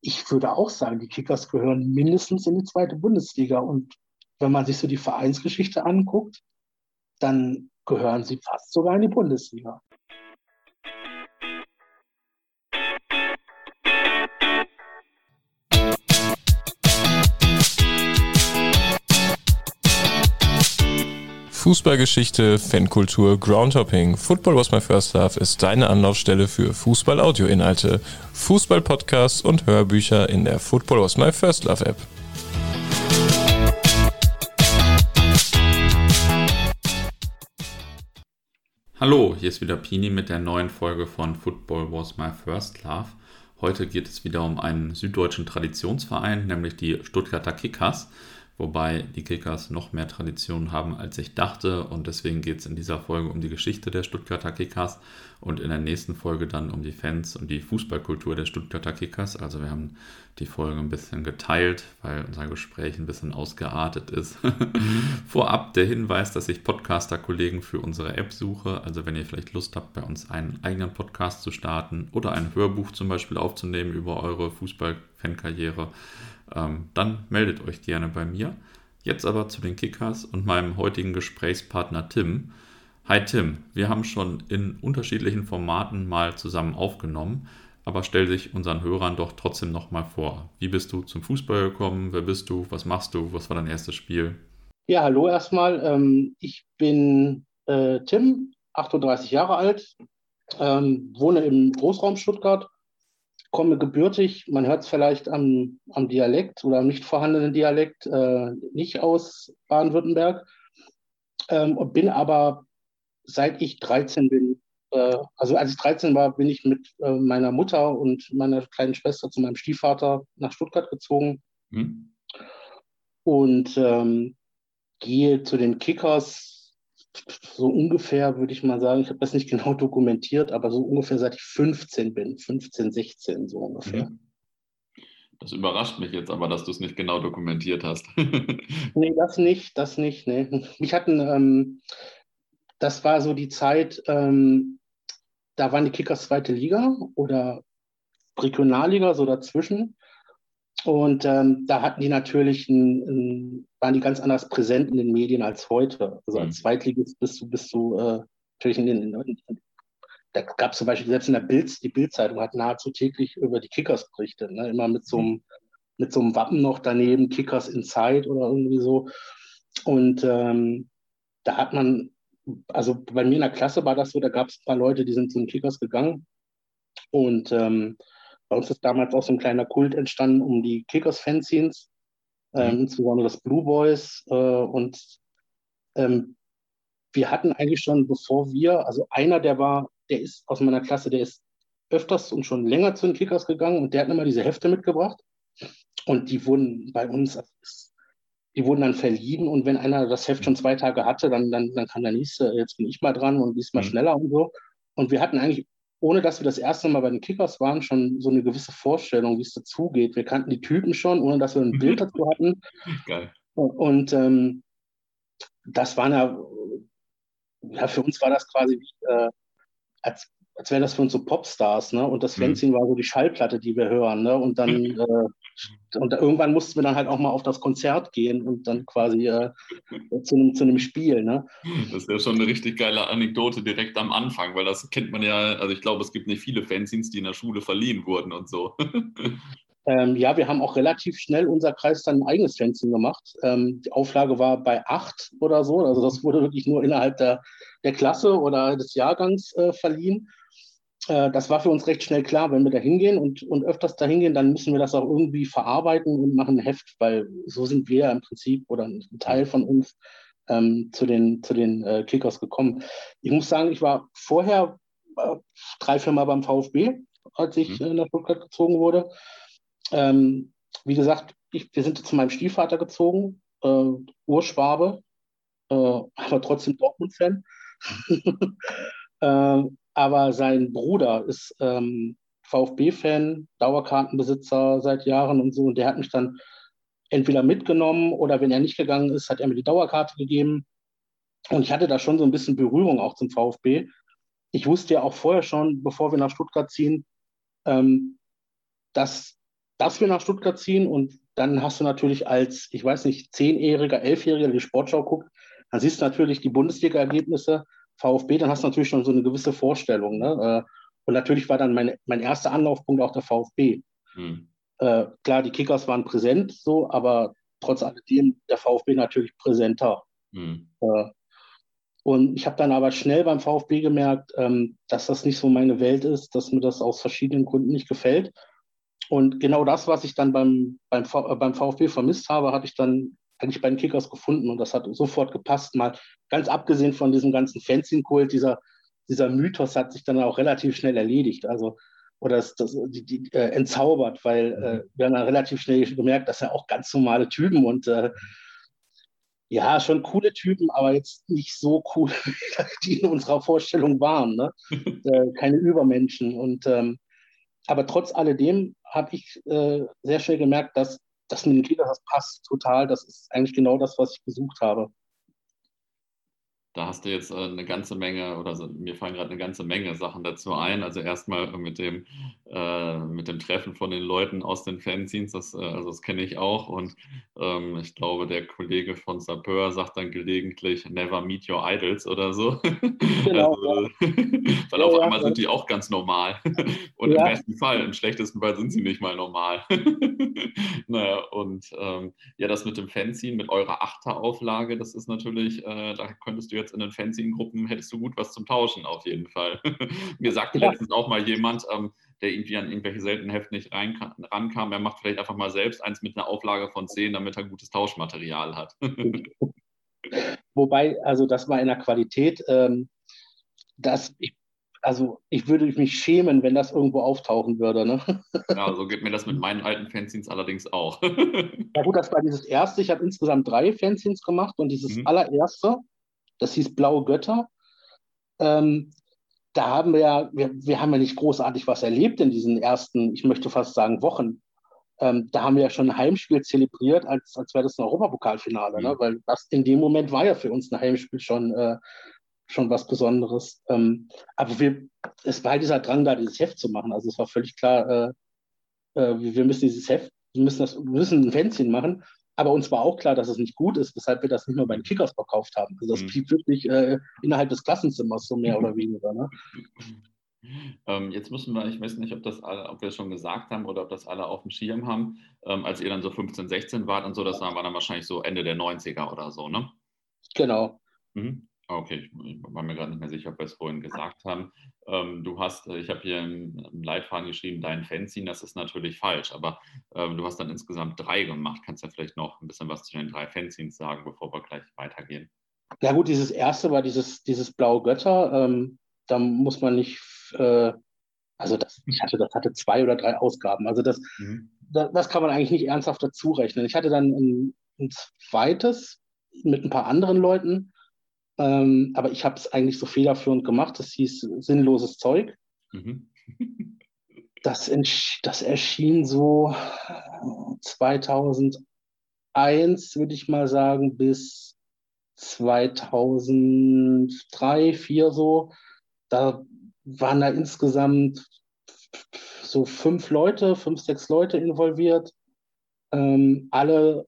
ich würde auch sagen, die Kickers gehören mindestens in die zweite Bundesliga. Und wenn man sich so die Vereinsgeschichte anguckt, dann gehören sie fast sogar in die Bundesliga. Fußballgeschichte, Fankultur, Groundhopping. Football was my first love ist deine Anlaufstelle für Fußball-Audio-Inhalte, Fußball-Podcasts und Hörbücher in der Football was my first love App. Hallo, hier ist wieder Pini mit der neuen Folge von Football was my first love. Heute geht es wieder um einen süddeutschen Traditionsverein, nämlich die Stuttgarter Kickers wobei die Kickers noch mehr Tradition haben, als ich dachte. Und deswegen geht es in dieser Folge um die Geschichte der Stuttgarter Kickers und in der nächsten Folge dann um die Fans und die Fußballkultur der Stuttgarter Kickers. Also wir haben die Folge ein bisschen geteilt, weil unser Gespräch ein bisschen ausgeartet ist. Vorab der Hinweis, dass ich Podcaster-Kollegen für unsere App suche. Also wenn ihr vielleicht Lust habt, bei uns einen eigenen Podcast zu starten oder ein Hörbuch zum Beispiel aufzunehmen über eure Fußball-Fankarriere, ähm, dann meldet euch gerne bei mir. Jetzt aber zu den Kickers und meinem heutigen Gesprächspartner Tim. Hi Tim, wir haben schon in unterschiedlichen Formaten mal zusammen aufgenommen, aber stell dich unseren Hörern doch trotzdem nochmal vor. Wie bist du zum Fußball gekommen? Wer bist du? Was machst du? Was war dein erstes Spiel? Ja, hallo erstmal. Ähm, ich bin äh, Tim, 38 Jahre alt, ähm, wohne im Großraum Stuttgart komme gebürtig, man hört es vielleicht am, am, Dialekt oder am nicht vorhandenen Dialekt, äh, nicht aus Baden-Württemberg, ähm, und bin aber seit ich 13 bin, äh, also als ich 13 war, bin ich mit äh, meiner Mutter und meiner kleinen Schwester zu meinem Stiefvater nach Stuttgart gezogen mhm. und ähm, gehe zu den Kickers so ungefähr, würde ich mal sagen, ich habe das nicht genau dokumentiert, aber so ungefähr seit ich 15 bin, 15, 16 so ungefähr. Mhm. Das überrascht mich jetzt aber, dass du es nicht genau dokumentiert hast. nee, das nicht, das nicht. Nee. Mich hatten, ähm, das war so die Zeit, ähm, da waren die Kickers zweite Liga oder Regionalliga, so dazwischen. Und ähm, da hatten die natürlich ein, ein, waren die ganz anders präsent in den Medien als heute. Also als mhm. Zweitligist bist du, bist du äh, natürlich in den, in, in, da gab es zum Beispiel selbst in der Bild, die Bildzeitung hat nahezu täglich über die Kickers berichtet, ne? immer mit so einem mhm. mit so einem Wappen noch daneben, Kickers Inside oder irgendwie so. Und ähm, da hat man, also bei mir in der Klasse war das so, da gab es ein paar Leute, die sind zu den Kickers gegangen und ähm, bei uns ist damals auch so ein kleiner Kult entstanden um die Kickers-Fanzines, ähm, mhm. insbesondere das Blue Boys. Äh, und ähm, wir hatten eigentlich schon, bevor wir, also einer, der war, der ist aus meiner Klasse, der ist öfters und schon länger zu den Kickers gegangen und der hat immer diese Hefte mitgebracht. Und die wurden bei uns, also die wurden dann verliehen und wenn einer das Heft schon zwei Tage hatte, dann, dann, dann kam der nächste, jetzt bin ich mal dran und diesmal mhm. schneller und so. Und wir hatten eigentlich ohne dass wir das erste Mal bei den Kickers waren, schon so eine gewisse Vorstellung, wie es dazugeht. Wir kannten die Typen schon, ohne dass wir ein Bild dazu hatten. Geil. Und ähm, das war ja, ja, für uns war das quasi wie, äh, als als wären das für uns so Popstars, ne? Und das mhm. Fanzine war so die Schallplatte, die wir hören, ne? Und dann äh, und irgendwann mussten wir dann halt auch mal auf das Konzert gehen und dann quasi äh, zu, einem, zu einem Spiel, ne? Das ist ja schon eine richtig geile Anekdote direkt am Anfang, weil das kennt man ja, also ich glaube, es gibt nicht viele Fanzines, die in der Schule verliehen wurden und so. Ähm, ja, wir haben auch relativ schnell unser Kreis dann ein eigenes Fanzine gemacht. Ähm, die Auflage war bei acht oder so. Also das wurde wirklich nur innerhalb der, der Klasse oder des Jahrgangs äh, verliehen. Äh, das war für uns recht schnell klar, wenn wir da hingehen und, und öfters da hingehen, dann müssen wir das auch irgendwie verarbeiten und machen ein Heft, weil so sind wir im Prinzip oder ein Teil von uns ähm, zu den, zu den äh, Kickers gekommen. Ich muss sagen, ich war vorher äh, drei, vier Mal beim VfB, als ich mhm. nach Stuttgart gezogen wurde. Ähm, wie gesagt, ich, wir sind zu meinem Stiefvater gezogen, äh, Urschwabe, äh, aber trotzdem Dortmund-Fan. äh, aber sein Bruder ist ähm, VfB-Fan, Dauerkartenbesitzer seit Jahren und so. Und der hat mich dann entweder mitgenommen oder wenn er nicht gegangen ist, hat er mir die Dauerkarte gegeben. Und ich hatte da schon so ein bisschen Berührung auch zum VfB. Ich wusste ja auch vorher schon, bevor wir nach Stuttgart ziehen, ähm, dass dass wir nach Stuttgart ziehen und dann hast du natürlich als, ich weiß nicht, Zehnjähriger, Elfjähriger, die Sportschau guckt, dann siehst du natürlich die Bundesliga-Ergebnisse, VfB, dann hast du natürlich schon so eine gewisse Vorstellung. Ne? Äh, und natürlich war dann mein, mein erster Anlaufpunkt auch der VfB. Hm. Äh, klar, die Kickers waren präsent, so, aber trotz alledem der VfB natürlich präsenter. Hm. Äh, und ich habe dann aber schnell beim VfB gemerkt, ähm, dass das nicht so meine Welt ist, dass mir das aus verschiedenen Gründen nicht gefällt. Und genau das, was ich dann beim, beim, beim VfB vermisst habe, hatte ich dann eigentlich bei den Kickers gefunden und das hat sofort gepasst. Mal ganz abgesehen von diesem ganzen Fanzine-Kult, dieser, dieser Mythos hat sich dann auch relativ schnell erledigt. Also, oder das, das, die, die, äh, entzaubert, weil äh, mhm. wir haben dann relativ schnell gemerkt, dass ja auch ganz normale Typen und äh, ja, schon coole Typen, aber jetzt nicht so cool, die in unserer Vorstellung waren. Ne? Äh, keine Übermenschen. Und ähm, aber trotz alledem habe ich äh, sehr schnell gemerkt, dass das mit den Gliedern, das passt total. Das ist eigentlich genau das, was ich gesucht habe. Da hast du jetzt äh, eine ganze Menge, oder so, mir fallen gerade eine ganze Menge Sachen dazu ein. Also erstmal mit dem, äh, mit dem Treffen von den Leuten aus den Fanzines, das, äh, also das kenne ich auch. Und ähm, ich glaube, der Kollege von Sapeur sagt dann gelegentlich, never meet your idols oder so. Genau. also, weil ja, auf einmal ja, sind die auch ganz normal. Und im besten Fall, im schlechtesten Fall sind sie nicht mal normal. naja, und ähm, ja, das mit dem Fanzine, mit eurer Achterauflage, das ist natürlich, äh, da könntest du jetzt in den Fanzine-Gruppen hättest du gut was zum Tauschen auf jeden Fall. Mir sagte ja. letztens auch mal jemand, ähm, der irgendwie an irgendwelche seltenen Hefte nicht rein, rankam, er macht vielleicht einfach mal selbst eins mit einer Auflage von 10, damit er gutes Tauschmaterial hat. Wobei, also das war in der Qualität, ähm, dass ich also ich würde mich schämen, wenn das irgendwo auftauchen würde. Ne? Ja, so geht mir das mit meinen alten Fanzines allerdings auch. Ja gut, das war dieses erste. Ich habe insgesamt drei Fanzines gemacht und dieses mhm. allererste, das hieß Blaue Götter. Ähm, da haben wir ja, wir, wir haben ja nicht großartig was erlebt in diesen ersten, ich möchte fast sagen, Wochen. Ähm, da haben wir ja schon ein Heimspiel zelebriert, als, als wäre das ein Europapokalfinale, ne? mhm. ne? weil das in dem Moment war ja für uns ein Heimspiel schon, äh, schon was Besonderes. Ähm, aber wir, es war halt dieser Drang da, dieses Heft zu machen. Also es war völlig klar, äh, äh, wir müssen dieses Heft, wir müssen, das, wir müssen ein Fanzine machen. Aber uns war auch klar, dass es nicht gut ist, weshalb wir das nicht nur bei den Kickers verkauft haben. Also das mhm. blieb wirklich äh, innerhalb des Klassenzimmers, so mehr oder weniger. Ne? Ähm, jetzt müssen wir, ich weiß nicht, ob, das alle, ob wir es schon gesagt haben oder ob das alle auf dem Schirm haben, ähm, als ihr dann so 15, 16 wart und so, das war dann wahrscheinlich so Ende der 90er oder so, ne? Genau. Mhm. Okay, ich war mir gerade nicht mehr sicher, ob wir es vorhin gesagt haben. Ähm, du hast, äh, ich habe hier im, Leitfaden geschrieben, dein Fanzine, das ist natürlich falsch, aber ähm, du hast dann insgesamt drei gemacht. Kannst du ja vielleicht noch ein bisschen was zu den drei Fanzines sagen, bevor wir gleich weitergehen? Ja gut, dieses erste war dieses, dieses Blaue Götter. Ähm, da muss man nicht, äh, also das, ich hatte, das hatte zwei oder drei Ausgaben. Also das, mhm. das, das, kann man eigentlich nicht ernsthaft dazu rechnen. Ich hatte dann ein, ein zweites mit ein paar anderen Leuten ähm, aber ich habe es eigentlich so federführend gemacht. Das hieß sinnloses Zeug. Mhm. das, das erschien so 2001, würde ich mal sagen, bis 2003, 2004 so. Da waren da insgesamt so fünf Leute, fünf, sechs Leute involviert. Ähm, alle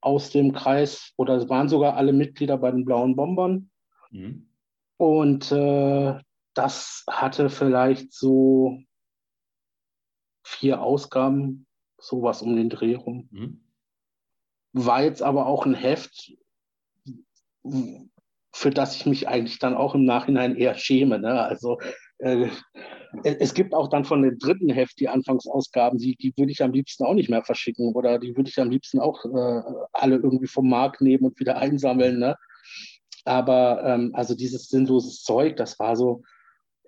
aus dem Kreis, oder es waren sogar alle Mitglieder bei den Blauen Bombern. Mhm. Und äh, das hatte vielleicht so vier Ausgaben, sowas um den Dreh rum. Mhm. War jetzt aber auch ein Heft, für das ich mich eigentlich dann auch im Nachhinein eher schäme. Ne? Also äh, es gibt auch dann von dem dritten Heft die Anfangsausgaben, die, die würde ich am liebsten auch nicht mehr verschicken oder die würde ich am liebsten auch äh, alle irgendwie vom Markt nehmen und wieder einsammeln. Ne? Aber ähm, also dieses sinnloses Zeug, das war so,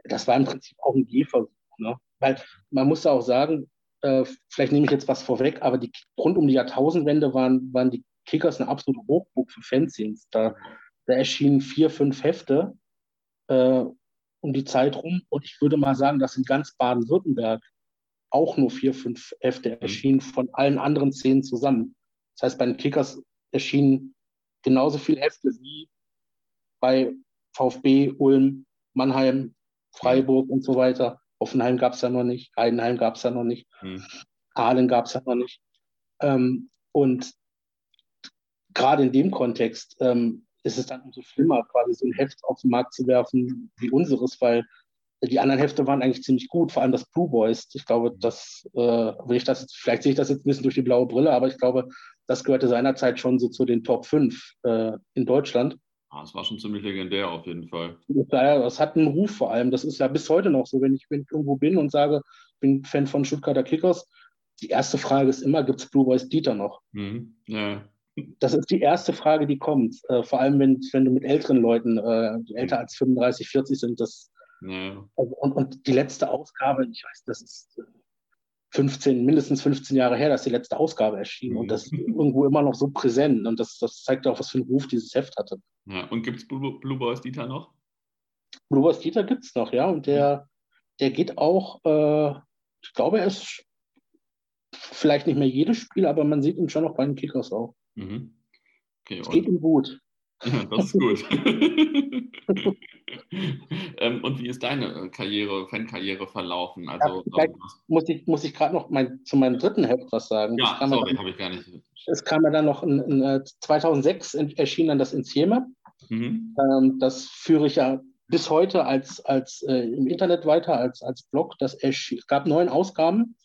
das war im Prinzip auch ein Gehversuch. Ne? Weil man muss auch sagen, äh, vielleicht nehme ich jetzt was vorweg, aber die, rund um die Jahrtausendwende waren, waren die Kickers eine absolute Hochburg für Fanzines. Da, da erschienen vier, fünf Hefte. Äh, um die Zeit rum. Und ich würde mal sagen, dass in ganz Baden-Württemberg auch nur vier, fünf Hefte mhm. erschienen von allen anderen zehn zusammen. Das heißt, bei den Kickers erschienen genauso viele Hefte wie bei VfB, Ulm, Mannheim, Freiburg und so weiter. Offenheim gab es ja noch nicht, Heidenheim gab es ja noch nicht. Mhm. Ahlen gab es ja noch nicht. Ähm, und gerade in dem Kontext ähm, ist es dann umso schlimmer, quasi so ein Heft auf den Markt zu werfen wie unseres, weil die anderen Hefte waren eigentlich ziemlich gut, vor allem das Blue Boys. Ich glaube, das, äh, wenn ich das, vielleicht sehe ich das jetzt ein bisschen durch die blaue Brille, aber ich glaube, das gehörte seinerzeit schon so zu den Top 5 äh, in Deutschland. Ah, das war schon ziemlich legendär auf jeden Fall. Das hat einen Ruf vor allem. Das ist ja bis heute noch so, wenn ich, wenn ich irgendwo bin und sage, ich bin Fan von Stuttgarter Kickers, die erste Frage ist immer, gibt es Blue Boys Dieter noch? Mhm. Ja. Das ist die erste Frage, die kommt. Äh, vor allem, wenn, wenn du mit älteren Leuten, äh, die älter als 35, 40 sind, das ja. und, und, die letzte Ausgabe, ich weiß, das ist 15, mindestens 15 Jahre her, dass die letzte Ausgabe erschien. Mhm. Und das ist irgendwo immer noch so präsent. Und das, das zeigt auch, was für einen Ruf dieses Heft hatte. Ja, und gibt es Blue, Blue Boys Dieter noch? Blue Boys Dieter gibt es noch, ja. Und der, der geht auch, äh, ich glaube, er ist vielleicht nicht mehr jedes Spiel, aber man sieht ihn schon noch bei den Kickers auch. Mhm. Okay, es geht ihm gut. Ja, das ist gut. ähm, und wie ist deine Karriere, Fankarriere verlaufen? Also, ja, ähm, muss ich, muss ich gerade noch mein, zu meinem dritten Heft was sagen. Ja, sorry, habe ich gar nicht. Es kam ja dann noch in, in 2006 in, erschien dann das Insieme. Mhm. Ähm, das führe ich ja bis heute als, als äh, im Internet weiter, als, als Blog. Das es gab neun Ausgaben.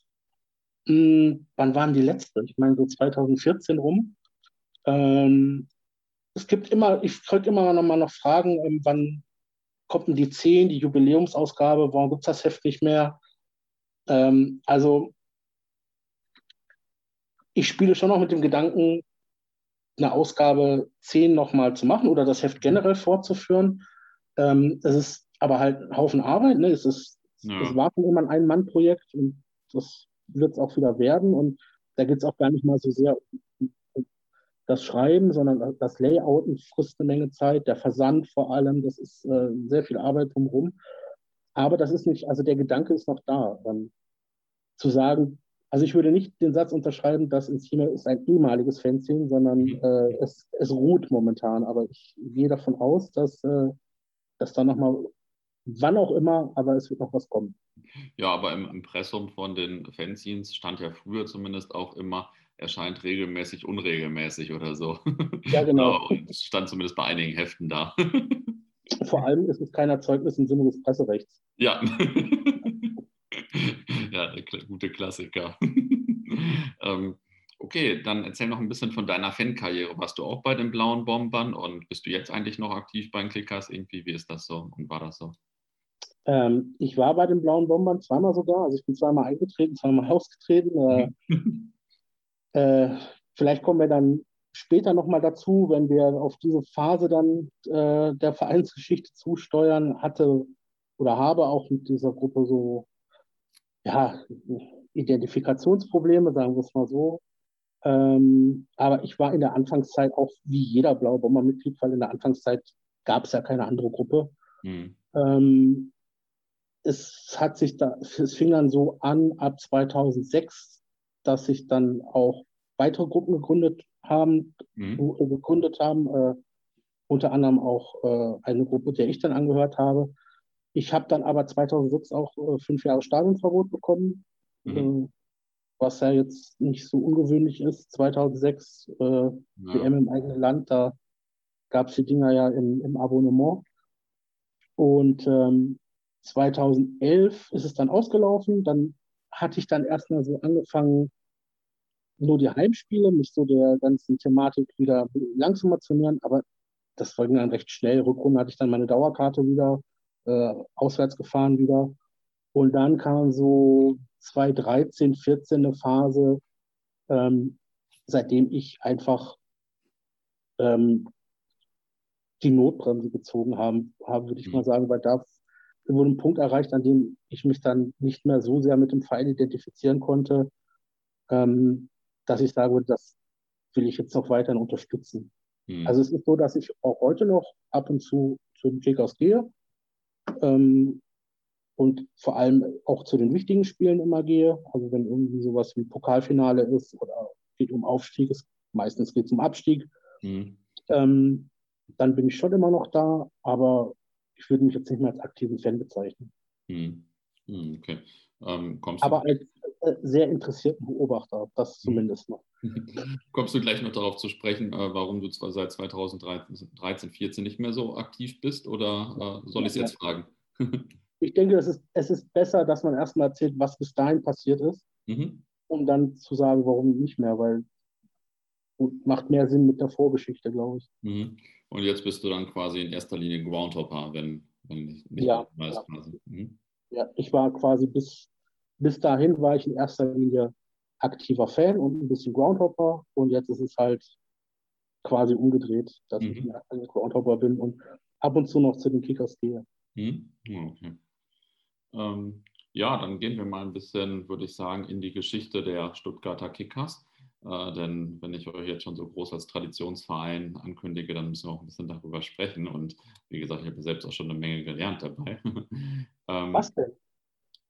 Hm, wann waren die letzte? Ich meine so 2014 rum. Ähm, es gibt immer, ich kriege immer noch mal noch Fragen, ähm, wann kommt denn die 10, die Jubiläumsausgabe, warum gibt es das Heft nicht mehr? Ähm, also ich spiele schon noch mit dem Gedanken, eine Ausgabe 10 nochmal zu machen oder das Heft generell fortzuführen. Ähm, es ist aber halt ein Haufen Arbeit. Ne? Es, ist, ja. es war schon immer ein Ein-Mann-Projekt und das wird es auch wieder werden. Und da geht es auch gar nicht mal so sehr um das Schreiben, sondern das Layouten frisst eine Menge Zeit, der Versand vor allem, das ist äh, sehr viel Arbeit drumherum. Aber das ist nicht, also der Gedanke ist noch da, ähm, zu sagen, also ich würde nicht den Satz unterschreiben, dass Enzima ist ein ehemaliges Fanzine, sondern mhm. äh, es, es ruht momentan. Aber ich gehe davon aus, dass, äh, dass da nochmal, wann auch immer, aber es wird noch was kommen. Ja, aber im Impressum von den Fanzines stand ja früher zumindest auch immer, erscheint regelmäßig, unregelmäßig oder so. Ja, genau. Und es stand zumindest bei einigen Heften da. Vor allem ist es kein Erzeugnis im Sinne des Presserechts. Ja. ja, der gute Klassiker. ähm, okay, dann erzähl noch ein bisschen von deiner Fankarriere. Warst du auch bei den Blauen Bombern und bist du jetzt eigentlich noch aktiv bei den Clickers? Irgendwie, wie ist das so und war das so? Ähm, ich war bei den Blauen Bombern zweimal sogar. Also ich bin zweimal eingetreten, zweimal ausgetreten. Äh, Äh, vielleicht kommen wir dann später nochmal dazu, wenn wir auf diese Phase dann äh, der Vereinsgeschichte zusteuern, hatte oder habe auch mit dieser Gruppe so ja, Identifikationsprobleme, sagen wir es mal so. Ähm, aber ich war in der Anfangszeit auch wie jeder Blaue Bomber-Mitglied, weil in der Anfangszeit gab es ja keine andere Gruppe. Mhm. Ähm, es hat sich da, es fing dann so an ab 2006, dass sich dann auch weitere Gruppen gegründet haben, mhm. Äh, gegründet haben, äh, unter anderem auch äh, eine Gruppe, der ich dann angehört habe. Ich habe dann aber 2006 auch äh, fünf Jahre Stadionverbot bekommen, mhm. Äh, was ja jetzt nicht so ungewöhnlich ist. 2006 äh, ja. WM im eigenen Land, da gab es die Dinger ja im, im Abonnement. Und ähm, 2011 ist es dann ausgelaufen. Dann hatte ich dann erstmal so angefangen, nur die Heimspiele, mich so der ganzen Thematik wieder langsamer zu nähern, aber das war dann recht schnell. Rückrunde hatte ich dann meine Dauerkarte wieder, äh, auswärts gefahren wieder. Und dann kam so 2013, 14 eine Phase, ähm, seitdem ich einfach ähm, die Notbremse gezogen haben, habe, würde ich mhm. mal sagen, weil da wurde ein Punkt erreicht, an dem ich mich dann nicht mehr so sehr mit dem Verein identifizieren konnte, ähm, dass ich sage, das will ich jetzt noch weiterhin unterstützen. Mhm. Also es ist so, dass ich auch heute noch ab und zu zu den Kickers gehe ähm, und vor allem auch zu den wichtigen Spielen immer gehe. Also wenn irgendwie sowas wie Pokalfinale ist oder geht um Aufstieg, ist, meistens geht es um Abstieg, mhm. ähm, dann bin ich schon immer noch da, aber ich würde mich jetzt nicht mehr als aktiven Fan bezeichnen. Mhm. Okay. Ähm, aber als, äh, sehr interessierten Beobachter, das zumindest noch. Kommst du gleich noch darauf zu sprechen, äh, warum du zwar seit 2013, 2014 nicht mehr so aktiv bist oder äh, soll ich es jetzt fragen? ich denke, es ist, es ist besser, dass man erstmal erzählt, was bis dahin passiert ist, mhm. um dann zu sagen, warum nicht mehr, weil macht mehr Sinn mit der Vorgeschichte, glaube ich. Mhm. Und jetzt bist du dann quasi in erster Linie Groundhopper, wenn, wenn ich nicht ja, weiß. Ja. Quasi. Mhm. ja, ich war quasi bis, bis dahin war ich in erster Linie aktiver Fan und ein bisschen Groundhopper und jetzt ist es halt quasi umgedreht, dass mhm. ich ein Groundhopper bin und ab und zu noch zu den Kickers gehe. Mhm. Okay. Ähm, ja, dann gehen wir mal ein bisschen, würde ich sagen, in die Geschichte der Stuttgarter Kickers. Äh, denn wenn ich euch jetzt schon so groß als Traditionsverein ankündige, dann müssen wir auch ein bisschen darüber sprechen. Und wie gesagt, ich habe selbst auch schon eine Menge gelernt dabei. ähm, was denn?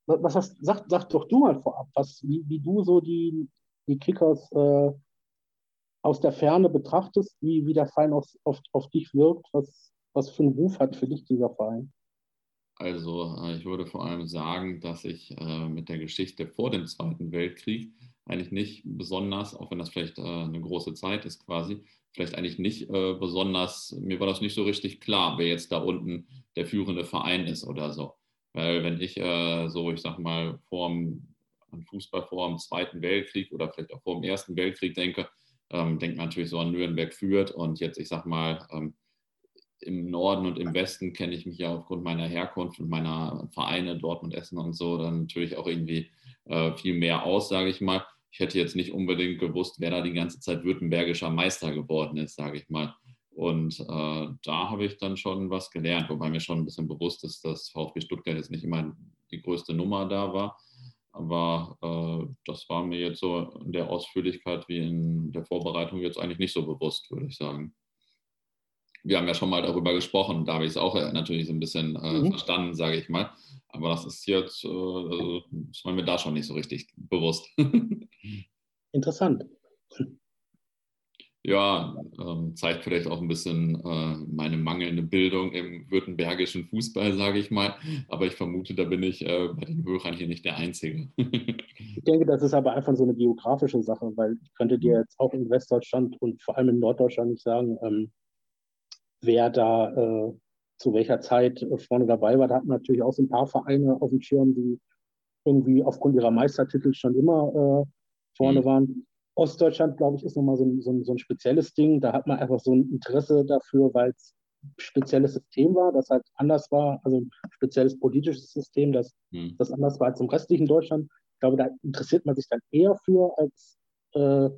Was hast, sag, sag doch du mal vorab, was, wie, wie du so die, die Kickers äh, aus der Ferne betrachtest, wie, wie der Verein auf, auf, auf dich wirkt, was, was für einen Ruf hat für dich dieser Verein? Also äh, ich würde vor allem sagen, dass ich äh, mit der Geschichte vor dem Zweiten Weltkrieg eigentlich nicht besonders, auch wenn das vielleicht äh, eine große Zeit ist quasi, vielleicht eigentlich nicht besonders, mir war das nicht so richtig klar, wer jetzt da unten der führende Verein ist oder so. Weil wenn ich so, ich sag mal, vor dem, Fußball vor dem Zweiten Weltkrieg oder vielleicht auch vor dem Ersten Weltkrieg denke, ähm, denkt man natürlich so an Nürnberg führt und jetzt, ich sag mal, ähm, im Norden und im Westen kenne ich mich ja aufgrund meiner Herkunft und meiner Vereine Dortmund, Essen und so dann natürlich auch irgendwie äh, viel mehr aus, sage ich mal. Ich hätte jetzt nicht unbedingt gewusst, wer da die ganze Zeit württembergischer Meister geworden ist, sage ich mal. Und äh, da habe ich dann schon was gelernt, wobei mir schon ein bisschen bewusst ist, dass VfB Stuttgart jetzt nicht immer die größte Nummer da war. Aber äh, das war mir jetzt so in der Ausführlichkeit wie in der Vorbereitung jetzt eigentlich nicht so bewusst, würde ich sagen wir haben ja schon mal darüber gesprochen, da habe ich es auch äh, natürlich so ein bisschen äh, mhm. verstanden, sage ich mal. Aber das ist jetzt, äh, also, das war mir da schon nicht so richtig bewusst. Interessant. Ja, ähm, zeigt vielleicht auch ein bisschen äh, meine mangelnde Bildung im württembergischen Fußball, sage ich mal. Aber ich vermute, da bin ich äh, bei den Hörern hier nicht der Einzige. ich denke, das ist aber einfach so eine geografische Sache, weil ich könnte dir jetzt auch in Westdeutschland und vor allem in Norddeutschland nicht sagen, ähm, wer da äh, zu welcher Zeit äh, vorne dabei war. Da hatten natürlich auch so ein paar Vereine auf dem Schirm, die irgendwie aufgrund ihrer Meistertitel schon immer äh, vorne mhm. waren. Ostdeutschland, glaube ich, ist nochmal so, so, so ein spezielles Ding. Da hat man einfach so ein Interesse dafür, weil es ein spezielles System war, das halt anders war, also ein spezielles politisches System, das, mhm. das anders war als im restlichen Deutschland. Ich glaube, da interessiert man sich dann eher für als äh,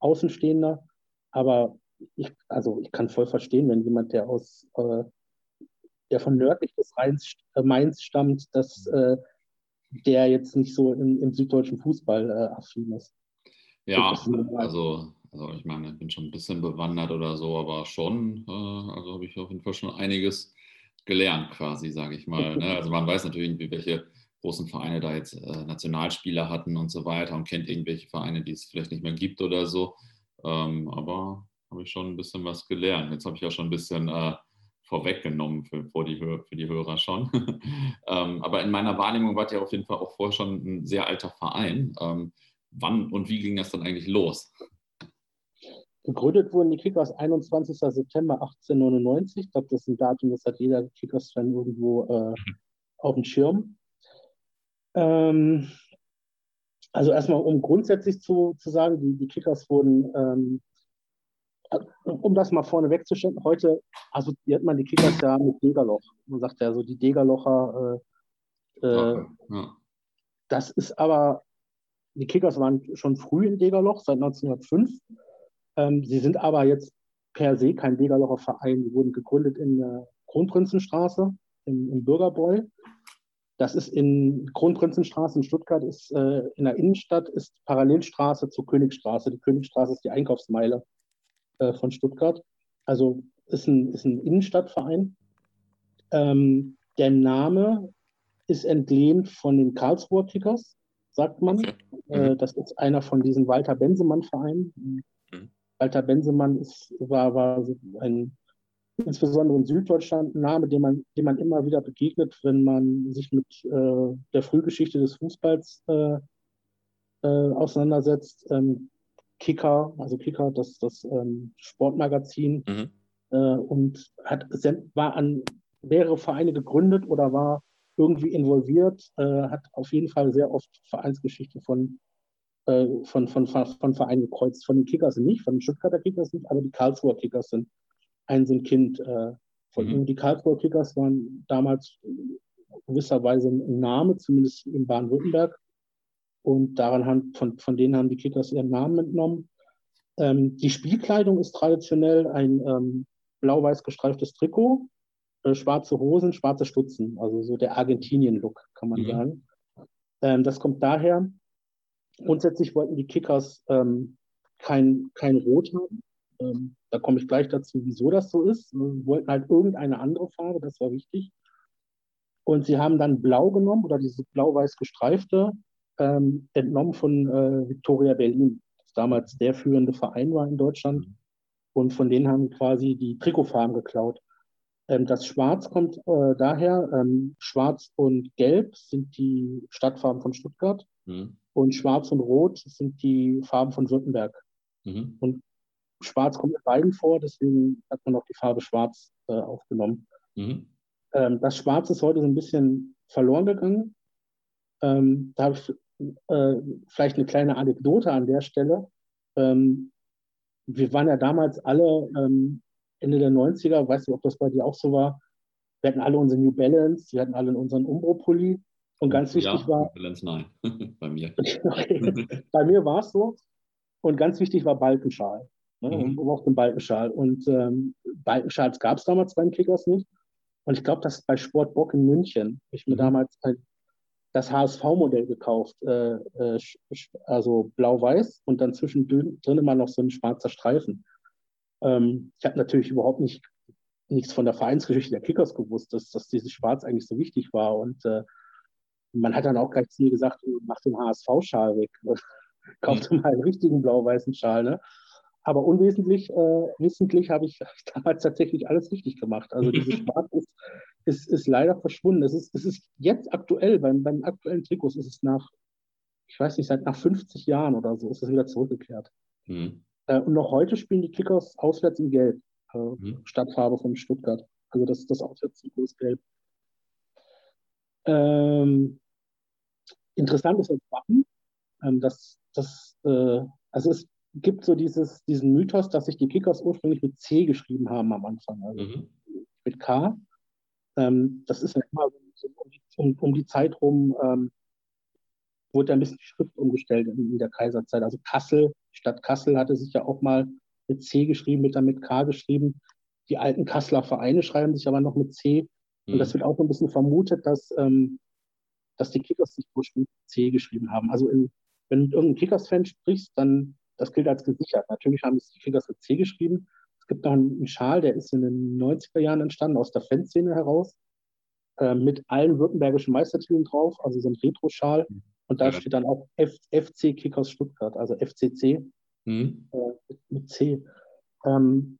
Außenstehender. Aber ich, also ich kann voll verstehen, wenn jemand, der aus, äh, der von nördlich des Rheins, äh, Mainz stammt, dass äh, der jetzt nicht so im, im süddeutschen Fußball äh, affin ist. Ja, also, also ich meine, ich bin schon ein bisschen bewandert oder so, aber schon, äh, also habe ich auf jeden Fall schon einiges gelernt quasi, sage ich mal. Ne? Also man weiß natürlich irgendwie, welche großen Vereine da jetzt äh, Nationalspieler hatten und so weiter und kennt irgendwelche Vereine, die es vielleicht nicht mehr gibt oder so. Ähm, aber habe ich schon ein bisschen was gelernt. Jetzt habe ich ja schon ein bisschen äh, vorweggenommen für, für, die, für die Hörer schon. ähm, aber in meiner Wahrnehmung war ja auf jeden Fall auch vorher schon ein sehr alter Verein. Ähm, wann und wie ging das dann eigentlich los? Gegründet wurden die Kickers 21. September 1899. Ich glaube, das ist ein Datum, das hat jeder Kickers-Fan irgendwo äh, auf dem Schirm. Ähm, also erstmal, um grundsätzlich zu, zu sagen, die, die Kickers wurden ähm, um das mal vorne wegzustellen, heute assoziiert man die Kickers ja mit Degerloch. Man sagt ja so, die Degerlocher. Äh, äh, ja. Das ist aber, die Kickers waren schon früh in Degerloch, seit 1905. Ähm, sie sind aber jetzt per se kein Degerlocher Verein. Die wurden gegründet in der Kronprinzenstraße, im, im Bürgerbräu. Das ist in Kronprinzenstraße in Stuttgart, ist äh, in der Innenstadt, ist Parallelstraße zur Königstraße. Die Königstraße ist die Einkaufsmeile äh, von Stuttgart. Also ist ein, ist ein Innenstadtverein. Ähm, der Name ist entlehnt von den Karlsruher Kickers, sagt man. Okay. Äh, mhm. Das ist einer von diesen Walter Bensemann-Vereinen. Mhm. Walter Bensemann ist, war, war ein insbesondere in Süddeutschland ein Name, dem man, dem man immer wieder begegnet, wenn man sich mit äh, der Frühgeschichte des Fußballs äh, äh, auseinandersetzt. Ähm, Kicker, also Kicker, das, das ähm, Sportmagazin, mhm. äh, und hat, war an mehrere Vereine gegründet oder war irgendwie involviert, äh, hat auf jeden Fall sehr oft Vereinsgeschichte von, äh, von, von, von, von Vereinen gekreuzt. Von den Kickers nicht, von den Stuttgarter Kickers nicht, aber die Karlsruher Kickers sind ein so ein Kind äh, von mhm. Die Karlsruher Kickers waren damals gewisserweise ein Name, zumindest in Baden-Württemberg. Und daran haben, von, von denen haben die Kickers ihren Namen entnommen. Ähm, die Spielkleidung ist traditionell ein ähm, blau-weiß gestreiftes Trikot, äh, schwarze Hosen, schwarze Stutzen, also so der Argentinien-Look, kann man mhm. sagen. Ähm, das kommt daher. Grundsätzlich wollten die Kickers ähm, kein, kein Rot haben. Ähm, da komme ich gleich dazu, wieso das so ist. Wir wollten halt irgendeine andere Farbe, das war wichtig. Und sie haben dann Blau genommen oder diese blau-weiß gestreifte, ähm, entnommen von äh, Victoria Berlin, das damals der führende Verein war in Deutschland. Und von denen haben quasi die Trikotfarben geklaut. Ähm, das Schwarz kommt äh, daher, ähm, Schwarz und Gelb sind die Stadtfarben von Stuttgart mhm. und Schwarz und Rot sind die Farben von Württemberg. Mhm. Und Schwarz kommt in beiden vor, deswegen hat man auch die Farbe Schwarz äh, aufgenommen. Mhm. Ähm, das Schwarz ist heute so ein bisschen verloren gegangen. Ähm, da habe ich äh, vielleicht eine kleine Anekdote an der Stelle. Ähm, wir waren ja damals alle ähm, Ende der 90er, weiß nicht, ob das bei dir auch so war. Wir hatten alle unsere New Balance, wir hatten alle unseren Umbro-Pulli. Und ganz wichtig ja, war. Balance, nein, bei mir. bei mir war es so. Und ganz wichtig war Balkenschal. Ne? Mhm. Und auch den Balkenschal. Und ähm, Balkenschals gab es damals beim Kickers nicht. Und ich glaube, das bei Sport Bock in München. Ich mir mhm. damals das HSV-Modell gekauft, äh, äh, also blau-weiß und dann zwischendrin immer noch so ein schwarzer Streifen. Ähm, ich habe natürlich überhaupt nicht nichts von der Vereinsgeschichte der Kickers gewusst, dass, dass dieses Schwarz eigentlich so wichtig war. Und äh, man hat dann auch gleich zu mir gesagt, mach den HSV-Schal weg. Kauf mhm. mal einen richtigen blau-weißen Schal. Ne? Aber unwesentlich, äh, wissentlich habe ich damals tatsächlich alles richtig gemacht. Also dieses Schwarz ist, ist, ist, leider verschwunden. Es ist, es ist jetzt aktuell, beim, beim aktuellen Trikots ist es nach, ich weiß nicht, seit nach 50 Jahren oder so ist es wieder zurückgekehrt. Mhm. Äh, und noch heute spielen die Kickers auswärts in Gelb, äh, mhm. Stadtfarbe von Stuttgart. Also das, das Auswärtstrikot ist gelb. Ähm, interessant ist das Wappen. Ähm, das, das, äh, also es gibt so dieses, diesen Mythos, dass sich die Kickers ursprünglich mit C geschrieben haben am Anfang, also mhm. mit K. Ähm, das ist ja immer so um, um, die Zeit rum, ähm, wurde ein bisschen die Schrift umgestellt in, in, der Kaiserzeit. Also Kassel, die Stadt Kassel hatte sich ja auch mal mit C geschrieben, wird dann mit K geschrieben. Die alten Kasseler Vereine schreiben sich aber noch mit C. Mhm. Und das wird auch ein bisschen vermutet, dass, ähm, dass die Kickers sich ursprünglich mit C geschrieben haben. Also in, wenn du mit irgendeinem Kickers-Fan sprichst, dann das gilt als gesichert. Natürlich haben die Kickers mit C geschrieben. Es gibt noch einen, Schal, der ist in den 90er Jahren entstanden, aus der Fanszene heraus, äh, mit allen württembergischen Meistertiteln drauf, also so ein Retro-Schal. Und da ja. steht dann auch F FC Kickers Stuttgart, also FCC mhm. äh, mit, mit, C. Ähm,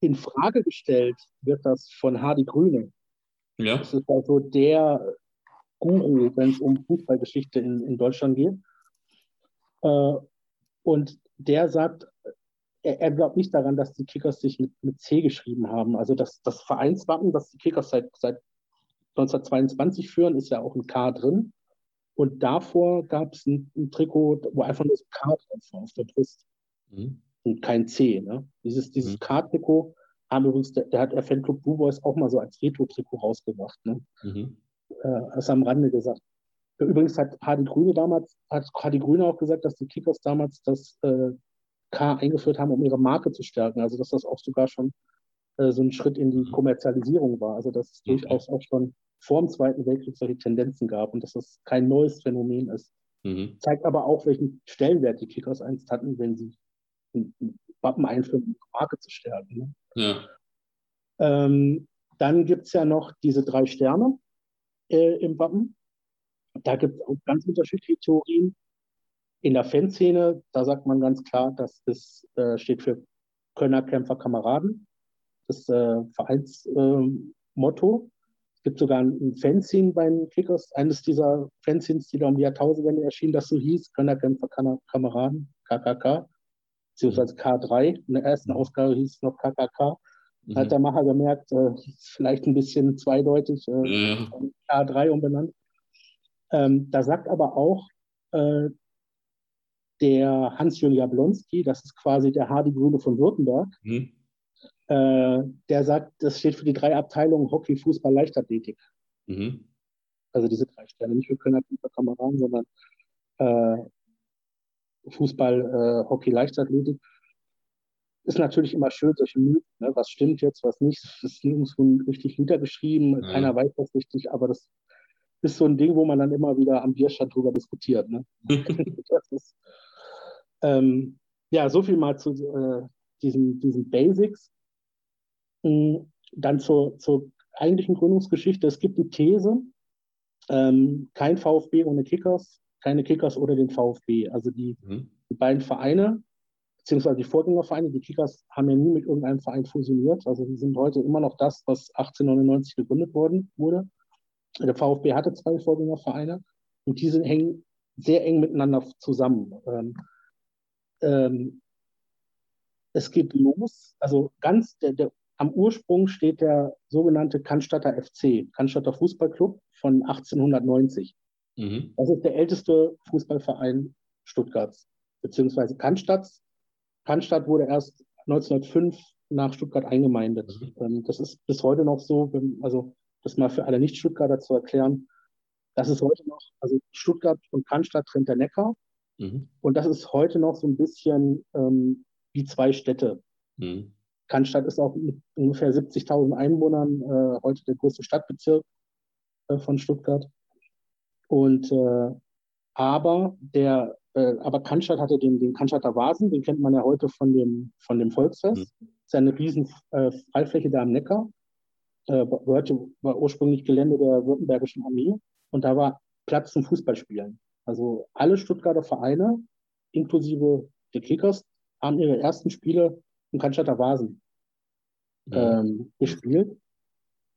in Frage gestellt wird das von Hardy Grüne. Ja. Das ist also der Guru, wenn es um Fußballgeschichte in, in Deutschland geht. Äh, und der sagt, er, er, glaubt nicht daran, dass die Kickers sich mit, mit C geschrieben haben. Also das, das Vereinswappen, das die Kickers seit, seit 1922 führen, ist ja auch ein K drin. Und davor gab es ein, ein, Trikot, wo einfach nur das K drauf war auf der Brust. Mhm. Und kein C. Ne? Dieses, dieses mhm. K-Trikot haben übrigens, der, der hat der Fanclub Blue Boys auch mal so als Retro-Trikot rausgebracht. Ne? Mhm. Äh, das am Rande gesagt. Übrigens hat Hardy Grüne damals, hat Hardy Grüne auch gesagt, dass die Kickers damals das äh, K eingeführt haben, um ihre Marke zu stärken. Also dass das auch sogar schon äh, so ein Schritt in die. Kommerzialisierung war. Also dass es okay. durchaus auch schon vor dem Zweiten Weltkrieg solche Tendenzen gab und dass das kein neues Phänomen ist. Mhm. Zeigt aber auch, welchen Stellenwert die Kickers einst hatten, wenn sie ein Wappen einführen, um ihre Marke zu stärken. Ne? Ja. Ähm, dann gibt es ja noch diese drei Sterne äh, im Wappen. Da gibt es auch ganz unterschiedliche Theorien. In der Fanszene, da sagt man ganz klar, dass das äh, steht für Kölner Kämpfer Kameraden. Das äh, Vereinsmotto. Äh, es gibt sogar ein Fanzine bei den Kickers, eines dieser Fanzines, die da um die Jahrtausendwende erschienen, das so hieß, Könnerkämpfer Kameraden, KKK, beziehungsweise K3. In der ersten Ausgabe hieß es noch KKK. Mhm. Hat der Macher gemerkt, äh, vielleicht ein bisschen zweideutig, äh, ja. K3 umbenannt. Ähm, da sagt aber auch äh, der Hans-Jürgen Jablonski, das ist quasi der Hardy Grüne von Württemberg, mhm. äh, der sagt, das steht für die drei Abteilungen Hockey, Fußball, Leichtathletik. Mhm. Also diese drei Sterne, nicht für Kölner Kameraden, sondern äh, Fußball, äh, Hockey, Leichtathletik. Ist natürlich immer schön, solche Mythen, ne? was stimmt jetzt, was nicht. Das ist nirgendwo richtig niedergeschrieben, ja. keiner weiß das richtig, aber das ist so ein Ding, wo man dann immer wieder am Bierstand drüber diskutiert. Ne? ist, ähm, ja, so viel mal zu äh, diesen, diesen Basics. Mhm. Dann zur, zur eigentlichen Gründungsgeschichte. Es gibt die These, ähm, kein VfB ohne Kickers, keine Kickers oder den VfB. Also die, mhm. die beiden Vereine, beziehungsweise die Vorgängervereine, die Kickers haben ja nie mit irgendeinem Verein fusioniert. Also die sind heute immer noch das, was 1899 gegründet worden wurde. Der VfB hatte zwei Vorgängervereine und diese hängen sehr eng miteinander zusammen. Ähm, ähm, es geht los, also ganz der, der, am Ursprung steht der sogenannte Cannstatter FC, Cannstatter Fußballclub von 1890. Mhm. Das ist der älteste Fußballverein Stuttgarts, beziehungsweise Cannstatts. Cannstatt wurde erst 1905 nach Stuttgart eingemeindet. Mhm. Ähm, das ist bis heute noch so, also das mal für alle Nicht-Stuttgarter zu erklären. Das ist heute noch, also Stuttgart und Cannstatt trennt der Neckar. Mhm. Und das ist heute noch so ein bisschen ähm, wie zwei Städte. Mhm. Cannstatt ist auch mit ungefähr 70.000 Einwohnern äh, heute der größte Stadtbezirk äh, von Stuttgart. Und äh, aber der, äh, aber Cannstatt hatte den, den Cannstatter Vasen, den kennt man ja heute von dem, von dem Volksfest. Mhm. Das ist eine riesen äh, Freifläche da am Neckar. Äh, gehörte, war ursprünglich Gelände der Württembergischen Armee und da war Platz zum Fußballspielen. Also alle Stuttgarter Vereine, inklusive der Kickers, haben ihre ersten Spiele im Cannstatter Vasen ja. ähm, gespielt.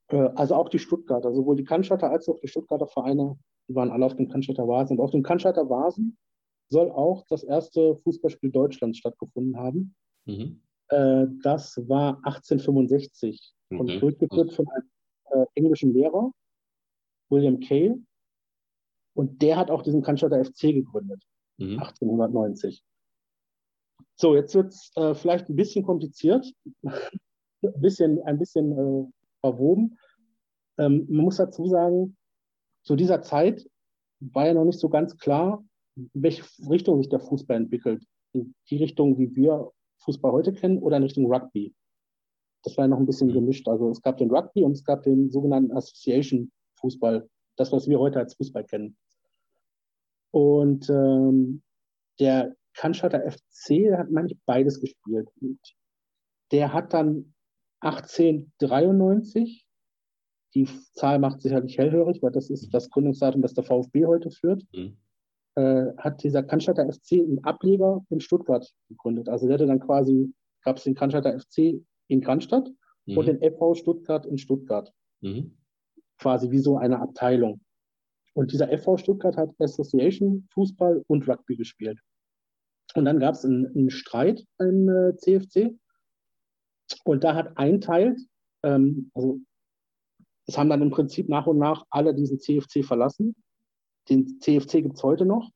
Äh, also auch die Stuttgarter, sowohl die Cannstatter als auch die Stuttgarter Vereine, die waren alle auf dem Cannstatter Vasen. Und auf dem Cannstatter Vasen soll auch das erste Fußballspiel Deutschlands stattgefunden haben. Mhm. Äh, das war 1865 mhm. und durchgeführt von einem äh, englischen Lehrer, William Kay. Und der hat auch diesen Cannstatter FC gegründet, mhm. 1890. So, jetzt wird es äh, vielleicht ein bisschen kompliziert, ein bisschen, ein bisschen äh, verwoben. Ähm, man muss dazu sagen, zu dieser Zeit war ja noch nicht so ganz klar, in welche Richtung sich der Fußball entwickelt. In die Richtung, wie wir Fußball heute kennen, oder in Richtung Rugby. Das war ja noch ein bisschen mhm. gemischt. Also es gab den Rugby und es gab den sogenannten Association Fußball, das, was wir heute als Fußball kennen. Und ähm, der Cannstatter FC, der hat manchmal beides gespielt. Und der hat dann 1893, die Zahl macht sicherlich hellhörig, weil das ist das Gründungsdatum, das der VfB heute führt, mhm. äh, hat dieser Cannstatter FC einen Ableger in Stuttgart gegründet. Also der hatte dann quasi, gab es den Cannstatter FC in Cannstatt mhm. und den FV Stuttgart in Stuttgart. Mhm. Quasi wie so eine Abteilung. Und dieser FV Stuttgart hat Association Fußball und Rugby gespielt. Und dann gab es einen, einen, Streit im äh, CFC. Und da hat ein Teil, ähm, also es haben dann im Prinzip nach und nach alle diesen CFC verlassen. Den CFC gibt es heute noch.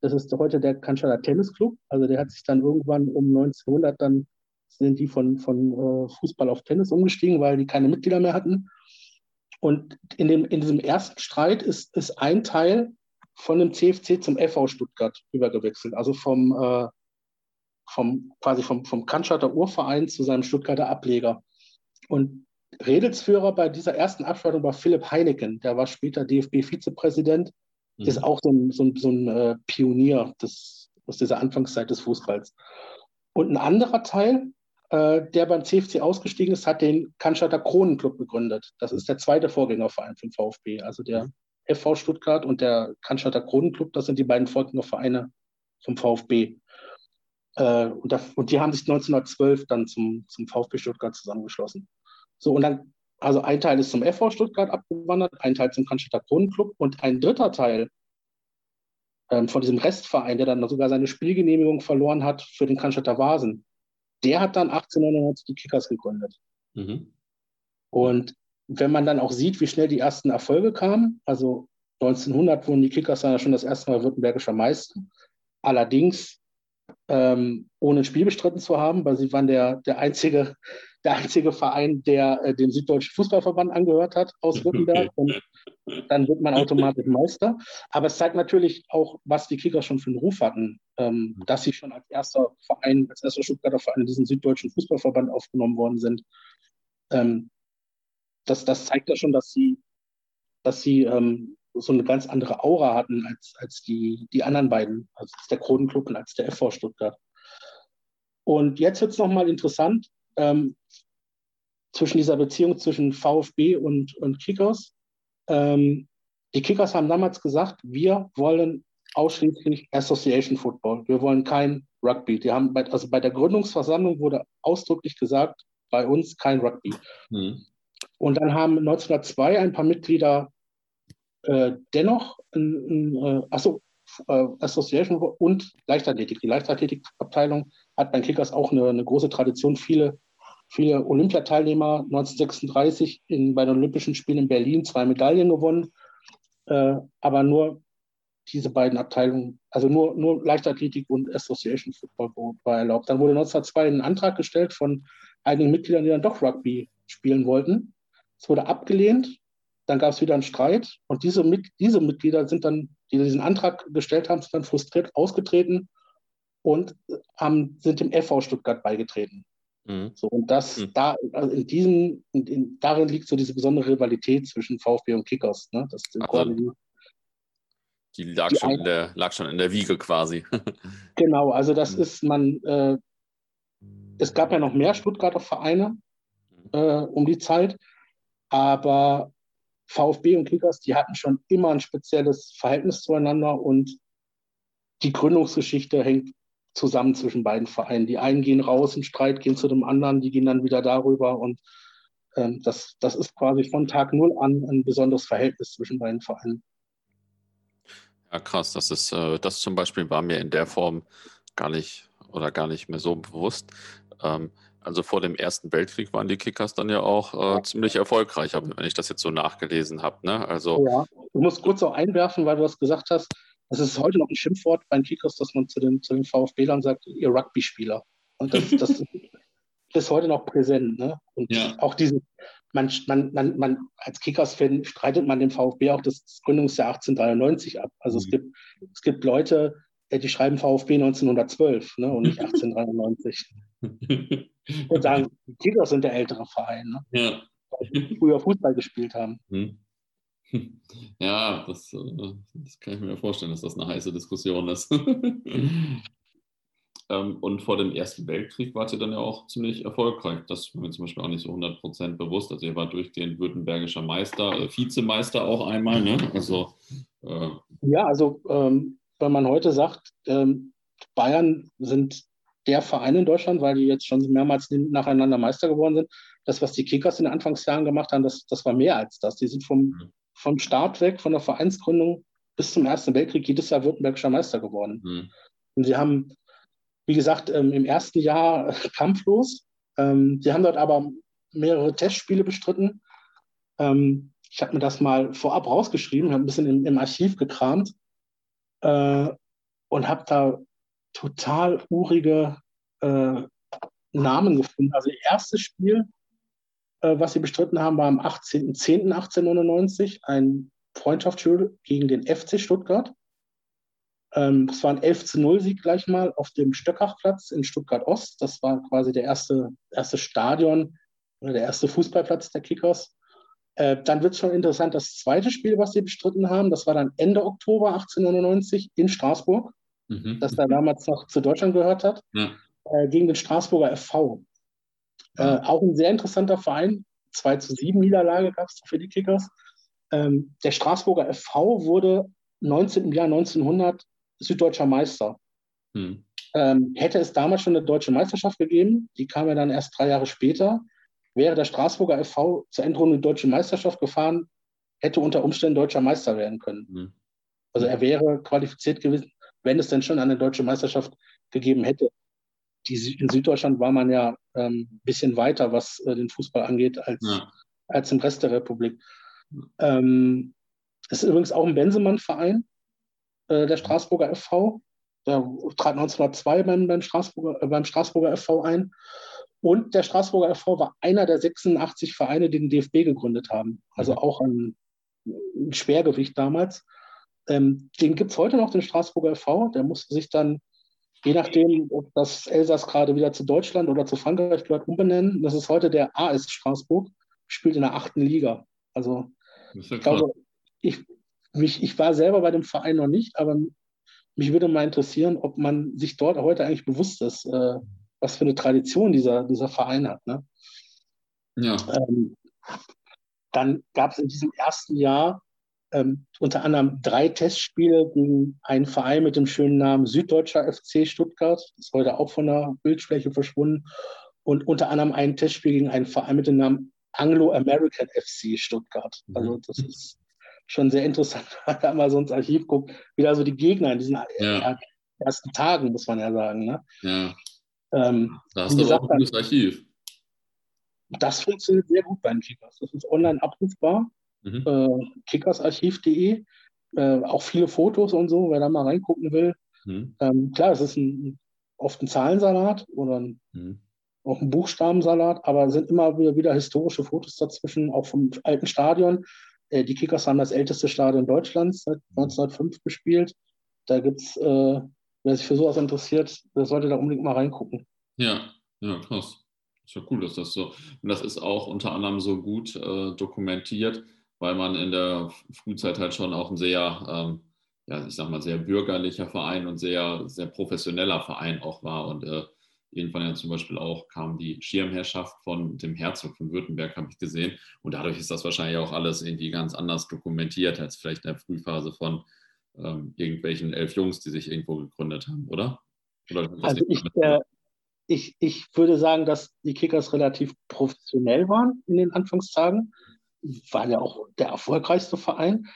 Das ist heute der Cannstatter Tennis Club. Also der hat sich dann irgendwann um 1900 dann sind die von, von äh, Fußball auf Tennis umgestiegen, weil die keine Mitglieder mehr hatten. Und in, dem, in diesem ersten Streit ist, ist ein Teil von dem CFC zum FV Stuttgart übergewechselt, also vom, äh, vom quasi vom, vom Cannstatter Urverein zu seinem Stuttgarter Ableger. Und Redelsführer bei dieser ersten Abschaltung war Philipp Heineken, der war später DFB-Vizepräsident, mhm. ist auch so ein, so ein, so ein äh, Pionier des, aus dieser Anfangszeit des Fußballs. Und ein anderer Teil, äh, der beim CFC ausgestiegen ist, hat den Cannstatter Kronenclub gegründet. Das ist der zweite Vorgängerverein vom VfB. Also der mhm. FV Stuttgart und der Cannstatter Kronenclub, das sind die beiden Vorgängervereine vom VfB. Äh, und, da, und, die haben sich 1912 dann zum, zum VfB Stuttgart zusammengeschlossen. So, und dann Also ein Teil ist zum FV Stuttgart abgewandert, ein Teil zum Cannstatter Kronenklub und ein dritter Teil ähm, von diesem Restverein, der dann sogar seine Spielgenehmigung verloren hat für den Cannstatter Vasen, der hat dann 1899 die Kickers gegründet. Mhm. Und wenn man dann auch sieht, wie schnell die ersten Erfolge kamen, also 1900 wurden die Kickers dann ja schon das erste Mal württembergischer Meister. Allerdings ähm, ohne ein Spiel bestritten zu haben, weil sie waren der, der, einzige, der einzige Verein, der äh, dem Süddeutschen Fußballverband angehört hat aus Württemberg. Und dann wird man automatisch Meister. Aber es zeigt natürlich auch, was die Kickers schon für einen Ruf hatten, ähm, dass sie schon als erster Verein, als erster Stuttgarter Verein in diesen Süddeutschen Fußballverband aufgenommen worden sind. Ähm, das, das zeigt ja schon, dass sie, dass sie ähm, so eine ganz andere Aura hatten als, als die, die anderen beiden, als der Kronenclub und als der FV Stuttgart. Und jetzt wird es nochmal interessant ähm, zwischen dieser Beziehung zwischen VfB und, und Kickers. Ähm, die Kickers haben damals gesagt, wir wollen ausschließlich Association Football. Wir wollen kein Rugby. Die haben bei, also bei der Gründungsversammlung wurde ausdrücklich gesagt, bei uns kein Rugby. Mhm. Und dann haben 1902 ein paar Mitglieder äh, dennoch, ein, ein, äh, achso, äh, Association und Leichtathletik. Die Leichtathletikabteilung hat bei Kickers auch eine, eine große Tradition. Viele, viele Olympiateilnehmer 1936 in, bei den Olympischen Spielen in Berlin zwei Medaillen gewonnen, äh, aber nur diese beiden Abteilungen, also nur, nur Leichtathletik und Association Football war erlaubt. Dann wurde 1902 ein Antrag gestellt von einigen Mitgliedern, die dann doch Rugby spielen wollten. Es wurde abgelehnt dann gab es wieder einen Streit und diese, diese Mitglieder sind dann, die diesen Antrag gestellt haben, sind dann frustriert ausgetreten und haben, sind dem FV Stuttgart beigetreten. Mhm. So, und das, mhm. da, also in diesem, in, in, darin liegt so diese besondere Rivalität zwischen VfB und Kickers. Ne? Das also, die, die, lag, die schon in der, lag schon in der Wiege quasi. genau, also das mhm. ist man, äh, es gab ja noch mehr Stuttgarter Vereine mhm. äh, um die Zeit, aber VfB und Kickers, die hatten schon immer ein spezielles Verhältnis zueinander und die Gründungsgeschichte hängt zusammen zwischen beiden Vereinen. Die einen gehen raus in Streit, gehen zu dem anderen, die gehen dann wieder darüber und ähm, das, das ist quasi von Tag Null an ein besonderes Verhältnis zwischen beiden Vereinen. Ja, krass. Das ist, äh, das zum Beispiel war mir in der Form gar nicht oder gar nicht mehr so bewusst. Ähm, also vor dem Ersten Weltkrieg waren die Kickers dann ja auch äh, ziemlich erfolgreich, wenn ich das jetzt so nachgelesen habe. Ne? Also, ja, du musst kurz auch einwerfen, weil du das gesagt hast. Es ist heute noch ein Schimpfwort bei den Kickers, dass man zu den, zu den VfB-Lern sagt, ihr Rugby-Spieler. Und das, das ist heute noch präsent. Ne? Und ja. auch diese, man, man, man, man als Kickers-Fan streitet man dem VfB auch das Gründungsjahr 1893 ab. Also mhm. es, gibt, es gibt Leute, die schreiben VfB 1912 ne, und nicht 1893. und sagen, die Kickers sind der ältere Verein, ne? ja. die früher Fußball gespielt haben. Hm. Ja, das, äh, das, kann ich mir vorstellen, dass das eine heiße Diskussion ist. Ähm, und vor dem Ersten Weltkrieg wart ihr dann ja auch ziemlich erfolgreich. Das war mir zum Beispiel auch nicht so 100% bewusst. Also ihr wart durchgehend württembergischer Meister, äh, Vizemeister auch einmal. Ne? Also, äh, ja, also ähm, wenn man heute sagt, ähm, Bayern sind der Verein in Deutschland, weil die jetzt schon mehrmals nacheinander Meister geworden sind. Das, was die Kickers in den Anfangsjahren gemacht haben, das, das war mehr als das. Die sind vom, mhm. Vom Start weg, von der Vereinsgründung bis zum Ersten Weltkrieg jedes Jahr württembergischer Meister geworden. Mhm. Und sie haben, wie gesagt, ähm, im ersten Jahr kampflos. Ähm, sie haben dort aber mehrere Testspiele bestritten. Ähm, ich habe mir das mal vorab rausgeschrieben, habe ein bisschen im, im Archiv gekramt äh, und habe da total urige äh, Namen gefunden. Also das erste Spiel, was sie bestritten haben, war am 18.10.1899 ein Freundschaftsspiel gegen den FC Stuttgart. Ähm, das war ein 11 zu 0 Sieg gleich mal auf dem Stöckachplatz in Stuttgart Ost. Das war quasi der erste, erste Stadion oder der erste Fußballplatz der Kickers. Äh, dann wird es schon interessant, das zweite Spiel, was sie bestritten haben, das war dann Ende Oktober 1899 in Straßburg, mhm. das da damals noch zu Deutschland gehört hat, ja. äh, gegen den Straßburger FV. Äh, auch ein sehr interessanter Verein, 2 zu 7 Niederlage gab es für die Kickers. Ähm, der Straßburger FV wurde 19, im Jahr 1900 süddeutscher Meister. Mhm. Ähm, hätte es damals schon eine deutsche Meisterschaft gegeben, die kam ja dann erst drei Jahre später, wäre der Straßburger FV zur Endrunde der deutschen Meisterschaft gefahren, hätte unter Umständen deutscher Meister werden können. Mhm. Also er wäre qualifiziert gewesen, wenn es denn schon eine deutsche Meisterschaft gegeben hätte. Die, in Süddeutschland war man ja ein ähm, bisschen weiter, was äh, den Fußball angeht, als, ja. als im Rest der Republik. Ähm, ist übrigens auch ein Bensemann-Verein, äh, der Straßburger FV. Der trat 1902 beim, beim, Straßburger, äh, beim Straßburger FV ein. Und der Straßburger FV war einer der 86 Vereine, die den DFB gegründet haben. Also mhm. auch ein, ein, Schwergewicht damals. Ähm, den gibt es heute noch, den Straßburger FV. Der musste sich dann, je nachdem, ob das Elsass gerade wieder zu Deutschland oder zu Frankreich gehört, umbenennen. Das ist heute der AS Straßburg, spielt in der achten Liga. Also ich glaube, ich, mich, ich war selber bei dem Verein noch nicht, aber mich würde mal interessieren, ob man sich dort heute eigentlich bewusst ist, äh, was für eine Tradition dieser, dieser Verein hat. Ne? Ja. Ähm, dann gab es in diesem ersten Jahr ähm, unter anderem drei Testspiele gegen einen Verein mit dem schönen Namen Süddeutscher FC Stuttgart, ist heute auch von der Bildfläche verschwunden, und unter anderem ein Testspiel gegen einen Verein mit dem Namen Anglo-American FC Stuttgart. Also das ist schon sehr interessant, wenn man mal so ins Archiv guckt, wie da so die Gegner in diesen ja. ersten Tagen, muss man ja sagen. Ne? Ja. Ähm, da hast du gesagt, auch ein gutes Archiv. Das funktioniert sehr gut beim Kickers. Das ist online abrufbar. Mhm. Äh, kickersarchiv.de. Äh, auch viele Fotos und so, wer da mal reingucken will. Mhm. Ähm, klar, es ist ein, oft ein Zahlensalat oder ein, mhm. auch ein Buchstabensalat, aber es sind immer wieder, wieder historische Fotos dazwischen, auch vom alten Stadion. Äh, die Kickers haben das älteste Stadion Deutschlands seit 1905 gespielt. Da gibt es, äh, wer sich für sowas interessiert, der sollte da unbedingt mal reingucken. Ja, ja, krass. Ist ja cool, dass das so. Und das ist auch unter anderem so gut äh, dokumentiert, weil man in der Frühzeit halt schon auch ein sehr, ähm, ja, ich sag mal, sehr bürgerlicher Verein und sehr, sehr professioneller Verein auch war. Und äh, Irgendwann ja zum Beispiel auch kam die Schirmherrschaft von dem Herzog von Württemberg, habe ich gesehen. Und dadurch ist das wahrscheinlich auch alles irgendwie ganz anders dokumentiert als vielleicht in der Frühphase von ähm, irgendwelchen elf Jungs, die sich irgendwo gegründet haben, oder? oder also ich, äh, ich, ich würde sagen, dass die Kickers relativ professionell waren in den Anfangstagen. War ja auch der erfolgreichste Verein.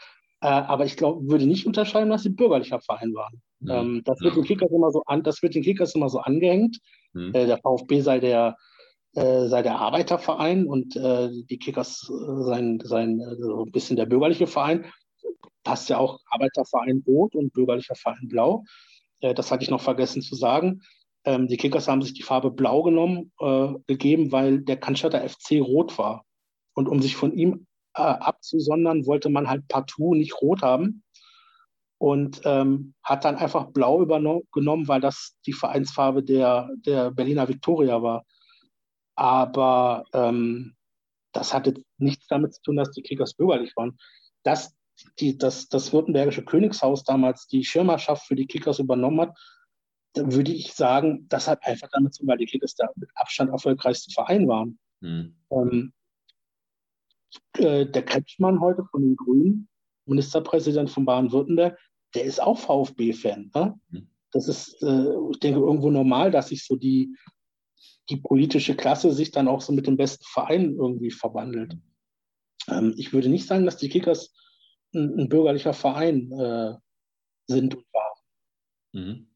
Äh, aber ich glaube, würde nicht unterscheiden, dass sie bürgerlicher Verein waren. Ja. Ähm, das, wird ja. den Kickers immer so an, das wird den Kickers immer so angehängt. Mhm. Äh, der VfB sei der, äh, sei der Arbeiterverein und äh, die Kickers äh, seien sein, äh, so ein bisschen der bürgerliche Verein. Passt ja auch Arbeiterverein Rot und bürgerlicher Verein Blau. das hatte ich noch vergessen zu sagen. Ähm, die Kickers haben sich die Farbe Blau genommen, gegeben, weil der Cannstatter FC rot war. Und um sich von ihm abzusondern, wollte man halt partout nicht rot haben und ähm, hat dann einfach blau übernommen, weil das die Vereinsfarbe der, der Berliner Viktoria war. Aber ähm, das hatte nichts damit zu tun, dass die Kickers bürgerlich waren. Dass die, das, das württembergische Königshaus damals die Schirmerschaft für die Kickers übernommen hat, dann würde ich sagen, das hat einfach damit zu tun, weil die Kickers der mit Abstand erfolgreichste Verein waren. Mhm. Ähm, äh, der Kretschmann heute von den Grünen, Ministerpräsident von Baden-Württemberg, der ist auch VfB-Fan. Ne? Mhm. Das ist, äh, ich denke, irgendwo normal, dass sich so die, die politische Klasse sich dann auch so mit dem besten Verein irgendwie verwandelt. Ähm, ich würde nicht sagen, dass die Kickers ein, ein bürgerlicher Verein äh, sind und waren. Mhm.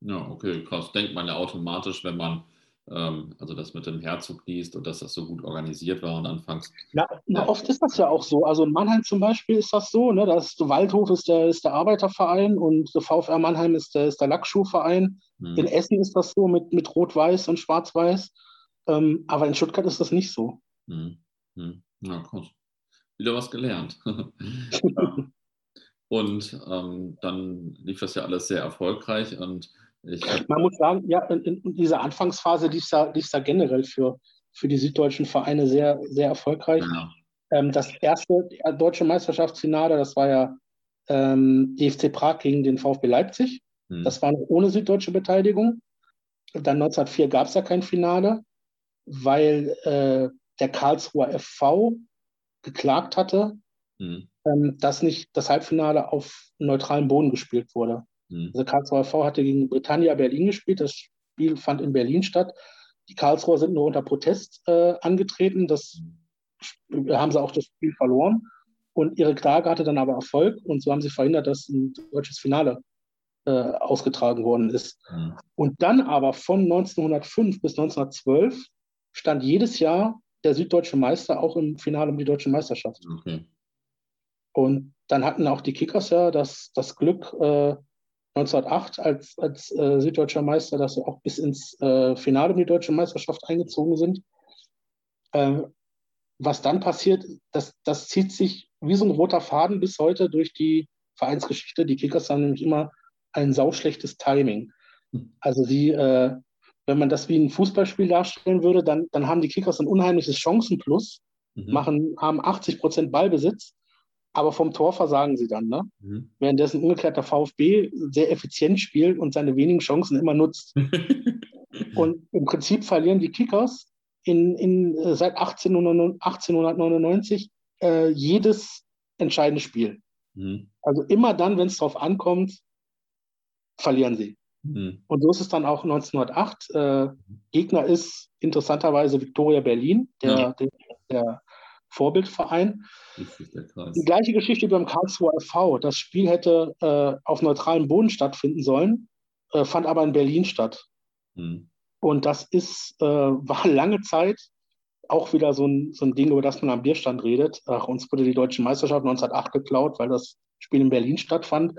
Ja, okay, krass. Denkt man ja automatisch, wenn man also das mit dem Herzog liest und dass das so gut organisiert war und anfangs. Ja, na, oft ist das ja auch so. Also in Mannheim zum Beispiel ist das so, ne? Das Waldhof ist der, ist der Arbeiterverein und der VfR Mannheim ist der, ist der Lackschuhverein. Hm. In Essen ist das so mit, mit Rot-Weiß und Schwarz-Weiß. Ähm, aber in Stuttgart ist das nicht so. Hm. Hm. Na, krass. Wieder was gelernt. Und ähm, dann lief das ja alles sehr erfolgreich und man muss sagen, ja, in, in dieser Anfangsphase lief es da, da generell für, für die süddeutschen Vereine sehr, sehr erfolgreich. Ja. Ähm, das erste deutsche Meisterschaftsfinale, das war ja ähm, EFC Prag gegen den VfB Leipzig. Hm. Das war noch ohne süddeutsche Beteiligung. Dann 1904 gab es ja kein Finale, weil äh, der Karlsruher FV geklagt hatte, hm. ähm, dass nicht das Halbfinale auf neutralem Boden gespielt wurde. Mhm. Also Karlsruher V hatte gegen Britannia Berlin gespielt. Das Spiel fand in Berlin statt. Die Karlsruher sind nur unter Protest äh, angetreten. Das haben sie auch das Spiel verloren. Und ihre Klage hatte dann aber Erfolg und so haben sie verhindert, dass ein deutsches Finale äh, ausgetragen worden ist. Mhm. Und dann aber von 1905 bis 1912 stand jedes Jahr der süddeutsche Meister auch im Finale um die deutsche Meisterschaft. Okay. Und dann hatten auch die Kickers ja das, das Glück, äh, 1908 als, als äh, süddeutscher Meister, dass sie auch bis ins äh, Finale um die deutsche Meisterschaft eingezogen sind. Äh, was dann passiert, das, das zieht sich wie so ein roter Faden bis heute durch die Vereinsgeschichte. Die Kickers haben nämlich immer ein sauschlechtes Timing. Also die, äh, wenn man das wie ein Fußballspiel darstellen würde, dann, dann haben die Kickers ein unheimliches Chancenplus, mhm. machen, haben 80 Prozent Ballbesitz aber vom Tor versagen sie dann. Ne? Mhm. Währenddessen umgekehrt der VfB sehr effizient spielt und seine wenigen Chancen immer nutzt. und im Prinzip verlieren die Kickers in, in, äh, seit 1899 äh, jedes entscheidende Spiel. Mhm. Also immer dann, wenn es darauf ankommt, verlieren sie. Mhm. Und so ist es dann auch 1908. Äh, Gegner ist interessanterweise Victoria Berlin, der, ja. der, der Vorbildverein. Die gleiche Geschichte beim Karlsruher FV. Das Spiel hätte äh, auf neutralem Boden stattfinden sollen, äh, fand aber in Berlin statt. Mhm. Und das ist, äh, war lange Zeit auch wieder so ein, so ein Ding, über das man am Bierstand redet. Ach, uns wurde die deutsche Meisterschaft 1908 geklaut, weil das Spiel in Berlin stattfand.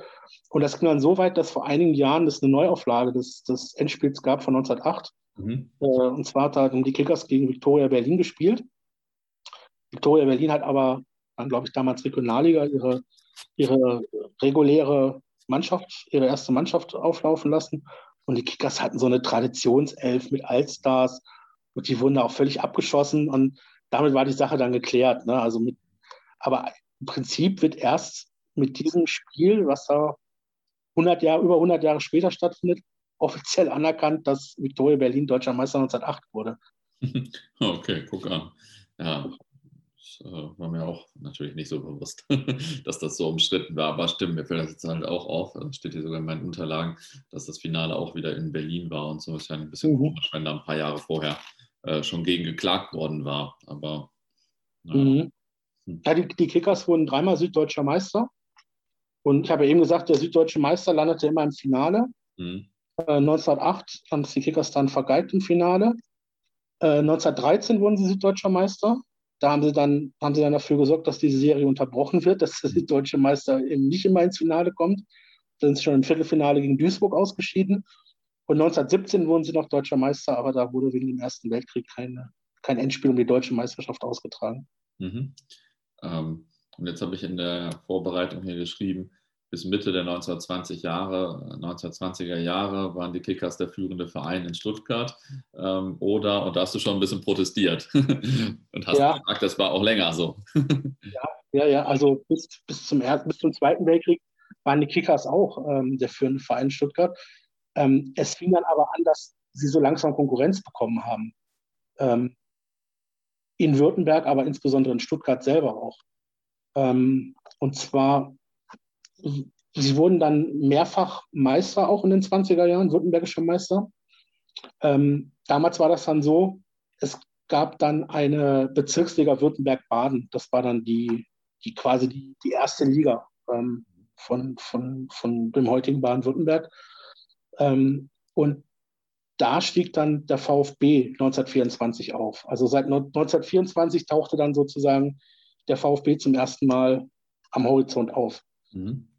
Und das ging dann so weit, dass vor einigen Jahren es eine Neuauflage des, des Endspiels gab von 1908. Mhm. Äh, und zwar hat um die Kickers gegen Viktoria Berlin gespielt. Victoria Berlin hat aber, dann glaube ich damals Regionalliga, ihre, ihre reguläre Mannschaft, ihre erste Mannschaft auflaufen lassen. Und die Kickers hatten so eine Traditionself mit Allstars und die wurden da auch völlig abgeschossen und damit war die Sache dann geklärt. Ne? Also mit, aber im Prinzip wird erst mit diesem Spiel, was da 100 Jahre, über 100 Jahre später stattfindet, offiziell anerkannt, dass Victoria Berlin deutscher Meister 1908 wurde. Okay, guck an. Ja, äh, war mir auch natürlich nicht so bewusst, dass das so umstritten war. Aber stimmt, mir fällt das jetzt halt auch auf. Das steht hier sogar in meinen Unterlagen, dass das Finale auch wieder in Berlin war und so ist ja ein bisschen mhm. komisch, wenn da ein paar Jahre vorher äh, schon gegen geklagt worden war. Aber mhm. hm. ja, die, die Kickers wurden dreimal süddeutscher Meister. Und ich habe ja eben gesagt, der süddeutsche Meister landete immer im Finale. Mhm. Äh, 1908 haben es die Kickers dann vergeigt im Finale. Äh, 1913 wurden sie süddeutscher Meister. Da haben sie, dann, haben sie dann dafür gesorgt, dass diese Serie unterbrochen wird, dass der deutsche Meister eben nicht immer ins Finale kommt. Dann sind sie schon im Viertelfinale gegen Duisburg ausgeschieden. Und 1917 wurden sie noch deutscher Meister, aber da wurde wegen dem Ersten Weltkrieg keine, kein Endspiel um die deutsche Meisterschaft ausgetragen. Mhm. Ähm, und jetzt habe ich in der Vorbereitung hier geschrieben, bis Mitte der 1920 Jahre, 1920er Jahre waren die Kickers der führende Verein in Stuttgart. Ähm, oder, und da hast du schon ein bisschen protestiert und hast ja. gesagt, das war auch länger so. ja, ja, ja, also bis, bis, zum, Ersten, bis zum Zweiten Weltkrieg waren die Kickers auch ähm, der führende Verein in Stuttgart. Ähm, es fing dann aber an, dass sie so langsam Konkurrenz bekommen haben. Ähm, in Württemberg, aber insbesondere in Stuttgart selber auch. Ähm, und zwar Sie wurden dann mehrfach Meister auch in den 20er Jahren, württembergischer Meister. Ähm, damals war das dann so, es gab dann eine Bezirksliga Württemberg-Baden. Das war dann die, die quasi die, die erste Liga ähm, von, von, von dem heutigen Baden-Württemberg. Ähm, und da stieg dann der VfB 1924 auf. Also seit 1924 tauchte dann sozusagen der VfB zum ersten Mal am Horizont auf. Mhm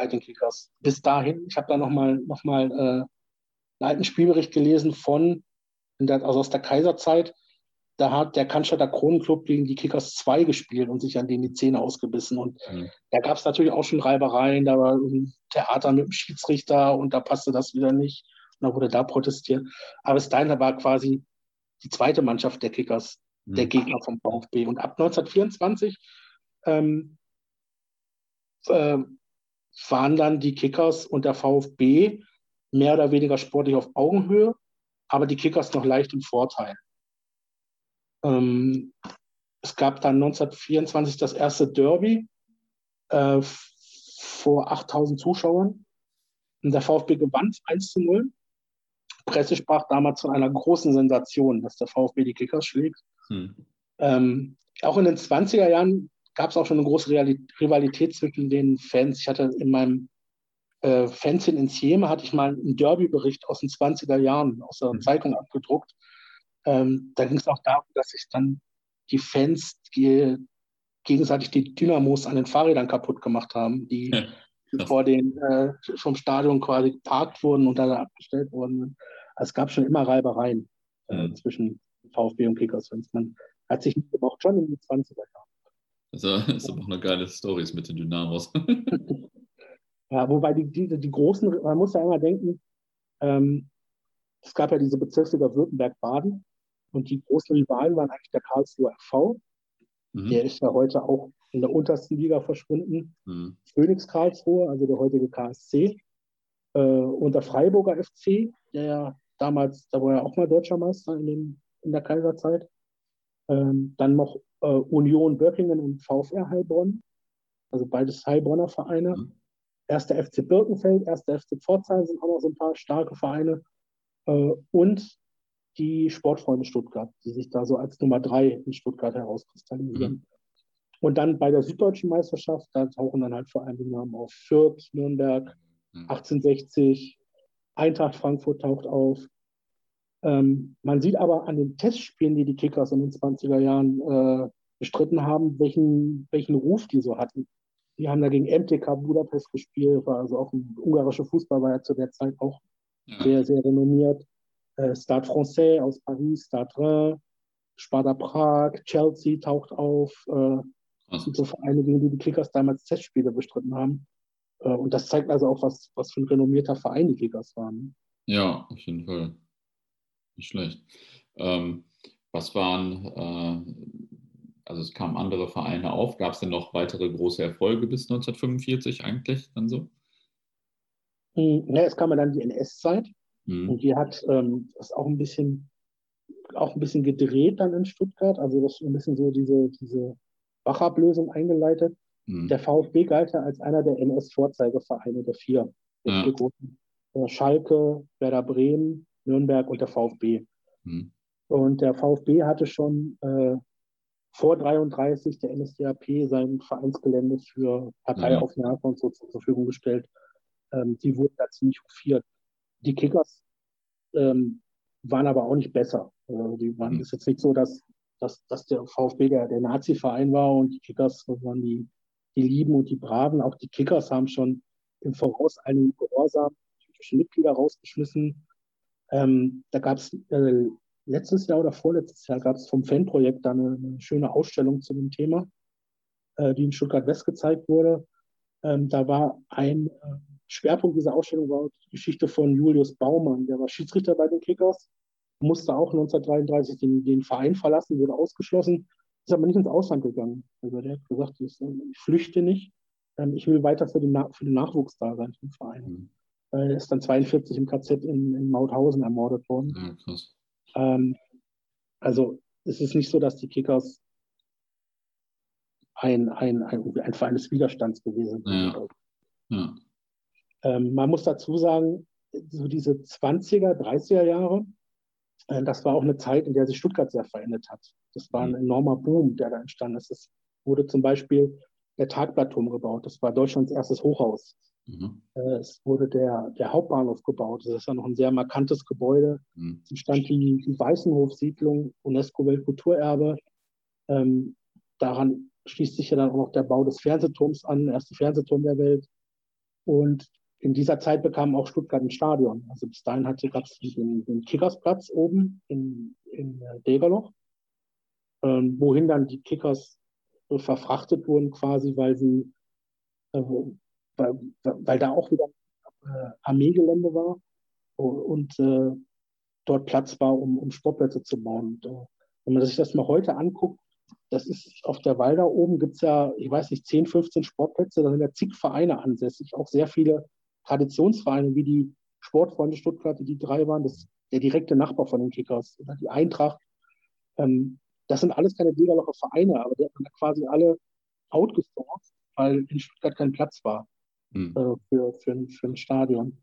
bei den Kickers. Bis dahin, ich habe da nochmal noch mal, äh, einen alten Spielbericht gelesen von, also aus der Kaiserzeit. Da hat der Cannstatter Kronenclub gegen die Kickers 2 gespielt und sich an denen die Zähne ausgebissen. Und mhm. da gab es natürlich auch schon Reibereien, da war ein Theater mit dem Schiedsrichter und da passte das wieder nicht. Und da wurde da protestiert. Aber bis dahin war quasi die zweite Mannschaft der Kickers, mhm. der Gegner vom VfB. Und ab 1924 ähm, äh, waren dann die Kickers und der VfB mehr oder weniger sportlich auf Augenhöhe, aber die Kickers noch leicht im Vorteil. Ähm, es gab dann 1924 das erste Derby äh, vor 8000 Zuschauern. Und der VfB gewann 1 zu 0. Presse sprach damals von einer großen Sensation, dass der VfB die Kickers schlägt. Hm. Ähm, auch in den 20er Jahren gab es auch schon eine große Rivalität zwischen den Fans. Ich hatte in meinem äh, Fanzine in Siema hatte ich mal einen Derby-Bericht aus den 20er Jahren aus der mhm. Zeitung abgedruckt. Ähm, da ging es auch darum, dass sich dann die Fans die, gegenseitig die Dynamos an den Fahrrädern kaputt gemacht haben, die ja, vor den äh, vom Stadion quasi geparkt wurden und dann abgestellt wurden. Also es gab schon immer Reibereien äh, mhm. zwischen VfB und Kickers-Fans. Man hat sich nicht gemocht, schon in den 20er Jahren. Also, das ist aber auch eine geile Story mit den Dynamos. ja, wobei die, die, die großen, man muss ja immer denken, ähm, es gab ja diese Bezirksliga Württemberg-Baden und die großen Rivalen waren eigentlich der Karlsruher FV. Mhm. Der ist ja heute auch in der untersten Liga verschwunden. Mhm. Phoenix Karlsruhe, also der heutige KSC. Äh, und der Freiburger FC, der ja damals, da war ja auch mal deutscher Meister in, den, in der Kaiserzeit. Ähm, dann noch äh, Union Böckingen und VfR Heilbronn, also beides Heilbronner Vereine. Mhm. Erster FC Birkenfeld, erster FC Pforzheim sind auch noch so ein paar starke Vereine. Äh, und die Sportfreunde Stuttgart, die sich da so als Nummer drei in Stuttgart herauskristallisieren. Mhm. Und dann bei der Süddeutschen Meisterschaft, da tauchen dann halt vor allem die Namen auf. Fürth, Nürnberg, mhm. 1860, Eintracht Frankfurt taucht auf, ähm, man sieht aber an den Testspielen, die die Kickers in den 20er Jahren äh, bestritten haben, welchen, welchen Ruf die so hatten. Die haben da gegen MTK Budapest gespielt, war also auch ein ungarischer Fußball, war ja zu der Zeit auch ja. sehr, sehr renommiert. Äh, Stade Francais aus Paris, Stade Reims, Sparta Prag, Chelsea taucht auf. Äh, das sind so Vereine, gegen die die Kickers damals Testspiele bestritten haben. Äh, und das zeigt also auch, was, was für ein renommierter Verein die Kickers waren. Ja, auf jeden Fall. Nicht schlecht. Ähm, was waren, äh, also es kamen andere Vereine auf. Gab es denn noch weitere große Erfolge bis 1945 eigentlich dann so? Hm, ja, es kam ja dann die NS-Zeit mhm. und die hat ähm, das auch ein bisschen auch ein bisschen gedreht dann in Stuttgart, also das ein bisschen so diese, diese Wachablösung eingeleitet. Mhm. Der VfB galt ja als einer der NS-Vorzeigevereine der vier. Ja. Schalke, Werder Bremen, Nürnberg und der VfB. Mhm. Und der VfB hatte schon äh, vor 33 der NSDAP sein Vereinsgelände für Parteiaufnahme und so zur Verfügung gestellt. Ähm, die wurden da ziemlich hofiert. Die Kickers ähm, waren aber auch nicht besser. Also die waren, mhm. ist jetzt nicht so, dass, dass, dass der VfB der, der Nazi-Verein war und die Kickers waren die, die Lieben und die Braven. Auch die Kickers haben schon im Voraus einen Gehorsam typische Mitglieder rausgeschmissen. Ähm, da gab es äh, letztes Jahr oder vorletztes Jahr gab es vom Fanprojekt da eine, eine, schöne Ausstellung zu dem Thema, äh, die in Stuttgart West gezeigt wurde. Ähm, da war ein äh, Schwerpunkt dieser Ausstellung war die Geschichte von Julius Baumann, der war Schiedsrichter bei den Kickers, musste auch 1933 den, den Verein verlassen, wurde ausgeschlossen, ist aber nicht ins Ausland gegangen. Also der hat gesagt, ich, flüchte nicht, ähm, ich will weiter für den, für den Nachwuchs da sein im Verein. Mhm. Er ist dann 42 im KZ in, in Mauthausen ermordet worden. Ja, krass. Ähm, also es ist nicht so, dass die Kickers ein, ein, ein, ein Verein des Widerstands gewesen sind. Ja. Ja. Ähm, man muss dazu sagen, so diese 20er, 30er Jahre, äh, das war auch eine Zeit, in der sich Stuttgart sehr verändert hat. Das war ein mhm. enormer Boom, der da entstanden ist. Es wurde zum Beispiel der Tagblattturm gebaut. Das war Deutschlands erstes Hochhaus. Mhm. Äh, es wurde der, der Hauptbahnhof gebaut. Das ist ja noch ein sehr markantes Gebäude. Mhm. Es entstand die, die Weißenhof-Siedlung, UNESCO-Weltkulturerbe. Ähm, daran schließt sich ja dann auch noch der Bau des Fernsehturms an, der erste Fernsehturm der Welt. Und in dieser Zeit bekam auch Stuttgart ein Stadion. Also bis dahin gab es den, den Kickersplatz oben in, in Degerloch, ähm, wohin dann die Kickers verfrachtet wurden quasi, weil sie äh, weil, weil da auch wieder äh, Armeegelände war und äh, dort Platz war, um, um Sportplätze zu bauen. Und, äh, wenn man sich das mal heute anguckt, das ist auf der Walda oben gibt es ja, ich weiß nicht, 10, 15 Sportplätze, da sind ja zig Vereine ansässig, auch sehr viele Traditionsvereine wie die Sportfreunde Stuttgart, die drei waren, das der direkte Nachbar von den Kickers, oder die Eintracht. Ähm, das sind alles keine Degerlocher Vereine, aber die haben quasi alle outgesourced, weil in Stuttgart kein Platz war mhm. äh, für, für, ein, für ein Stadion.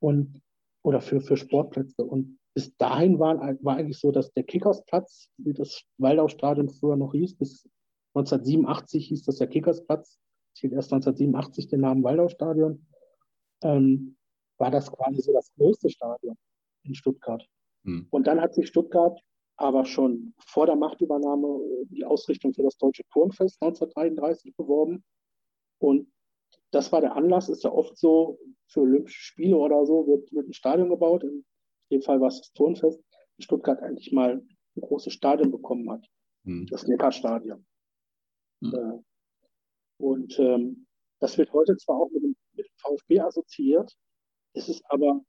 Und oder für, für Sportplätze. Und bis dahin war, war eigentlich so, dass der Kickersplatz, wie das Waldau-Stadion früher noch hieß, bis 1987 hieß das der Kickersplatz, hielt erst 1987 den Namen Waldau-Stadion, ähm, war das quasi so das größte Stadion in Stuttgart. Hm. Und dann hat sich Stuttgart aber schon vor der Machtübernahme die Ausrichtung für das Deutsche Turnfest 1933 beworben. Und das war der Anlass, ist ja oft so, für Olympische Spiele oder so wird, wird ein Stadion gebaut. In dem Fall war es das Turnfest. In Stuttgart eigentlich mal ein großes Stadion bekommen hat. Hm. Das Neckarstadion. Hm. Äh, und ähm, das wird heute zwar auch mit dem, mit dem VfB assoziiert, es ist aber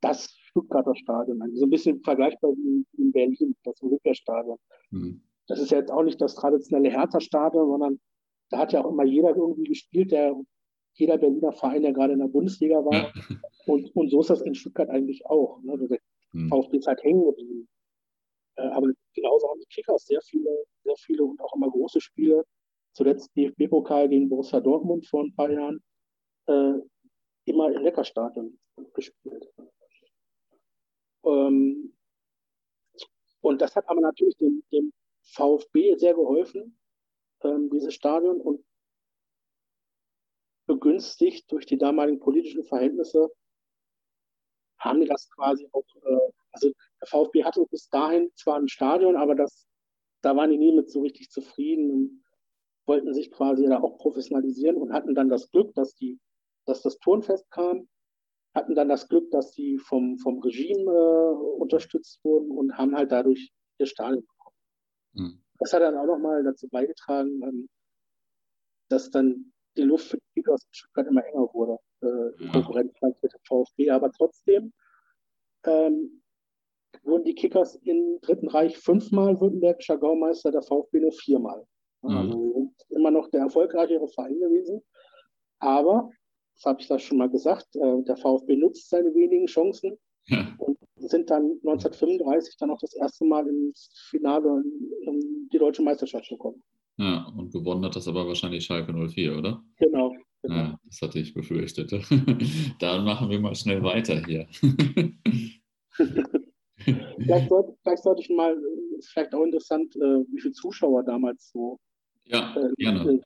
das Stuttgarter Stadion, also so ein bisschen vergleichbar wie in Berlin, das Olympiastadion. Mhm. Das ist ja jetzt auch nicht das traditionelle Hertha-Stadion, sondern da hat ja auch immer jeder irgendwie gespielt, der jeder Berliner Verein, der gerade in der Bundesliga war. Ja. Und, und so ist das in Stuttgart eigentlich auch. Ne? Der mhm. VfB ist halt hängen geblieben. Äh, aber genauso haben die Kickers sehr viele, sehr viele und auch immer große Spiele. Zuletzt DFB-Pokal gegen Borussia Dortmund vor ein paar Jahren. Äh, immer im Neckarstadion gespielt. Ähm, und das hat aber natürlich dem, dem VfB sehr geholfen, ähm, dieses Stadion, und begünstigt durch die damaligen politischen Verhältnisse, haben die das quasi auch, äh, also der VfB hatte bis dahin zwar ein Stadion, aber das, da waren die nie mit so richtig zufrieden und wollten sich quasi da auch professionalisieren und hatten dann das Glück, dass die, dass das Turnfest kam hatten dann das Glück, dass sie vom, vom Regime äh, unterstützt wurden und haben halt dadurch ihr Stadion bekommen. Mhm. Das hat dann auch nochmal dazu beigetragen, ähm, dass dann die Luft für die Kickers in Stuttgart immer enger wurde. Äh, ja. Konkurrenz mit dem VfB. Aber trotzdem ähm, wurden die Kickers im Dritten Reich fünfmal württembergischer Gaumeister, der VfB nur viermal. Mhm. Also immer noch der erfolgreichere Verein gewesen. Aber das habe ich da schon mal gesagt, äh, der VfB nutzt seine wenigen Chancen ja. und sind dann 1935 dann auch das erste Mal ins Finale in die deutsche Meisterschaft gekommen. Ja, und gewonnen hat das aber wahrscheinlich Schalke 04, oder? Genau. genau. Ja, das hatte ich befürchtet. dann machen wir mal schnell weiter hier. vielleicht, sollte, vielleicht, sollte, ich mal, vielleicht auch interessant, äh, wie viele Zuschauer damals so ja, äh, im,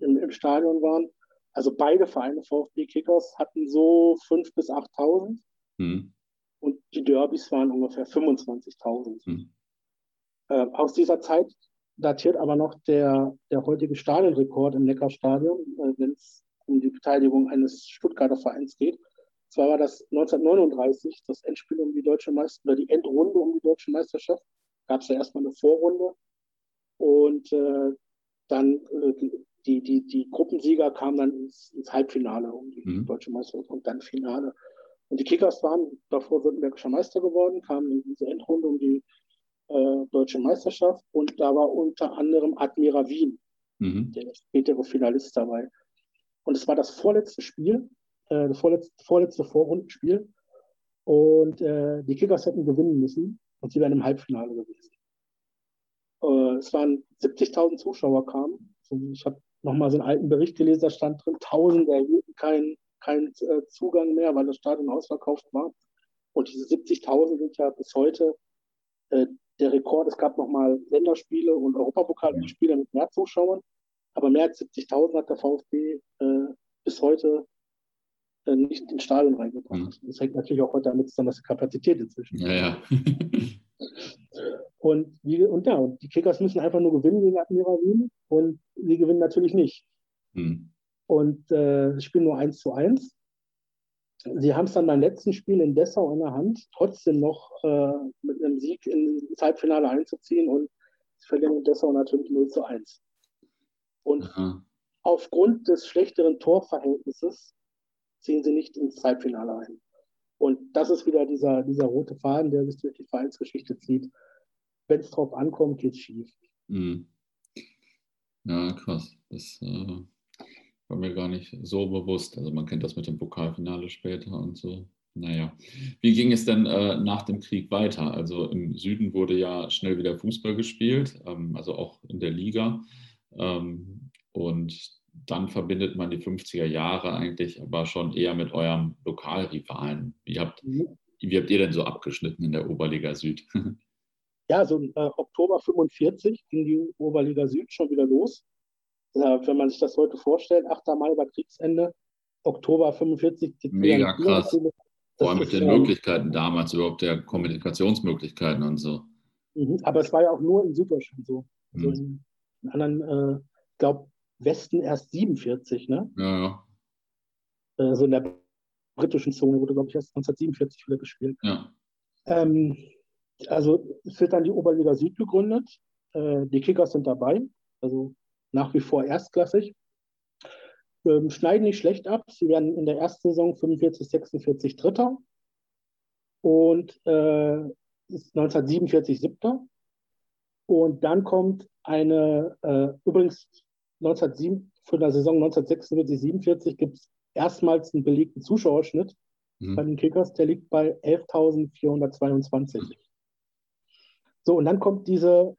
im, Stadion waren. Also beide Vereine, VfB Kickers, hatten so 5.000 bis 8.000 mhm. Und die Derbys waren ungefähr 25.000. Mhm. Äh, aus dieser Zeit datiert aber noch der, der heutige Stadionrekord im Neckarstadion, äh, wenn es um die Beteiligung eines Stuttgarter Vereins geht. Zwar war das 1939 das Endspiel um die deutsche Meisterschaft oder die Endrunde um die deutsche Meisterschaft. Gab es ja erstmal eine Vorrunde und äh, dann äh, die, die, die Gruppensieger kamen dann ins, ins Halbfinale um die mhm. deutsche Meisterschaft und dann Finale. Und die Kickers waren davor württembergischer Meister geworden, kamen in diese Endrunde um die äh, deutsche Meisterschaft und da war unter anderem Admira Wien, mhm. der spätere Finalist dabei. Und es war das vorletzte Spiel, äh, das vorletzte, vorletzte Vorrundenspiel. Und äh, die Kickers hätten gewinnen müssen und sie wären im Halbfinale gewesen. Äh, es waren 70.000 Zuschauer kamen. ich habe nochmal so einen alten Bericht gelesen, da stand drin, Tausende erhielten keinen kein, äh, Zugang mehr, weil das Stadion ausverkauft war. Und diese 70.000 sind ja bis heute äh, der Rekord. Es gab nochmal Länderspiele und Europapokalspiele mit mehr Zuschauern, aber mehr als 70.000 hat der VfB äh, bis heute äh, nicht ins Stadion reingebracht. Mhm. Das hängt natürlich auch heute damit zusammen, dass die Kapazität inzwischen. Ja, ja. Und, die, und ja, und die Kickers müssen einfach nur gewinnen gegen Admira Wien und sie gewinnen natürlich nicht. Hm. Und äh, spielen nur 1 zu 1. Sie haben es dann beim letzten Spiel in Dessau in der Hand, trotzdem noch äh, mit einem Sieg ins Halbfinale einzuziehen und sie verlieren in Dessau natürlich 0 zu 1. Und Aha. aufgrund des schlechteren Torverhältnisses ziehen sie nicht ins Halbfinale ein. Und das ist wieder dieser, dieser rote Faden, der sich durch die Vereinsgeschichte zieht wenn es drauf ankommt, geht es schief. Mhm. Ja, krass. Das äh, war mir gar nicht so bewusst. Also man kennt das mit dem Pokalfinale später und so. Naja, wie ging es denn äh, nach dem Krieg weiter? Also im Süden wurde ja schnell wieder Fußball gespielt, ähm, also auch in der Liga. Ähm, und dann verbindet man die 50er Jahre eigentlich aber schon eher mit eurem Lokalrivalen. Wie habt, mhm. wie habt ihr denn so abgeschnitten in der Oberliga Süd? Ja, so im äh, Oktober 45 ging die Oberliga Süd schon wieder los. Wenn man sich das heute vorstellt, 8. Mai war Kriegsende, Oktober 45. Mega krass. Vor allem mit den ähm, Möglichkeiten damals, überhaupt der Kommunikationsmöglichkeiten und so. Mhm, aber es war ja auch nur in Süddeutschland so. Also mhm. in anderen, äh, ich glaube, Westen erst 47, ne? Ja, ja. Also in der britischen Zone wurde, glaube ich, erst 1947 wieder gespielt. Ja. Ähm, also es wird dann die Oberliga Süd gegründet. Äh, die Kickers sind dabei, also nach wie vor erstklassig. Ähm, schneiden nicht schlecht ab. Sie werden in der ersten Saison 45, 46 Dritter und äh, ist 1947 Siebter. Und dann kommt eine, äh, übrigens 1907, für der Saison 1946, 47 gibt es erstmals einen belegten Zuschauerschnitt mhm. bei den Kickers, der liegt bei 11.422. So, und dann kommt diese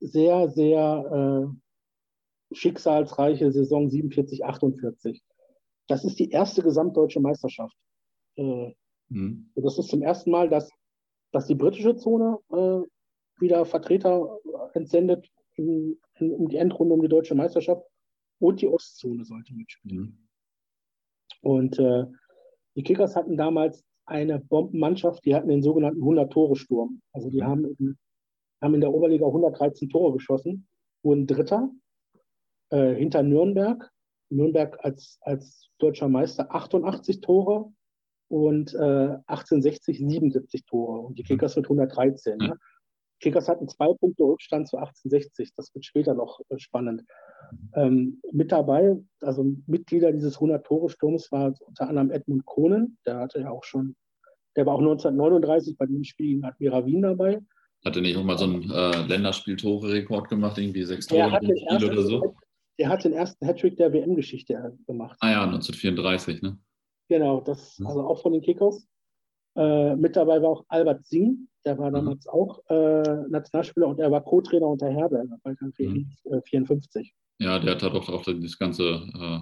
sehr, sehr äh, schicksalsreiche Saison 47, 48. Das ist die erste gesamtdeutsche Meisterschaft. Äh, mhm. Das ist zum ersten Mal, dass, dass die britische Zone äh, wieder Vertreter entsendet in, in, um die Endrunde um die deutsche Meisterschaft und die Ostzone sollte mitspielen. Mhm. Und äh, die Kickers hatten damals eine Bombenmannschaft, die hatten den sogenannten 100-Tore-Sturm. Also die mhm. haben in, haben in der Oberliga 113 Tore geschossen, wurden Dritter äh, hinter Nürnberg. Nürnberg als, als deutscher Meister 88 Tore und äh, 1860 77 Tore und die mhm. Kickers mit 113. Mhm. Ne? Kickers hatten zwei Punkte Rückstand zu 1860. Das wird später noch äh, spannend. Ähm, mit dabei, also Mitglieder dieses 100-Tore-Sturms war unter anderem Edmund Kohnen. Der hatte ja auch schon, der war auch 1939 bei dem Spiel gegen Admira Wien dabei. Hatte nicht auch mal so einen äh, Länderspiel-Tore-Rekord gemacht, irgendwie sechs Tore oder so? Der hat den ersten Hattrick der WM-Geschichte gemacht. Ah ja, 1934, ne? Genau, das, also auch von den Kickers. Äh, mit dabei war auch Albert Singh, der war mhm. damals mhm. auch äh, Nationalspieler und er war Co-Trainer unter Herberger bei mhm. 54. Ja, der hat doch auch das ganze äh,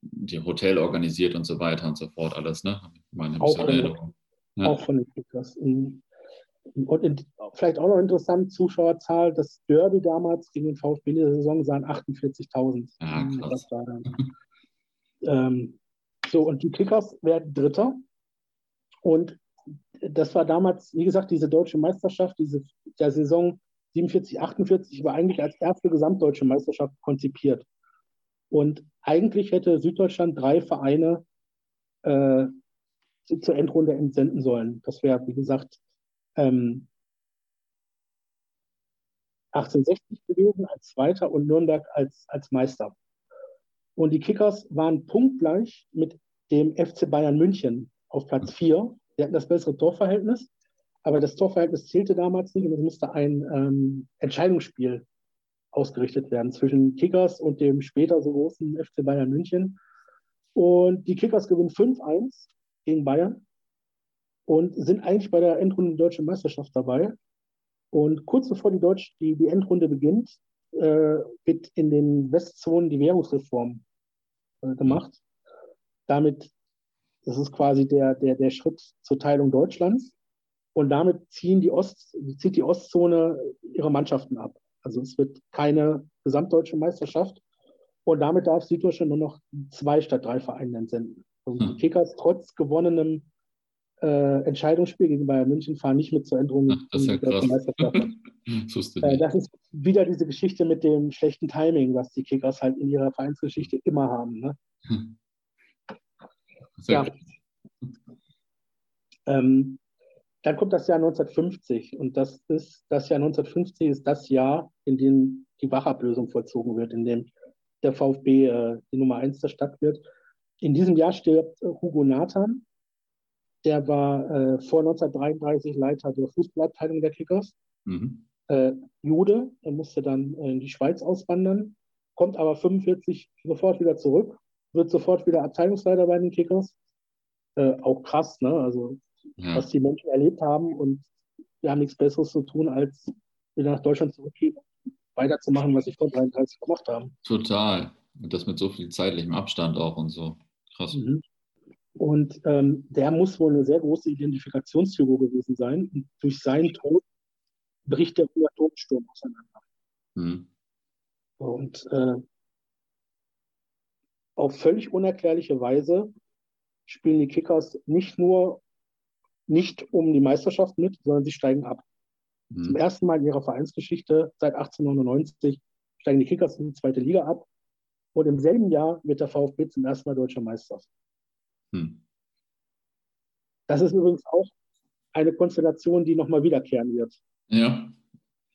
die Hotel organisiert und so weiter und so fort, alles, ne? Meine auch, von, ja. auch von den Kickers. Und in, vielleicht auch noch interessant, Zuschauerzahl, das Derby damals gegen den VfB in der Saison sahen 48.000. Ja, krass. ähm, so, und die Kickers werden Dritter. Und das war damals, wie gesagt, diese deutsche Meisterschaft, diese der Saison 47, 48 war eigentlich als erste gesamtdeutsche Meisterschaft konzipiert. Und eigentlich hätte Süddeutschland drei Vereine äh, zur Endrunde entsenden sollen. Das wäre, wie gesagt, ähm, 1860 gewesen als Zweiter und Nürnberg als, als Meister. Und die Kickers waren punktgleich mit dem FC Bayern München auf Platz 4 Sie hatten das bessere Torverhältnis, aber das Torverhältnis zählte damals nicht und es musste ein ähm, Entscheidungsspiel ausgerichtet werden zwischen Kickers und dem später so großen FC Bayern München. Und die Kickers gewinnen 5-1 gegen Bayern und sind eigentlich bei der Endrunde der deutschen Meisterschaft dabei. Und kurz bevor die, Deutsch, die, die Endrunde beginnt, äh, wird in den Westzonen die Währungsreform äh, gemacht. Damit das ist quasi der, der, der Schritt zur Teilung Deutschlands. Und damit ziehen die Ost, zieht die Ostzone ihre Mannschaften ab. Also es wird keine gesamtdeutsche Meisterschaft. Und damit darf Süddeutschland nur noch zwei statt drei Vereine entsenden. Also hm. die Kickers trotz gewonnenem äh, Entscheidungsspiel gegen Bayern München fahren nicht mit zur Änderung. Ach, das ist ja krass. das, äh, das ist wieder diese Geschichte mit dem schlechten Timing, was die Kickers halt in ihrer Vereinsgeschichte immer haben. Ne? Hm. Ja. Ähm, dann kommt das Jahr 1950 und das ist das Jahr 1950 ist das Jahr, in dem die Wachablösung vollzogen wird, in dem der VfB äh, die Nummer eins der Stadt wird. In diesem Jahr stirbt Hugo Nathan. Der war äh, vor 1933 Leiter der Fußballabteilung der Kickers. Mhm. Äh, Jude, er musste dann in die Schweiz auswandern, kommt aber 45 sofort wieder zurück wird sofort wieder Abteilungsleiter bei den Kickers. Äh, auch krass, ne? Also, ja. was die Menschen erlebt haben und wir haben nichts Besseres zu tun, als wieder nach Deutschland zurückgehen, weiterzumachen, was sie vor 33 gemacht haben. Total. Und das mit so viel zeitlichem Abstand auch und so. Krass. Mhm. Und ähm, der muss wohl eine sehr große Identifikationsfigur gewesen sein. Und durch seinen Tod bricht der Atomsturm auseinander. Mhm. Und äh, auf völlig unerklärliche Weise spielen die Kickers nicht nur nicht um die Meisterschaft mit, sondern sie steigen ab. Mhm. Zum ersten Mal in ihrer Vereinsgeschichte seit 1899 steigen die Kickers in die zweite Liga ab. Und im selben Jahr wird der VfB zum ersten Mal deutscher Meister. Hm. Das ist übrigens auch eine Konstellation, die nochmal wiederkehren wird. Ja.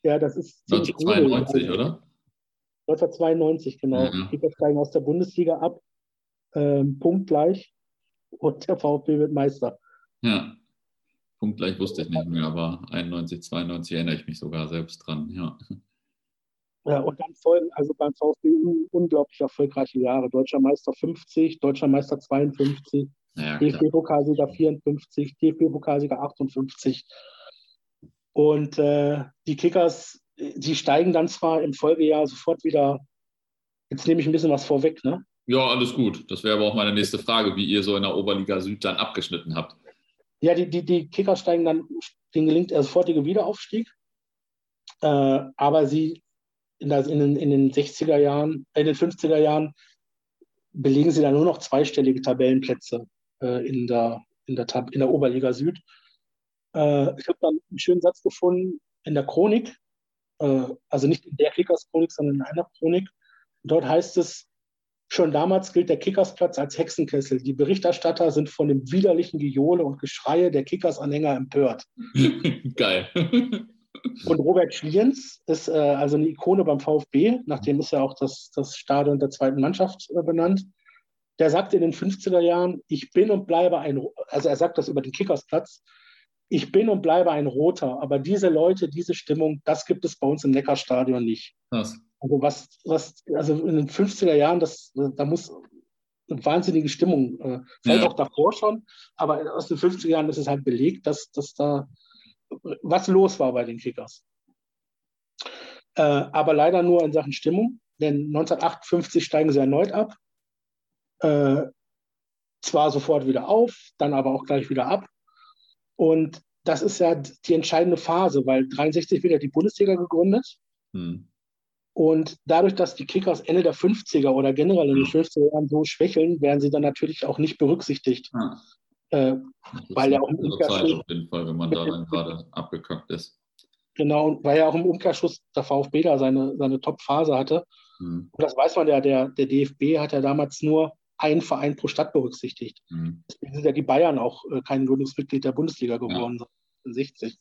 Ja, das ist 1992, oder? 1992, genau. Ja. Die steigen aus der Bundesliga ab, ähm, punktgleich und der VfB wird Meister. Ja, punktgleich wusste ich nicht mehr, aber 91, 92 erinnere ich mich sogar selbst dran, ja. Ja, und dann folgen also beim VfB unglaublich erfolgreiche Jahre. Deutscher Meister 50, Deutscher Meister 52, ja, DFB-Pokalsieger 54, DFB-Pokalsieger 58. Und äh, die Kickers, die steigen dann zwar im Folgejahr sofort wieder, jetzt nehme ich ein bisschen was vorweg, ne? Ja, alles gut. Das wäre aber auch meine nächste Frage, wie ihr so in der Oberliga Süd dann abgeschnitten habt. Ja, die, die, die Kickers steigen dann, denen gelingt der sofortige Wiederaufstieg. Äh, aber sie in, den, in den 60er Jahren, in den 50er Jahren belegen sie dann nur noch zweistellige Tabellenplätze äh, in, der, in, der Tab in der Oberliga Süd. Äh, ich habe dann einen schönen Satz gefunden in der Chronik, äh, also nicht in der Kickers-Chronik, sondern in einer Chronik. Dort heißt es, schon damals gilt der Kickersplatz als Hexenkessel. Die Berichterstatter sind von dem widerlichen Gejohle und Geschreie der Kickers-Anhänger empört. Geil. Und Robert Schliens ist äh, also eine Ikone beim VfB, nachdem ist ja auch das, das Stadion der zweiten Mannschaft äh, benannt. Der sagte in den 50er Jahren, ich bin und bleibe ein, also er sagt das über den Kickersplatz, ich bin und bleibe ein Roter, aber diese Leute, diese Stimmung, das gibt es bei uns im Neckarstadion nicht. Was? Also was, was, also in den 50er Jahren, das, da muss eine wahnsinnige Stimmung, äh, vielleicht ja. auch davor schon, aber aus den 50er Jahren ist es halt belegt, dass, dass da was los war bei den Kickers. Äh, aber leider nur in Sachen Stimmung, denn 1958 steigen sie erneut ab. Äh, zwar sofort wieder auf, dann aber auch gleich wieder ab. Und das ist ja die entscheidende Phase, weil 63 wieder die Bundesliga gegründet. Hm. Und dadurch, dass die Kickers Ende der 50er oder generell in den 50er Jahren so schwächeln, werden sie dann natürlich auch nicht berücksichtigt. Ja. Äh, weil ja auch im Umkehrschluss. Auf jeden Fall, wenn man da dann gerade abgekackt ist. Genau, weil ja auch im Umkehrschluss der VfB da seine, seine Top-Phase hatte. Mhm. Und das weiß man ja, der, der DFB hat ja damals nur einen Verein pro Stadt berücksichtigt. Mhm. Deswegen sind ja die Bayern auch äh, kein Gründungsmitglied der Bundesliga geworden, ja. 60.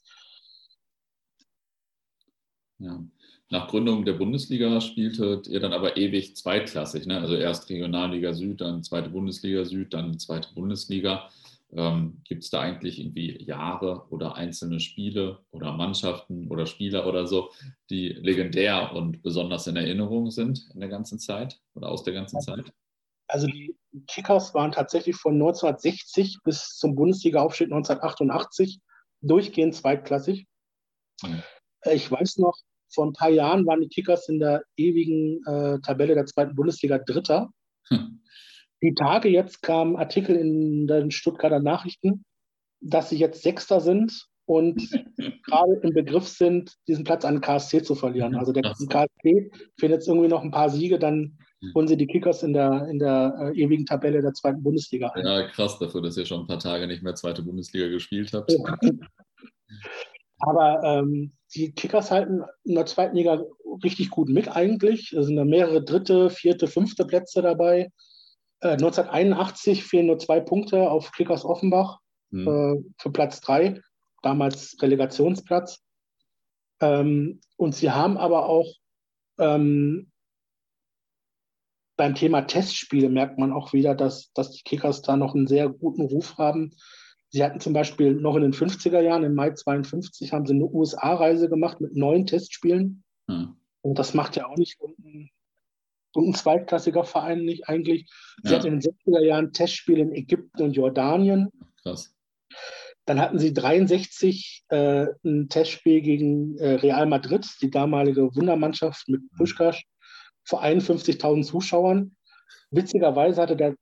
Ja. Nach Gründung der Bundesliga spieltet ihr dann aber ewig zweitklassig. Ne? Also erst Regionalliga Süd, dann zweite Bundesliga Süd, dann zweite Bundesliga. Ähm, Gibt es da eigentlich irgendwie Jahre oder einzelne Spiele oder Mannschaften oder Spieler oder so, die legendär und besonders in Erinnerung sind in der ganzen Zeit oder aus der ganzen Zeit? Also die Kickers waren tatsächlich von 1960 bis zum Bundesliga-Aufstieg 1988 durchgehend zweitklassig. Mhm. Ich weiß noch, vor ein paar Jahren waren die Kickers in der ewigen äh, Tabelle der zweiten Bundesliga Dritter. Hm die Tage jetzt kam Artikel in den Stuttgarter Nachrichten, dass sie jetzt Sechster sind und gerade im Begriff sind, diesen Platz an KSC zu verlieren. Also der KSC findet jetzt irgendwie noch ein paar Siege, dann holen sie die Kickers in der, in der äh, ewigen Tabelle der zweiten Bundesliga ein. Ja, krass dafür, dass ihr schon ein paar Tage nicht mehr zweite Bundesliga gespielt habt. Aber ähm, die Kickers halten in der zweiten Liga richtig gut mit eigentlich. Es sind da mehrere dritte, vierte, fünfte Plätze dabei. 1981 äh, fehlen nur zwei Punkte auf Kickers Offenbach mhm. äh, für Platz drei, damals Relegationsplatz. Ähm, und sie haben aber auch ähm, beim Thema Testspiele merkt man auch wieder, dass, dass die Kickers da noch einen sehr guten Ruf haben. Sie hatten zum Beispiel noch in den 50er Jahren, im Mai 52, haben sie eine USA-Reise gemacht mit neun Testspielen. Mhm. Und das macht ja auch nicht unten und ein zweitklassiger Verein nicht eigentlich. Sie ja. hatten in den 60er Jahren Testspiele in Ägypten und Jordanien. Krass. Dann hatten sie 63 äh, ein Testspiel gegen äh, Real Madrid, die damalige Wundermannschaft mit Puschkasch. vor 51.000 Zuschauern. Witzigerweise hatte der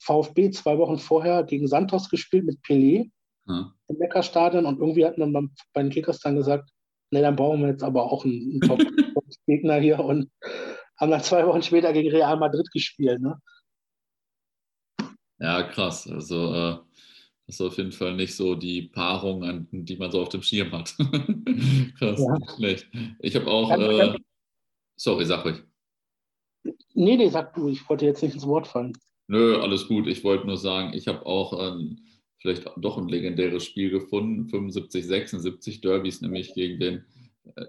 VfB zwei Wochen vorher gegen Santos gespielt mit Pelé hm. im Neckarstadion und irgendwie hat man bei den Kickers dann gesagt, ne, dann brauchen wir jetzt aber auch einen, einen Top-Gegner hier und haben dann zwei Wochen später gegen Real Madrid gespielt. Ne? Ja, krass. Also äh, das ist auf jeden Fall nicht so die Paarung, an, die man so auf dem Schirm hat. krass, ja. schlecht. Ich habe auch, äh, sorry, sag ruhig. Nee, nee, sag du, ich wollte jetzt nicht ins Wort fallen. Nö, alles gut. Ich wollte nur sagen, ich habe auch ähm, vielleicht doch ein legendäres Spiel gefunden. 75, 76 Derbys, nämlich gegen den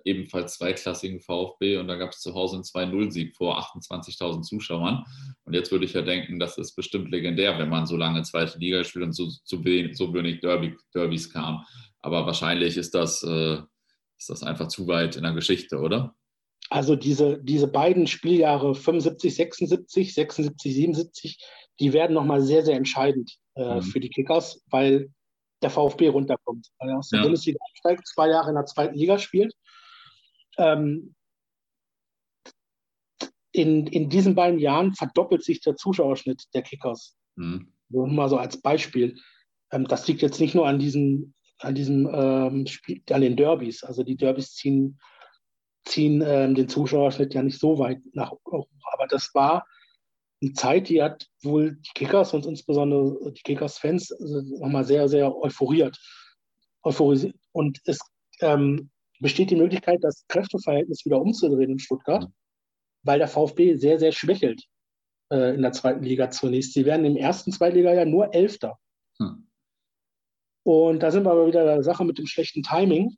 ebenfalls zweiklassigen VfB. Und da gab es zu Hause einen 2-0-Sieg vor 28.000 Zuschauern. Und jetzt würde ich ja denken, das ist bestimmt legendär, wenn man so lange zweite Liga spielt und so, so, wenig, so wenig Derby, Derbys kam. Aber wahrscheinlich ist das, äh, ist das einfach zu weit in der Geschichte, oder? Also diese, diese beiden Spieljahre 75, 76, 76, 77, die werden nochmal sehr, sehr entscheidend äh, mhm. für die Kickers, weil der VfB runterkommt, weil er aus der ja. Bundesliga einsteigt, zwei Jahre in der zweiten Liga spielt. Ähm, in, in diesen beiden Jahren verdoppelt sich der Zuschauerschnitt der Kickers. Mhm. Nur mal so als Beispiel. Ähm, das liegt jetzt nicht nur an diesen, an diesem ähm, Spiel, an den Derbys. Also die Derbys ziehen ziehen ähm, den Zuschauerschnitt ja nicht so weit nach hoch. Aber das war eine Zeit, die hat wohl die Kickers und insbesondere die Kickers-Fans also nochmal sehr, sehr euphoriert. euphorisiert. Und es ähm, besteht die Möglichkeit, das Kräfteverhältnis wieder umzudrehen in Stuttgart, weil der VfB sehr, sehr schwächelt äh, in der zweiten Liga zunächst. Sie werden im ersten Zweitliga-Jahr nur Elfter. Mhm. Und da sind wir aber wieder der Sache mit dem schlechten Timing.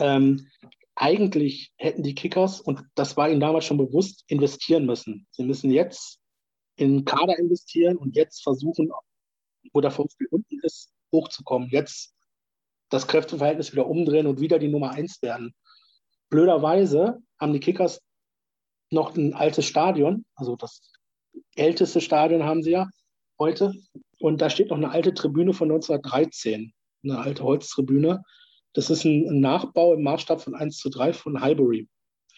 Ähm, eigentlich hätten die Kickers, und das war ihnen damals schon bewusst, investieren müssen. Sie müssen jetzt in Kader investieren und jetzt versuchen, wo der VfB unten ist, hochzukommen. Jetzt das Kräfteverhältnis wieder umdrehen und wieder die Nummer eins werden. Blöderweise haben die Kickers noch ein altes Stadion, also das älteste Stadion haben sie ja heute. Und da steht noch eine alte Tribüne von 1913, eine alte Holztribüne. Das ist ein, ein Nachbau im Maßstab von 1 zu 3 von Highbury.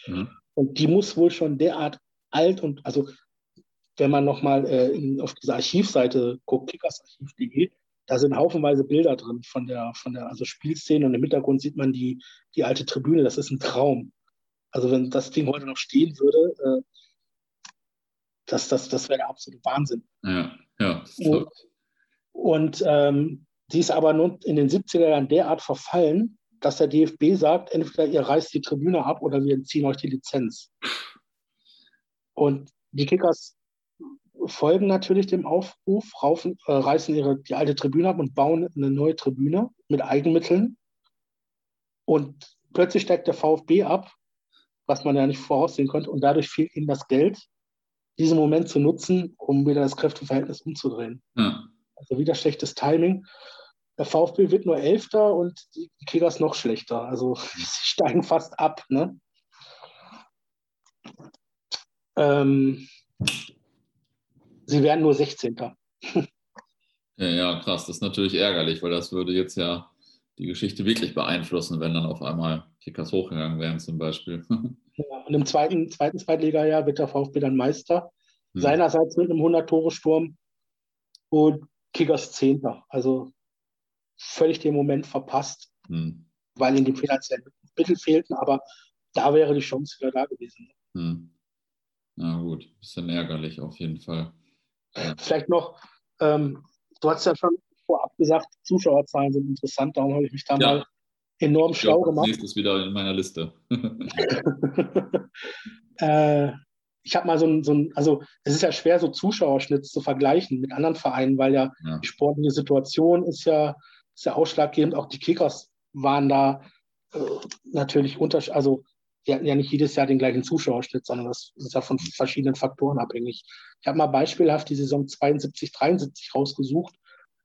Mhm. Und die muss wohl schon derart alt und, also wenn man nochmal äh, auf diese Archivseite guckt, kickersarchiv.de, da sind haufenweise Bilder drin von der, von der also Spielszene und im Hintergrund sieht man die, die alte Tribüne. Das ist ein Traum. Also wenn das Ding heute noch stehen würde, äh, das, das, das wäre der absolute Wahnsinn. Ja, ja. Und, und ähm, Sie ist aber nun in den 70er Jahren derart verfallen, dass der DFB sagt, entweder ihr reißt die Tribüne ab oder wir entziehen euch die Lizenz. Und die Kickers folgen natürlich dem Aufruf, raufen, äh, reißen ihre, die alte Tribüne ab und bauen eine neue Tribüne mit Eigenmitteln. Und plötzlich steigt der VfB ab, was man ja nicht voraussehen konnte. Und dadurch fehlt ihnen das Geld, diesen Moment zu nutzen, um wieder das Kräfteverhältnis umzudrehen. Ja. Also wieder schlechtes Timing. Der VfB wird nur Elfter und die Kickers noch schlechter. Also sie steigen fast ab. Ne? Ähm, sie werden nur 16. Ja, ja, krass. Das ist natürlich ärgerlich, weil das würde jetzt ja die Geschichte wirklich beeinflussen, wenn dann auf einmal Kickers hochgegangen wären zum Beispiel. Ja, und im zweiten, zweiten Zweitliga-Jahr wird der VfB dann Meister. Hm. Seinerseits mit einem 100-Tore-Sturm und Kickers Zehnter. Also völlig den Moment verpasst, hm. weil ihnen die finanziellen Mittel fehlten, aber da wäre die Chance wieder da gewesen. Hm. Na gut, bisschen ärgerlich auf jeden Fall. Vielleicht noch, ähm, du hast ja schon vorab gesagt, Zuschauerzahlen sind interessant, darum habe ich mich da ja. mal enorm ich schlau gemacht. Nächstes wieder in meiner Liste. äh, ich habe mal so ein, so ein, also es ist ja schwer, so Zuschauerschnitt zu vergleichen mit anderen Vereinen, weil ja, ja. die sportliche Situation ist ja ist ja ausschlaggebend. Auch die Kickers waren da äh, natürlich unterschiedlich. Also, die hatten ja nicht jedes Jahr den gleichen Zuschauerschnitt, sondern das ist ja von verschiedenen Faktoren abhängig. Ich habe mal beispielhaft die Saison 72, 73 rausgesucht,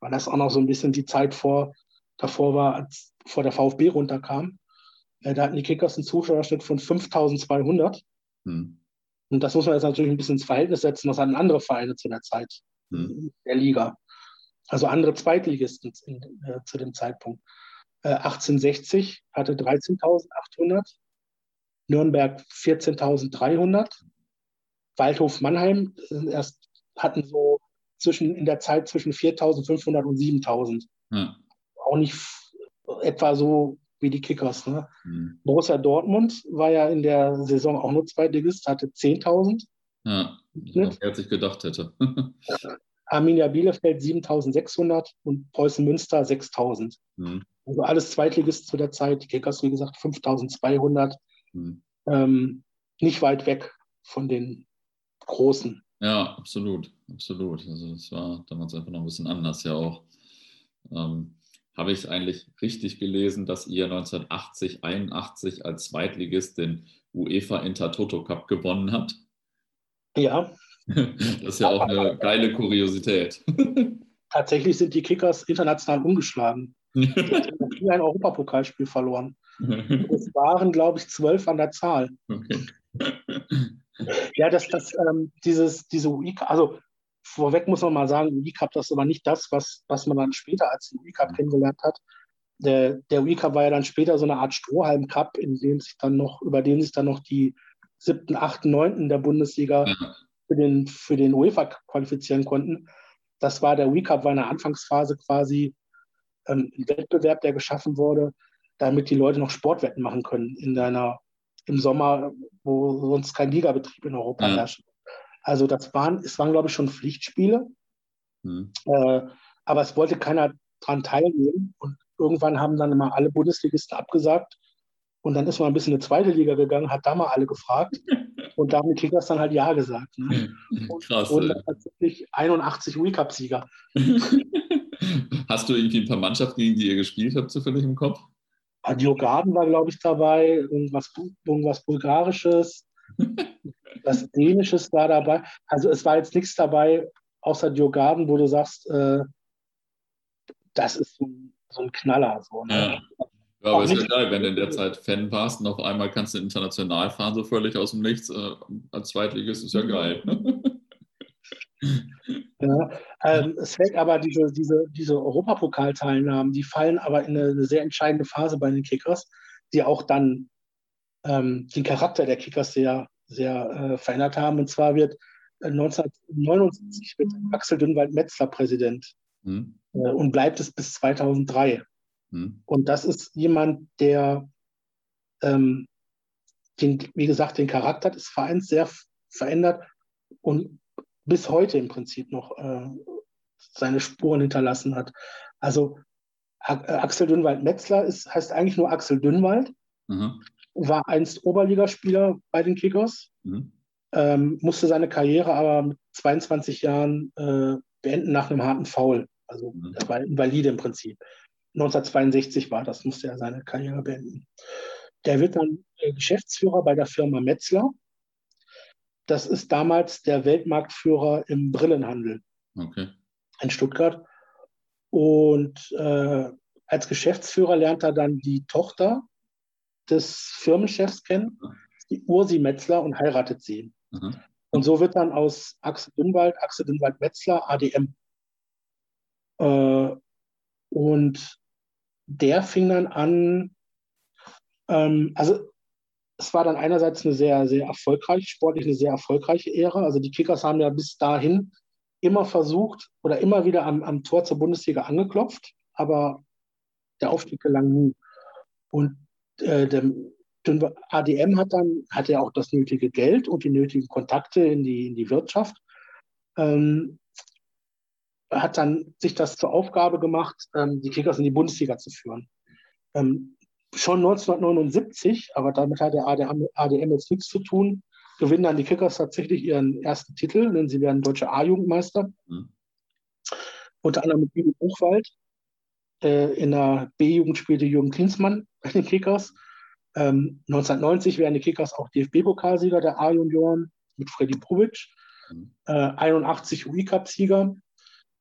weil das auch noch so ein bisschen die Zeit vor, davor war, als vor der VfB runterkam. Äh, da hatten die Kickers einen Zuschauerschnitt von 5200. Hm. Und das muss man jetzt natürlich ein bisschen ins Verhältnis setzen. Das hatten andere Vereine zu der Zeit hm. der Liga also andere Zweitligisten in, äh, zu dem Zeitpunkt. Äh, 1860 hatte 13.800, Nürnberg 14.300, Waldhof Mannheim erst hatten so zwischen, in der Zeit zwischen 4.500 und 7.000. Ja. Auch nicht etwa so wie die Kickers. Ne? Mhm. Borussia Dortmund war ja in der Saison auch nur Zweitligist, hatte 10.000. Ja, wer sich gedacht hätte. Arminia Bielefeld 7.600 und Preußen Münster 6.000. Mhm. Also alles Zweitligist zu der Zeit. Die Kickers, wie gesagt, 5.200. Mhm. Ähm, nicht weit weg von den Großen. Ja, absolut, absolut. Also das war damals einfach noch ein bisschen anders ja auch. Ähm, Habe ich eigentlich richtig gelesen, dass ihr 1980, 81 als Zweitligist den UEFA Intertoto Cup gewonnen habt? Ja. Das ist ja auch eine geile Kuriosität. Tatsächlich sind die Kickers international umgeschlagen. Die haben ein Europapokalspiel verloren. Es waren, glaube ich, zwölf an der Zahl. Okay. Ja, das, das, ähm, dieses, diese UI, also vorweg muss man mal sagen, UI Cup, das ist aber nicht das, was, was man dann später als den UI Cup mhm. kennengelernt hat. Der, der UI Cup war ja dann später so eine Art Strohhalm-Cup, in dem sich dann noch, über den sich dann noch die siebten, achten, neunten der Bundesliga ja. für, den, für den UEFA qualifizieren konnten. Das war der UI Cup, war in der Anfangsphase quasi ähm, ein Wettbewerb, der geschaffen wurde, damit die Leute noch Sportwetten machen können in deiner im Sommer, wo sonst kein Ligabetrieb in Europa ja. herrscht. Also das waren, es waren, glaube ich, schon Pflichtspiele. Mhm. Äh, aber es wollte keiner daran teilnehmen. Und irgendwann haben dann immer alle Bundesligisten abgesagt. Und dann ist man ein bisschen in die zweite Liga gegangen, hat da mal alle gefragt. Und da haben die Kickers dann halt Ja gesagt. Ne? Und Krass. Und dann tatsächlich 81 Wii-Cup-Sieger. Hast du irgendwie ein paar Mannschaften, gegen die ihr gespielt habt, zufällig im Kopf? Diogarden war, glaube ich, dabei, irgendwas, irgendwas Bulgarisches, was Dänisches war dabei. Also es war jetzt nichts dabei, außer Diogarden, wo du sagst, äh, das ist so, so ein Knaller. So, ne? ja. ja aber ist ja geil, wenn du in der Zeit Fan warst und auf einmal kannst du international fahren, so völlig aus dem Nichts. Äh, als Zweitligist ist ja geil. Ja, ähm, es fällt aber diese, diese, diese Europapokalteilnahmen, die fallen aber in eine, eine, sehr entscheidende Phase bei den Kickers, die auch dann ähm, den Charakter der Kickers sehr, sehr äh, verändert haben. Und zwar wird äh, 1979 wird Axel Dünnwald-Metzler Präsident mhm. äh, und bleibt es bis 2003. Mhm. Und das ist jemand, der, ähm, den, wie gesagt, den Charakter des Vereins sehr verändert und bis heute im Prinzip noch äh, seine Spuren hinterlassen hat. Also äh, Axel Dünnwald-Metzler heißt eigentlich nur Axel Dünnwald, mhm. war einst Oberligaspieler bei den Kickers, mhm. ähm, musste seine Karriere aber mit 22 Jahren äh, beenden nach einem harten Foul. Also mhm. er war invalide im Prinzip. 1962 war das, musste er seine Karriere beenden. Der wird dann äh, Geschäftsführer bei der Firma Metzler das ist damals der Weltmarktführer im Brillenhandel okay. in Stuttgart. Und äh, als Geschäftsführer lernt er dann die Tochter des Firmenchefs kennen, die Ursi Metzler, und heiratet sie. Mhm. Und so wird dann aus Axel Dünnwald, Axel Dünnwald Metzler, ADM. Äh, und der fing dann an, ähm, also es war dann einerseits eine sehr, sehr erfolgreiche, sportlich eine sehr erfolgreiche Ära. Also die Kickers haben ja bis dahin immer versucht oder immer wieder am, am Tor zur Bundesliga angeklopft, aber der Aufstieg gelang nie. Und äh, der, der ADM hat dann hatte ja auch das nötige Geld und die nötigen Kontakte in die, in die Wirtschaft. Ähm, hat dann sich das zur Aufgabe gemacht, ähm, die Kickers in die Bundesliga zu führen. Ähm, schon 1979, aber damit hat der ADM jetzt nichts zu tun, gewinnen dann die Kickers tatsächlich ihren ersten Titel, denn sie werden deutsche A-Jugendmeister. Mhm. Unter anderem mit Bibi Buchwald. Äh, in der B-Jugend spielte Jürgen Klinsmann bei den Kickers. Ähm, 1990 werden die Kickers auch DFB-Pokalsieger der A-Junioren mit Freddy Prubic. Mhm. Äh, 81 UI-Cup-Sieger.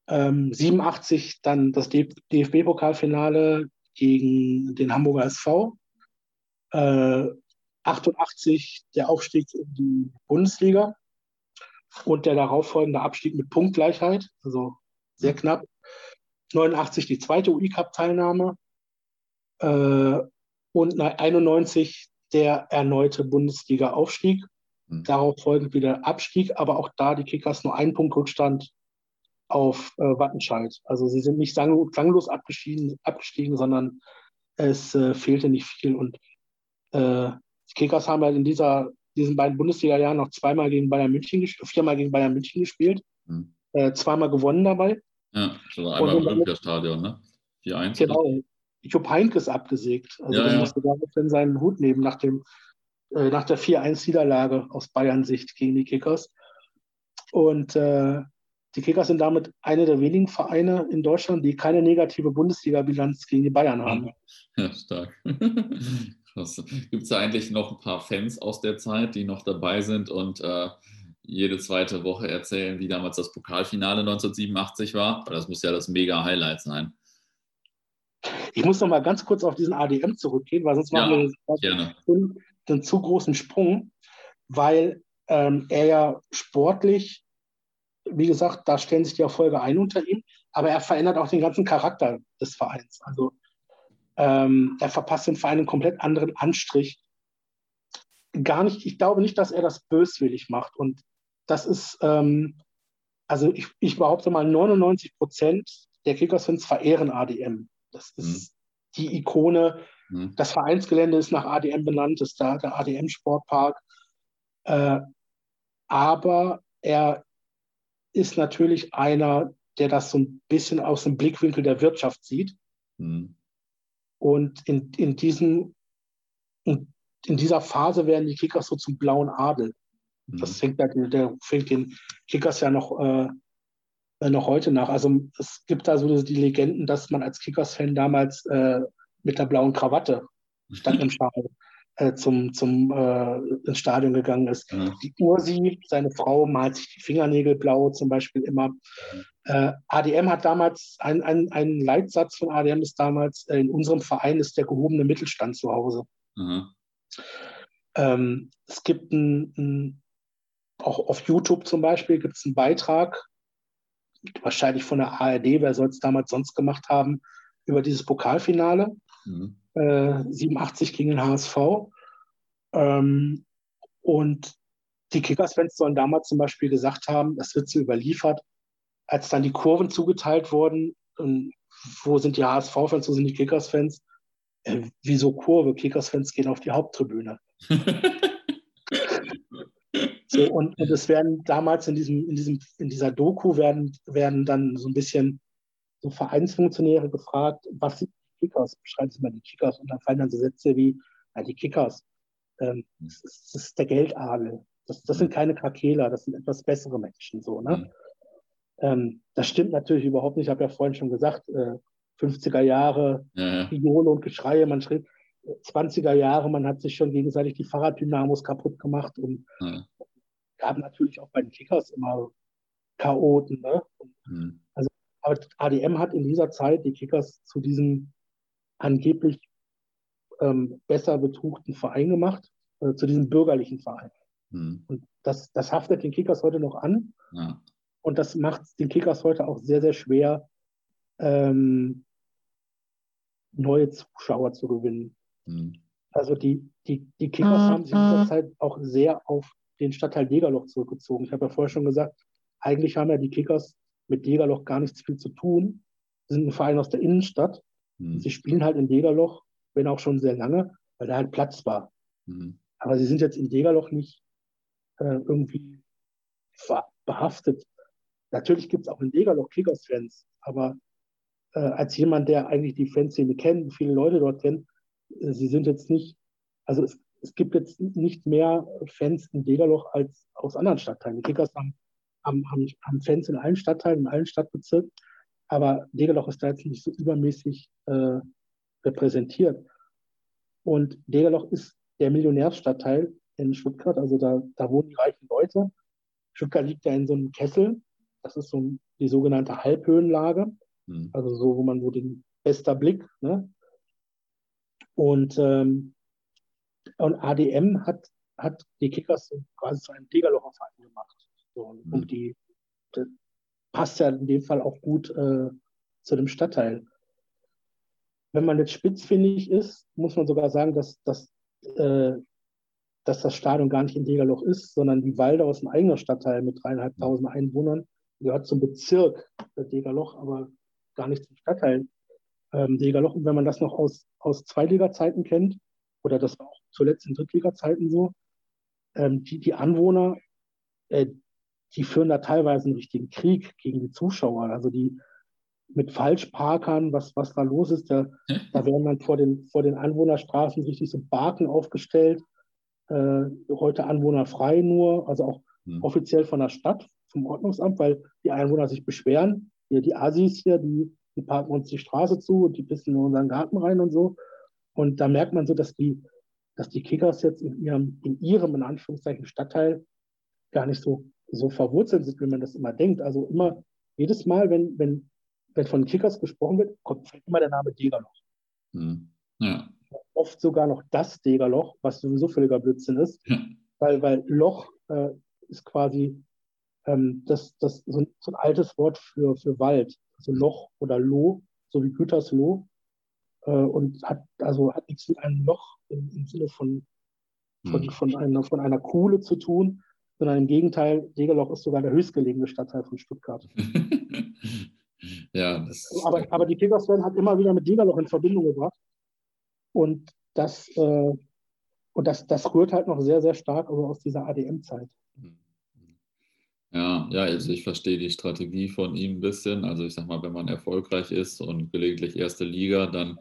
Ähm, 87 dann das DFB-Pokalfinale gegen den Hamburger SV. Äh, 88 der Aufstieg in die Bundesliga und der darauffolgende Abstieg mit Punktgleichheit, also sehr knapp. 89 die zweite UI-Cup-Teilnahme äh, und 91 der erneute Bundesliga-Aufstieg. Mhm. Darauf folgend wieder Abstieg, aber auch da die Kickers nur einen Punkt Rückstand auf äh, Wattenscheid. Also sie sind nicht sang klanglos abgestiegen, abgestiegen sondern es äh, fehlte nicht viel. Und äh, die Kickers haben halt in dieser, diesen beiden Bundesliga-Jahren noch zweimal gegen Bayern München viermal gegen Bayern München gespielt, mhm. zweimal gewonnen dabei. Ja, sogar einmal im Olympiastadion, ne? 4-1. Genau. Jupp Heynckes abgesägt. Also ja, der ja. musste daraufhin seinen Hut nehmen nach, dem, äh, nach der 4-1-Niederlage aus Bayern-Sicht gegen die Kickers. Und äh, die Kickers sind damit eine der wenigen Vereine in Deutschland, die keine negative Bundesliga-Bilanz gegen die Bayern haben. Ja, stark. Gibt es da eigentlich noch ein paar Fans aus der Zeit, die noch dabei sind und äh, jede zweite Woche erzählen, wie damals das Pokalfinale 1987 war? Das muss ja das mega Highlight sein. Ich muss noch mal ganz kurz auf diesen ADM zurückgehen, weil sonst machen wir einen, einen zu großen Sprung, weil ähm, er ja sportlich wie gesagt, da stellen sich die Erfolge ein unter ihm, aber er verändert auch den ganzen Charakter des Vereins. Also ähm, er verpasst dem Verein einen komplett anderen Anstrich. Gar nicht, ich glaube nicht, dass er das böswillig macht. Und das ist, ähm, also ich, ich, behaupte mal, 99 Prozent der Kickers-Fans verehren ADM. Das ist mhm. die Ikone. Mhm. Das Vereinsgelände ist nach ADM benannt, ist da der ADM-Sportpark. Äh, aber er ist natürlich einer, der das so ein bisschen aus dem Blickwinkel der Wirtschaft sieht. Mhm. Und in, in, diesen, in, in, dieser Phase werden die Kickers so zum blauen Adel. Mhm. Das fängt, der, fängt den Kickers ja noch, äh, noch heute nach. Also es gibt da so die Legenden, dass man als Kickers-Fan damals äh, mit der blauen Krawatte statt im Schal äh, zum, zum äh, ins Stadion gegangen ist. Mhm. Die Ursi, seine Frau, malt sich die Fingernägel blau zum Beispiel immer. Mhm. Äh, ADM hat damals, ein, ein, ein Leitsatz von ADM ist damals, äh, in unserem Verein ist der gehobene Mittelstand zu Hause. Mhm. Ähm, es gibt ein, ein, auch auf YouTube zum Beispiel gibt es einen Beitrag, wahrscheinlich von der ARD, wer soll es damals sonst gemacht haben, über dieses Pokalfinale. Mhm äh, 87 gegen den HSV. Ähm, und die Kickers-Fans sollen damals zum Beispiel gesagt haben, das wird so überliefert, als dann die Kurven zugeteilt wurden, wo sind die HSV-Fans, wo sind die Kickers-Fans? Äh, wieso Kurve? Kickers-Fans gehen auf die Haupttribüne. so, und, und es werden damals in, diesem, in, diesem, in dieser Doku werden, werden dann so ein bisschen so Vereinsfunktionäre gefragt, was Kickers, beschreibt es mal die Kickers und dann fallen dann so Sätze wie, ja, die Kickers, ähm, das, ist, das, ist, der Geldadel. Das, das sind mhm. keine Krakeler, das sind etwas bessere Menschen, so, ne? Mhm. Ähm, das stimmt natürlich überhaupt nicht. Ich habe ja vorhin schon gesagt, äh, 50er Jahre, ja, und Geschreie, man schrieb 20er Jahre, man hat sich schon gegenseitig die Fahrraddynamos kaputt gemacht und ja. gab natürlich auch bei den Kickers immer Chaoten. Ne? Mhm. Also, aber ADM hat in dieser Zeit die Kickers zu diesem angeblich ähm, besser betuchten Verein gemacht, äh, zu diesem bürgerlichen Verein. Hm. Und das, das haftet den Kickers heute noch an. Ja. Und das macht den Kickers heute auch sehr, sehr schwer, ähm, neue Zuschauer zu gewinnen. Hm. Also die, die, die Kickers haben sich in dieser Zeit auch sehr auf den Stadtteil Degerloch zurückgezogen. Ich habe ja vorher schon gesagt, eigentlich haben ja die Kickers mit Degerloch gar nichts viel zu tun. Sie sind ein Verein aus der Innenstadt Mhm. Sie spielen halt in Degerloch, wenn auch schon sehr lange, weil da halt Platz war. Mhm. Aber sie sind jetzt in Degerloch nicht äh, irgendwie behaftet. Natürlich gibt es auch in Degerloch Kickers-Fans, aber äh, als jemand, der eigentlich die Fanszene kennt, viele Leute dort kennt, äh, sie sind jetzt nicht, also es, es, gibt jetzt nicht mehr Fans in Degerloch als aus anderen Stadtteilen. Die Kickers haben, haben, haben, haben Fans in allen Stadtteilen, in allen Stadtbezirken, aber Degerloch ist da jetzt nicht so übermäßig äh, repräsentiert. Und Degerloch ist der Millionärsstadtteil in Stuttgart, also da, da wohnen die reichen Leute. Stuttgart liegt ja in so einem Kessel, das ist so die sogenannte Halbhöhenlage, mhm. also so, wo man so den bester Blick. Ne? Und, ähm, und ADM hat, hat die Kickers quasi zu einem Degerlocher Verein gemacht, so, um mhm. die, passt ja in dem Fall auch gut äh, zu dem Stadtteil. Wenn man jetzt spitzfindig ist, muss man sogar sagen, dass, dass äh, dass das Stadion gar nicht in Degerloch ist, sondern die Walde aus dem eigenen Stadtteil mit dreieinhalbtausend Einwohnern gehört zum Bezirk Degerloch, aber gar nicht zum Stadtteil ähm, Degerloch. Und wenn man das noch aus, aus Zweitliga-Zeiten kennt, oder das war auch zuletzt in Drittliga-Zeiten so, ähm, die, die Anwohner, äh, die führen da teilweise einen richtigen Krieg gegen die Zuschauer. Also die mit Falschparkern, was, was da los ist, da, da werden dann vor den, vor den Anwohnerstraßen richtig so Barken aufgestellt. Äh, heute anwohnerfrei nur, also auch hm. offiziell von der Stadt, vom Ordnungsamt, weil die Einwohner sich beschweren. Hier die Assis hier, die, die parken uns die Straße zu und die pissen in unseren Garten rein und so. Und da merkt man so, dass die, dass die Kickers jetzt in ihrem, in ihrem, in Anführungszeichen, Stadtteil gar nicht so, so verwurzelt sind, wie man das immer denkt. Also immer, jedes Mal, wenn, wenn, wenn von Kickers gesprochen wird, kommt immer der Name Degerloch. Mhm. Ja. Oft sogar noch das Degerloch, was sowieso völliger Blödsinn ist, ja. weil, weil Loch äh, ist quasi ähm, das, das so, ein, so ein altes Wort für, für Wald, also Loch oder Loh, so wie Gütersloh. Äh, und hat also hat nichts mit einem Loch im, im Sinne von, von, mhm. von, einer, von einer Kuhle zu tun, sondern im Gegenteil, Degerloch ist sogar der höchstgelegene Stadtteil von Stuttgart. ja, aber, aber die Kickersfan hat immer wieder mit Degerloch in Verbindung gebracht. Und das, äh, und das, das rührt halt noch sehr, sehr stark also aus dieser ADM-Zeit. Ja, ja, also ich verstehe die Strategie von ihm ein bisschen. Also ich sag mal, wenn man erfolgreich ist und gelegentlich erste Liga, dann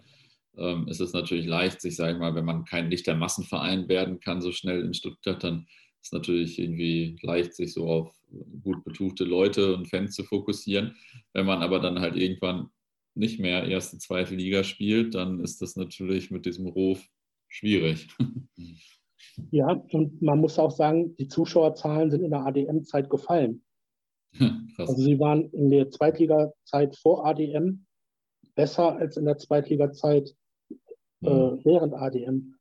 ähm, ist es natürlich leicht, sich, sage ich mal, wenn man kein lichter Massenverein werden kann so schnell in Stuttgart, dann ist natürlich irgendwie leicht, sich so auf gut betuchte Leute und Fans zu fokussieren. Wenn man aber dann halt irgendwann nicht mehr erste, zweite Liga spielt, dann ist das natürlich mit diesem Ruf schwierig. Ja, und man muss auch sagen, die Zuschauerzahlen sind in der ADM-Zeit gefallen. also sie waren in der Zweitliga-Zeit vor ADM besser als in der Zweitliga-Zeit äh, mhm. während ADM.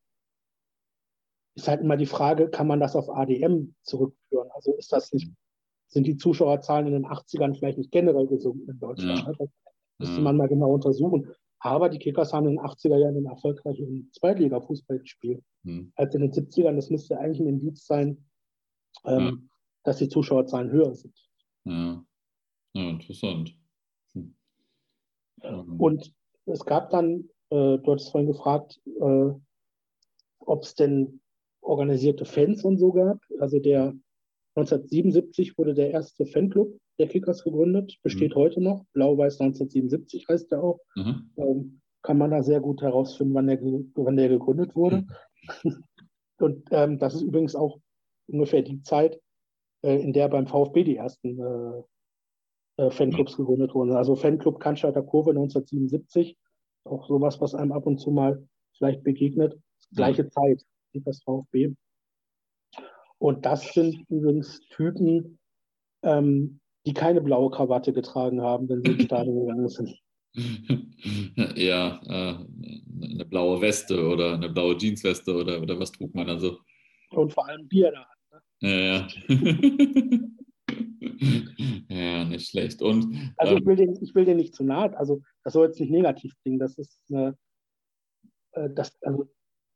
Ist halt immer die Frage, kann man das auf ADM zurückführen? Also ist das nicht, sind die Zuschauerzahlen in den 80ern vielleicht nicht generell gesunken in Deutschland? Ja. Das müsste man mal genau untersuchen. Aber die Kickers haben in den 80er Jahren einen erfolgreichen Zweitliga-Fußball gespielt. Hm. Als in den 70ern, das müsste eigentlich ein Indiz sein, ähm, ja. dass die Zuschauerzahlen höher sind. Ja, ja interessant. Hm. Und es gab dann, äh, du hattest vorhin gefragt, äh, ob es denn organisierte Fans und so gab. Also der 1977 wurde der erste Fanclub der Kickers gegründet, besteht mhm. heute noch. Blau-Weiß 1977 heißt der auch. Mhm. Ähm, kann man da sehr gut herausfinden, wann der, wann der gegründet wurde. Mhm. Und ähm, das ist übrigens auch ungefähr die Zeit, äh, in der beim VfB die ersten äh, äh, Fanclubs gegründet wurden. Also Fanclub Cannstatter Kurve 1977, auch sowas, was einem ab und zu mal vielleicht begegnet. Gleiche Zeit das VfB. Und das sind übrigens Typen, ähm, die keine blaue Krawatte getragen haben, wenn sie ins Stadion gegangen sind. Ja, äh, eine blaue Weste oder eine blaue Jeansweste oder, oder was trug man also? Und vor allem Bier da. Ne? Ja, ja. ja, nicht schlecht. Und, also ich ähm, will, den, ich will den nicht zu nahe, also das soll jetzt nicht negativ klingen, das ist eine, äh, das, also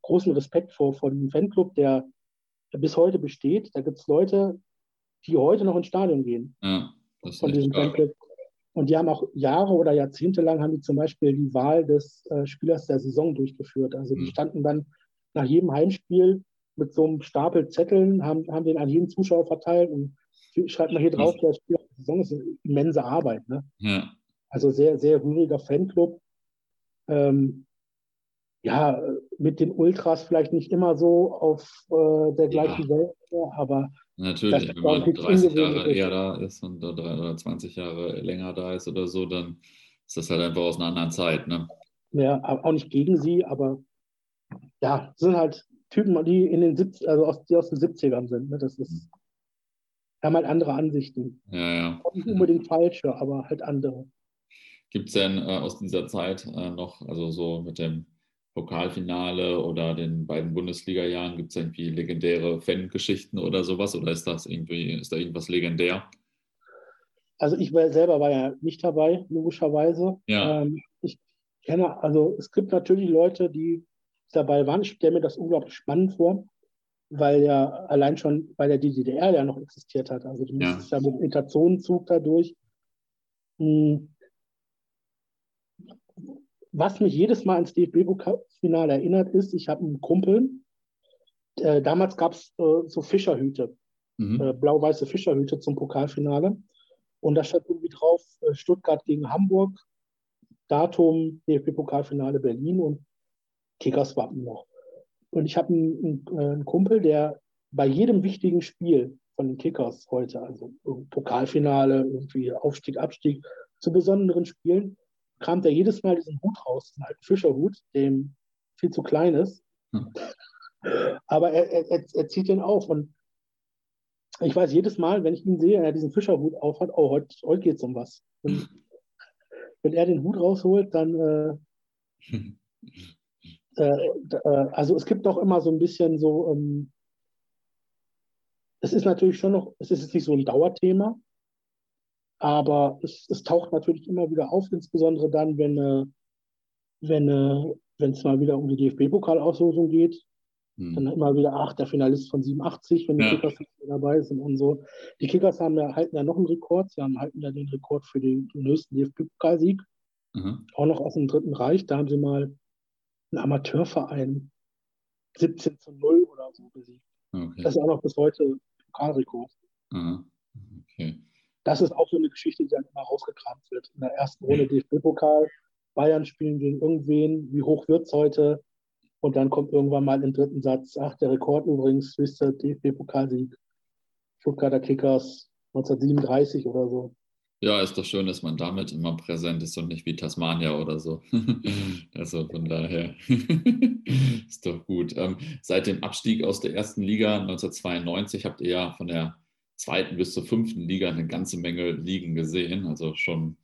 großen Respekt vor, vor dem Fanclub, der bis heute besteht. Da gibt es Leute, die heute noch ins Stadion gehen. Ja, von diesem Fanclub. Und die haben auch Jahre oder Jahrzehnte lang haben die zum Beispiel die Wahl des äh, Spielers der Saison durchgeführt. Also die mhm. standen dann nach jedem Heimspiel mit so einem Stapel Zetteln, haben, haben den an jeden Zuschauer verteilt und schreibt mal hier drauf, der Spieler der Saison ist eine immense Arbeit. Ne? Ja. Also sehr, sehr rühriger Fanclub. Ähm, ja, mit den Ultras vielleicht nicht immer so auf äh, der gleichen ja. Welt, aber Natürlich, wenn man 30 Jahre eher da ist und oder 20 Jahre länger da ist oder so, dann ist das halt einfach aus einer anderen Zeit. Ne? Ja, auch nicht gegen sie, aber ja, sind halt Typen, die in den 70, also aus, die aus den 70ern sind. Ne? Das ist, haben halt andere Ansichten. Ja, ja. Auch nicht unbedingt falsche, aber halt andere. Gibt es denn äh, aus dieser Zeit äh, noch, also so mit dem Pokalfinale oder den beiden Bundesliga-Jahren? Gibt es irgendwie legendäre Fangeschichten oder sowas? Oder ist das irgendwie, ist da irgendwas legendär? Also ich selber war ja nicht dabei, logischerweise. Ja. Ähm, ich kenne, also es gibt natürlich Leute, die dabei waren. Ich stelle mir das unglaublich spannend vor, weil ja allein schon bei der DDR ja noch existiert hat. Also du musstest ja, ja mit Interzonenzug dadurch. Hm. Was mich jedes Mal ans DFB-Finale erinnert, ist, ich habe einen Kumpel, äh, damals gab es äh, so Fischerhüte, mhm. äh, blau-weiße Fischerhüte zum Pokalfinale. Und da stand irgendwie drauf, äh, Stuttgart gegen Hamburg, Datum DFB-Pokalfinale Berlin und Kickers Wappen noch. Und ich habe einen, einen, Kumpel, der bei jedem wichtigen Spiel von den Kickers heute, also Pokalfinale, irgendwie Aufstieg, Abstieg, zu besonderen Spielen, kramt er jedes Mal diesen Hut raus, diesen alten Fischerhut, dem viel zu klein ist. Hm. Aber er, er, er, zieht den auf. Und ich weiß jedes Mal, wenn ich ihn sehe, er diesen Fischerhut aufhat, oh, heute, heute geht es um was. Und wenn er den Hut rausholt, dann äh, äh, äh, also es gibt doch immer so ein bisschen so, ähm, es ist natürlich schon noch, es ist jetzt nicht so ein Dauerthema, aber es, es taucht natürlich immer wieder auf, insbesondere dann, wenn, äh, wenn äh, wenn es mal wieder um die DFB-Pokalauslosung geht, hm. dann immer wieder, ach, der Finalist von 87, wenn die ja. Kickers dabei sind und so. Die Kickers haben ja, halten ja noch einen Rekord, sie haben, halten ja den Rekord für den, höchsten DFB-Pokalsieg, mhm. auch noch aus dem Dritten Reich, da haben sie mal ein Amateurverein 17 zu 0 oder so besiegt. Okay. Das ist auch noch bis heute Pokalrekord. Okay. Das ist auch so eine Geschichte, die dann immer rausgekramt wird. In der ersten Runde DFB-Pokal, Bayern spielen gegen irgendwen, wie hoch wird es heute? Und dann kommt irgendwann mal im dritten Satz, ach, der Rekord übrigens, wisst ihr, DFB-Pokalsieg, Stuttgarter Kickers 1937 oder so. Ja, ist doch schön, dass man damit immer präsent ist und nicht wie Tasmania oder so. also von daher ist doch gut. Ähm, seit dem Abstieg aus der ersten Liga 1992 habt ihr ja von der zweiten bis zur fünften Liga eine ganze Menge Ligen gesehen, also schon,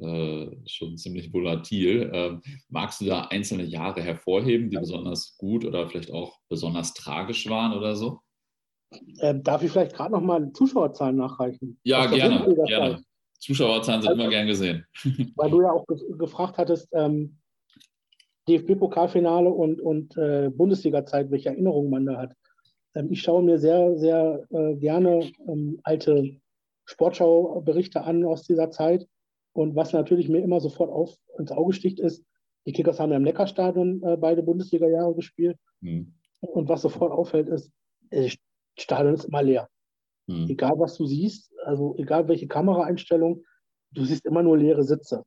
äh, schon ziemlich volatil. Ähm, magst du da einzelne Jahre hervorheben, die besonders gut oder vielleicht auch besonders tragisch waren oder so? Ähm, darf ich vielleicht gerade noch mal Zuschauerzahlen nachreichen? Ja, gerne. gerne. Zuschauerzahlen sind also, immer gern gesehen. Weil du ja auch ge gefragt hattest, ähm, DFB-Pokalfinale und, und äh, Bundesliga-Zeit, welche Erinnerungen man da hat. Ähm, ich schaue mir sehr, sehr äh, gerne ähm, alte Sportschau-Berichte an aus dieser Zeit. Und was natürlich mir immer sofort auf, ins Auge sticht, ist, die Kickers haben ja im Neckarstadion äh, beide Bundesliga-Jahre gespielt. Mhm. Und was sofort auffällt, ist, das Stadion ist immer leer. Mhm. Egal, was du siehst, also egal welche Kameraeinstellung, du siehst immer nur leere Sitze.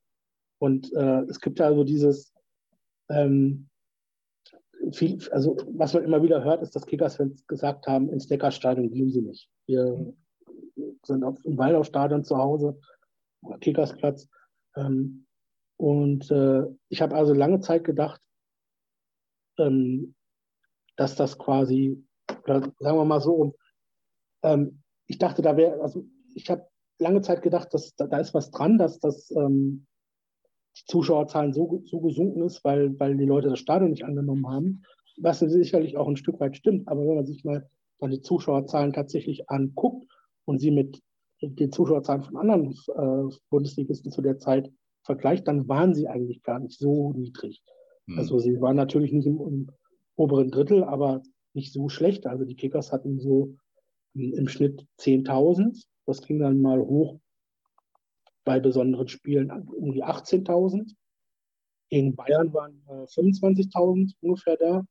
Und äh, es gibt ja also dieses, ähm, viel, also was man immer wieder hört, ist, dass Kickers-Fans gesagt haben, ins Neckarstadion gehen sie nicht. Wir sind auf, im Waldorfstadion zu Hause, Kickersplatz. Ähm, und äh, ich habe also lange Zeit gedacht, ähm, dass das quasi, sagen wir mal so, ähm, ich dachte, da wäre, also ich habe lange Zeit gedacht, dass da, da ist was dran, dass das ähm, die Zuschauerzahlen so, so gesunken ist, weil, weil die Leute das Stadion nicht angenommen haben, was sicherlich auch ein Stück weit stimmt. Aber wenn man sich mal dann die Zuschauerzahlen tatsächlich anguckt und sie mit den Zuschauerzahlen von anderen äh, Bundesligisten zu der Zeit vergleicht, dann waren sie eigentlich gar nicht so niedrig. Mhm. Also sie waren natürlich nicht im, im, oberen Drittel, aber nicht so schlecht. Also die Kickers hatten so im Schnitt 10.000. Das ging dann mal hoch bei besonderen Spielen um die 18.000. Gegen Bayern waren äh, 25.000 ungefähr da.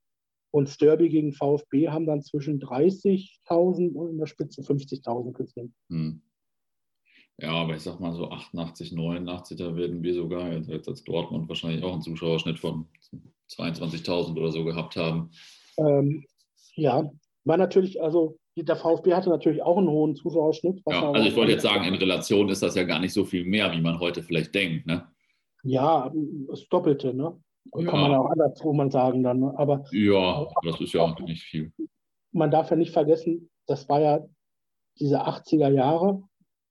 Und Sturby gegen VfB haben dann zwischen 30.000 und in der Spitze 50.000 gesehen. Hm. Ja, aber ich sag mal so 88, 89, da werden wir sogar jetzt als Dortmund wahrscheinlich auch einen Zuschauerschnitt von 22.000 oder so gehabt haben. Ähm, ja, war natürlich, also der VfB hatte natürlich auch einen hohen Zuschauerschnitt. Ja, also ich wollte jetzt sagen, in Relation ist das ja gar nicht so viel mehr, wie man heute vielleicht denkt. Ne? Ja, das Doppelte, ne? Ja. Kann man auch andersrum mal sagen dann. Ne? Aber, ja, das ist ja auch nicht viel. Man darf ja nicht vergessen, das war ja diese 80er Jahre,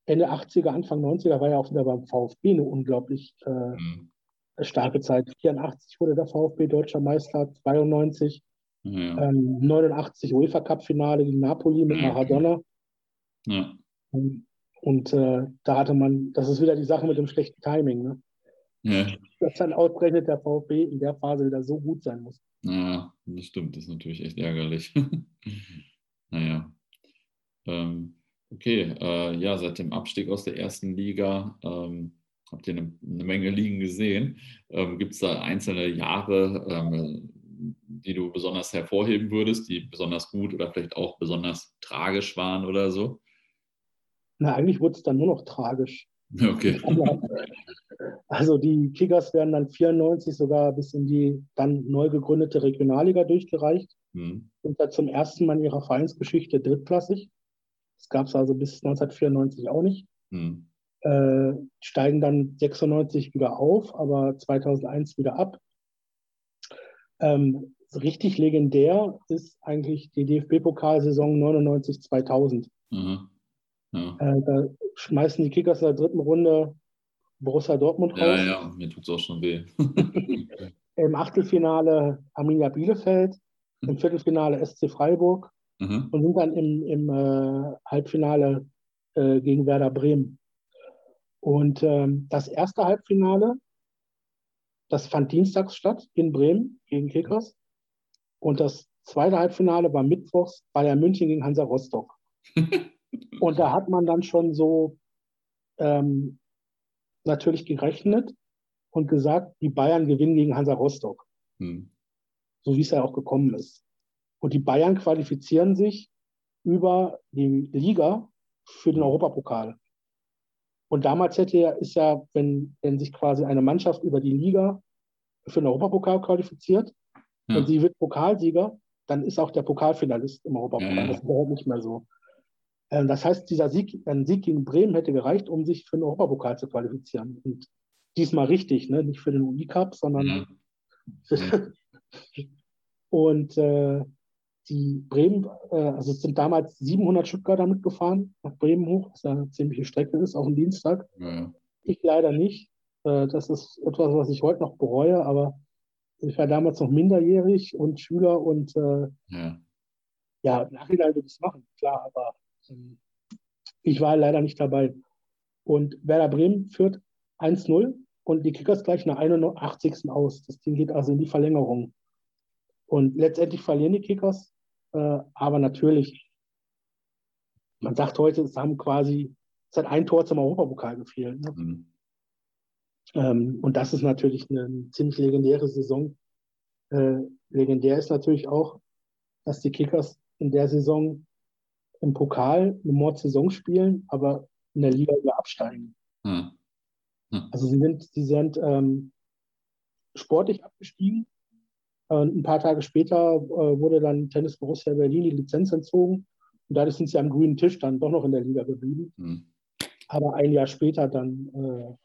Ende 80er, Anfang 90er war ja auch wieder beim VfB eine unglaublich äh, mhm. starke Zeit. 84 wurde der VfB deutscher Meister, 92 ja. Ähm, 89 UEFA Cup Finale gegen Napoli mit Maradona. Ja. Und, und äh, da hatte man, das ist wieder die Sache mit dem schlechten Timing, ne? Ja. Dass dann ausgerechnet der VfB in der Phase wieder so gut sein muss. Ja, das stimmt, das ist natürlich echt ärgerlich. Naja. Ähm, okay, äh, ja, seit dem Abstieg aus der ersten Liga ähm, habt ihr eine, eine, Menge Ligen gesehen. Ähm, Gibt es da einzelne Jahre, ähm, die du besonders hervorheben würdest, die besonders gut oder vielleicht auch besonders tragisch waren oder so? Na, eigentlich wurde es dann nur noch tragisch. Okay. Also die Kickers werden dann 94 sogar bis in die dann neu gegründete Regionalliga durchgereicht. Hm. Sind da zum ersten Mal in ihrer Vereinsgeschichte drittklassig. Das gab es also bis 1994 auch nicht. Hm. Äh, steigen dann 96 wieder auf, aber 2001 wieder ab. Ähm, richtig legendär ist eigentlich die DFB-Pokalsaison 99-2000. Mhm. Ja. Äh, da schmeißen die Kickers in der dritten Runde Borussia Dortmund raus. Ja, ja, mir tut es auch schon weh. Im Achtelfinale Arminia Bielefeld, im Viertelfinale SC Freiburg mhm. und sind dann im, im äh, Halbfinale äh, gegen Werder Bremen. Und ähm, das erste Halbfinale, das fand dienstags statt in Bremen gegen Kickers. Und das zweite Halbfinale war mittwochs Bayern München gegen Hansa Rostock. Und da hat man dann schon so ähm, natürlich gerechnet und gesagt, die Bayern gewinnen gegen Hansa Rostock. Hm. So wie es ja auch gekommen ist. Und die Bayern qualifizieren sich über die Liga für den Europapokal. Und damals hätte ja, ist ja, wenn, wenn sich quasi eine Mannschaft über die Liga für den Europapokal qualifiziert ja. und sie wird Pokalsieger, dann ist auch der Pokalfinalist im Europapokal. Ja, ja. Das ist überhaupt nicht mehr so. Ähm, das heißt, dieser Sieg, ein Sieg gegen Bremen hätte gereicht, um sich für den Europapokal zu qualifizieren. Und diesmal richtig, ne? nicht für den UI Cup, sondern. Mhm. und äh, die Bremen, äh, also es sind damals 700 Stuttgarter mitgefahren, nach Bremen hoch, was ja eine ziemliche Strecke ist, auch am Dienstag. Ja. Ich leider nicht. Äh, das ist etwas, was ich heute noch bereue, aber ich war damals noch minderjährig und Schüler und äh, ja. ja, im Nachhinein würde ich es machen, klar, aber ähm, ich war leider nicht dabei. Und Werder Bremen führt 1-0 und die Kickers gleich nach 81. aus. Das Ding geht also in die Verlängerung. Und letztendlich verlieren die Kickers, äh, aber natürlich, man sagt heute, es haben quasi, es hat ein Tor zum Europapokal gefehlt. Ne? Mhm. Ähm, und das ist natürlich eine, ziemlich legendäre Saison. Äh, legendär ist natürlich auch, dass die Kickers in der Saison im Pokal eine Mordsaison spielen, aber in der Liga wieder absteigen. Hm. Hm. Also sie sind, sie sind ähm, sportlich abgestiegen. Ein paar Tage später äh, wurde dann Tennis Borussia Berlin die Lizenz entzogen und dadurch sind sie am grünen Tisch dann doch noch in der Liga geblieben. Hm. Aber ein Jahr später dann äh,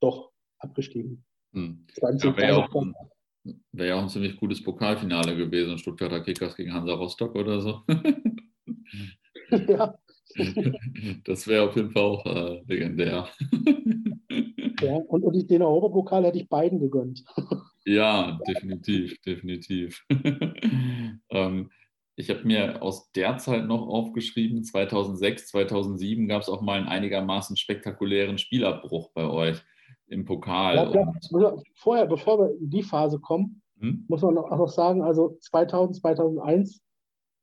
doch abgestiegen. Hm. Ja, wäre ja, wär ja auch ein ziemlich gutes Pokalfinale gewesen, Stuttgarter Kickers gegen Hansa Rostock oder so. ja. Das wäre auf jeden Fall auch äh, legendär. Ja, und, und den Europapokal hätte ich beiden gegönnt. Ja, definitiv, definitiv. ähm, ich habe mir aus der Zeit noch aufgeschrieben, 2006, 2007 gab es auch mal einen einigermaßen spektakulären Spielabbruch bei euch im Pokal. Ja, klar. Vorher, bevor wir in die Phase kommen, hm? muss man auch noch sagen, also 2000, 2001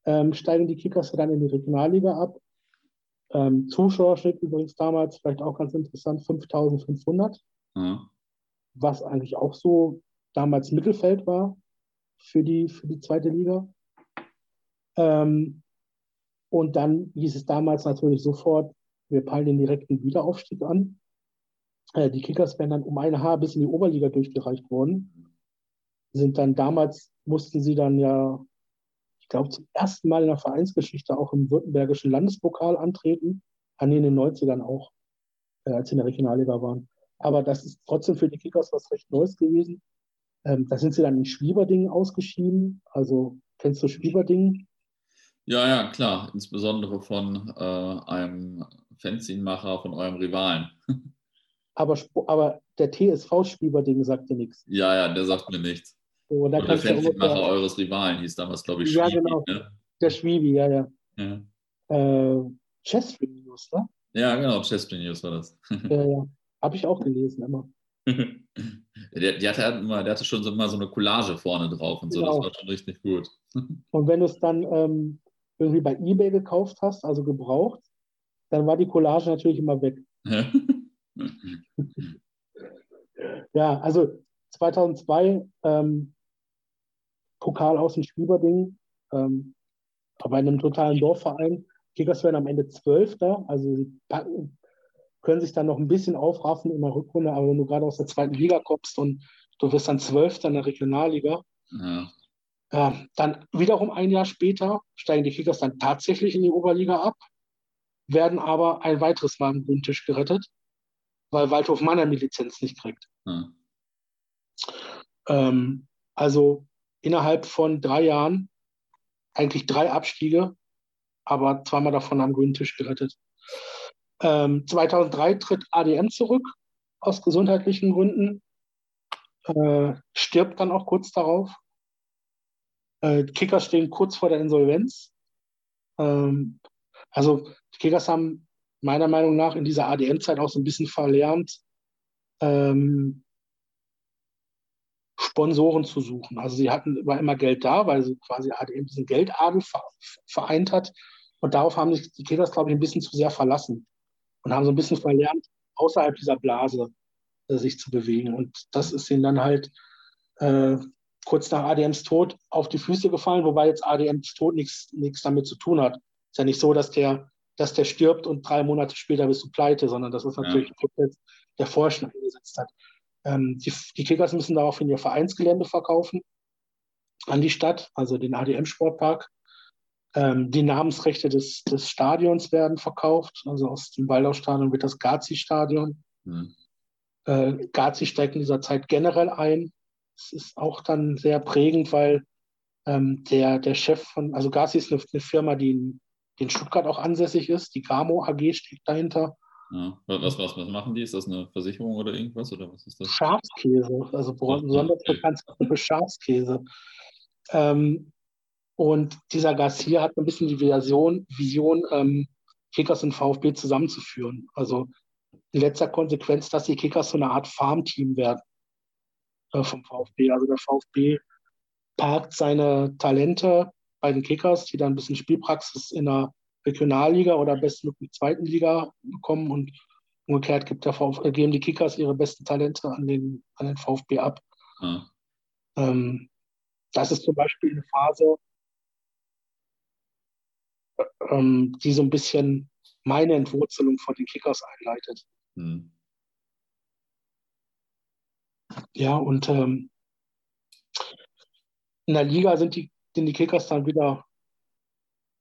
ähm, steigen die Kickers dann in die Regionalliga ab. Ähm, Zuschauerschnitt übrigens damals, vielleicht auch ganz interessant, 5500. Mhm. Was eigentlich auch so damals Mittelfeld war für die, für die zweite Liga. Ähm, und dann hieß es damals natürlich sofort, wir peilen den direkten Wiederaufstieg an. Äh, die Kickers wären dann um ein Haar bis in die Oberliga durchgereicht worden. Sind dann damals, mussten sie dann ja ich glaube, zum ersten Mal in der Vereinsgeschichte auch im württembergischen Landespokal antreten. An in den 90ern auch, äh, als sie in der Regionalliga waren. Aber das ist trotzdem für die Kickers was recht Neues gewesen. Ähm, da sind sie dann in Schwieberdingen ausgeschieden. Also, kennst du Schwieberdingen? Ja, ja, klar. Insbesondere von äh, einem Fanzinmacher von eurem Rivalen. aber, aber der TSV Schwieberdingen sagt dir nichts. Ja, ja, der sagt mir nichts. So, und der Fancy-Macher eures Rivalen hieß damals, glaube ich, Schwiebi. Ja, genau. Ne? Der Schwiebi, ja, ja. ja. Äh, Chestring News, ne? Ja, genau, Chestring News war das. ja, ja. Habe ich auch gelesen, immer. der, der, hatte immer, der hatte schon so, immer so eine Collage vorne drauf und so, genau. das war schon richtig gut. und wenn du es dann ähm, irgendwie bei eBay gekauft hast, also gebraucht, dann war die Collage natürlich immer weg. ja, also 2002 ähm, Pokal aus dem Schwieberding, ähm, bei einem totalen Dorfverein. Kickers werden am Ende Zwölfter, also sie packen, können sich dann noch ein bisschen aufraffen in der Rückrunde, aber wenn du gerade aus der zweiten Liga kommst und du wirst dann Zwölfter in der Regionalliga, ja. äh, dann wiederum ein Jahr später steigen die Kickers dann tatsächlich in die Oberliga ab, werden aber ein weiteres Mal im grünen Tisch gerettet, weil Waldhof Mannheim die Lizenz nicht kriegt. Ja. Ähm, also innerhalb von drei Jahren eigentlich drei Abstiege, aber zweimal davon am grünen Tisch gerettet. Ähm, 2003 tritt ADM zurück aus gesundheitlichen Gründen, äh, stirbt dann auch kurz darauf. Äh, Kickers stehen kurz vor der Insolvenz. Ähm, also die Kickers haben meiner Meinung nach in dieser ADM-Zeit auch so ein bisschen verlernt, ähm, Sponsoren zu suchen. Also sie hatten war immer Geld da, weil sie quasi ADM diesen Geldadel vereint hat. Und darauf haben sich die Kickers, glaube ich, ein bisschen zu sehr verlassen und haben so ein bisschen verlernt, außerhalb dieser Blase äh, sich zu bewegen. Und das ist ihnen dann halt äh, kurz nach ADMs Tod auf die Füße gefallen, wobei jetzt ADMs Tod nichts damit zu tun hat. Ist ja nicht so, dass der, dass der stirbt und drei Monate später bist du pleite, sondern das ist natürlich ja. ein Prozess, der vorher schon eingesetzt hat. Ähm, die, die Kickers müssen daraufhin ihr Vereinsgelände verkaufen an die Stadt, also den ADM-Sportpark. Ähm, die Namensrechte des, des Stadions werden verkauft. Also aus dem Waldau-Stadion wird das Gazi-Stadion. Mhm. Äh, Gazi steigt in dieser Zeit generell ein. Es ist auch dann sehr prägend, weil ähm, der, der Chef von, also Gazi ist eine, eine Firma, die in, die in Stuttgart auch ansässig ist. Die Gamo AG steht dahinter. Ja. Was, was, was machen die? Ist das eine Versicherung oder irgendwas? Oder was ist das? Schafskäse, also besonders bekannt für Schafskäse. Ähm, und dieser Garcia hat ein bisschen die Vision, Vision ähm, Kickers und VfB zusammenzuführen. Also in letzter Konsequenz, dass die Kickers so eine Art Farmteam werden äh, vom VfB. Also der VfB parkt seine Talente bei den Kickers, die dann ein bisschen Spielpraxis in der Regionalliga oder bestmöglich zweiten Liga bekommen und umgekehrt gibt der VfB, äh, geben die Kickers ihre besten Talente an den, an den VfB ab. Mhm. Ähm, das ist zum Beispiel eine Phase, ähm, die so ein bisschen meine Entwurzelung von den Kickers einleitet. Mhm. Ja, und ähm, in der Liga sind die, sind die Kickers dann wieder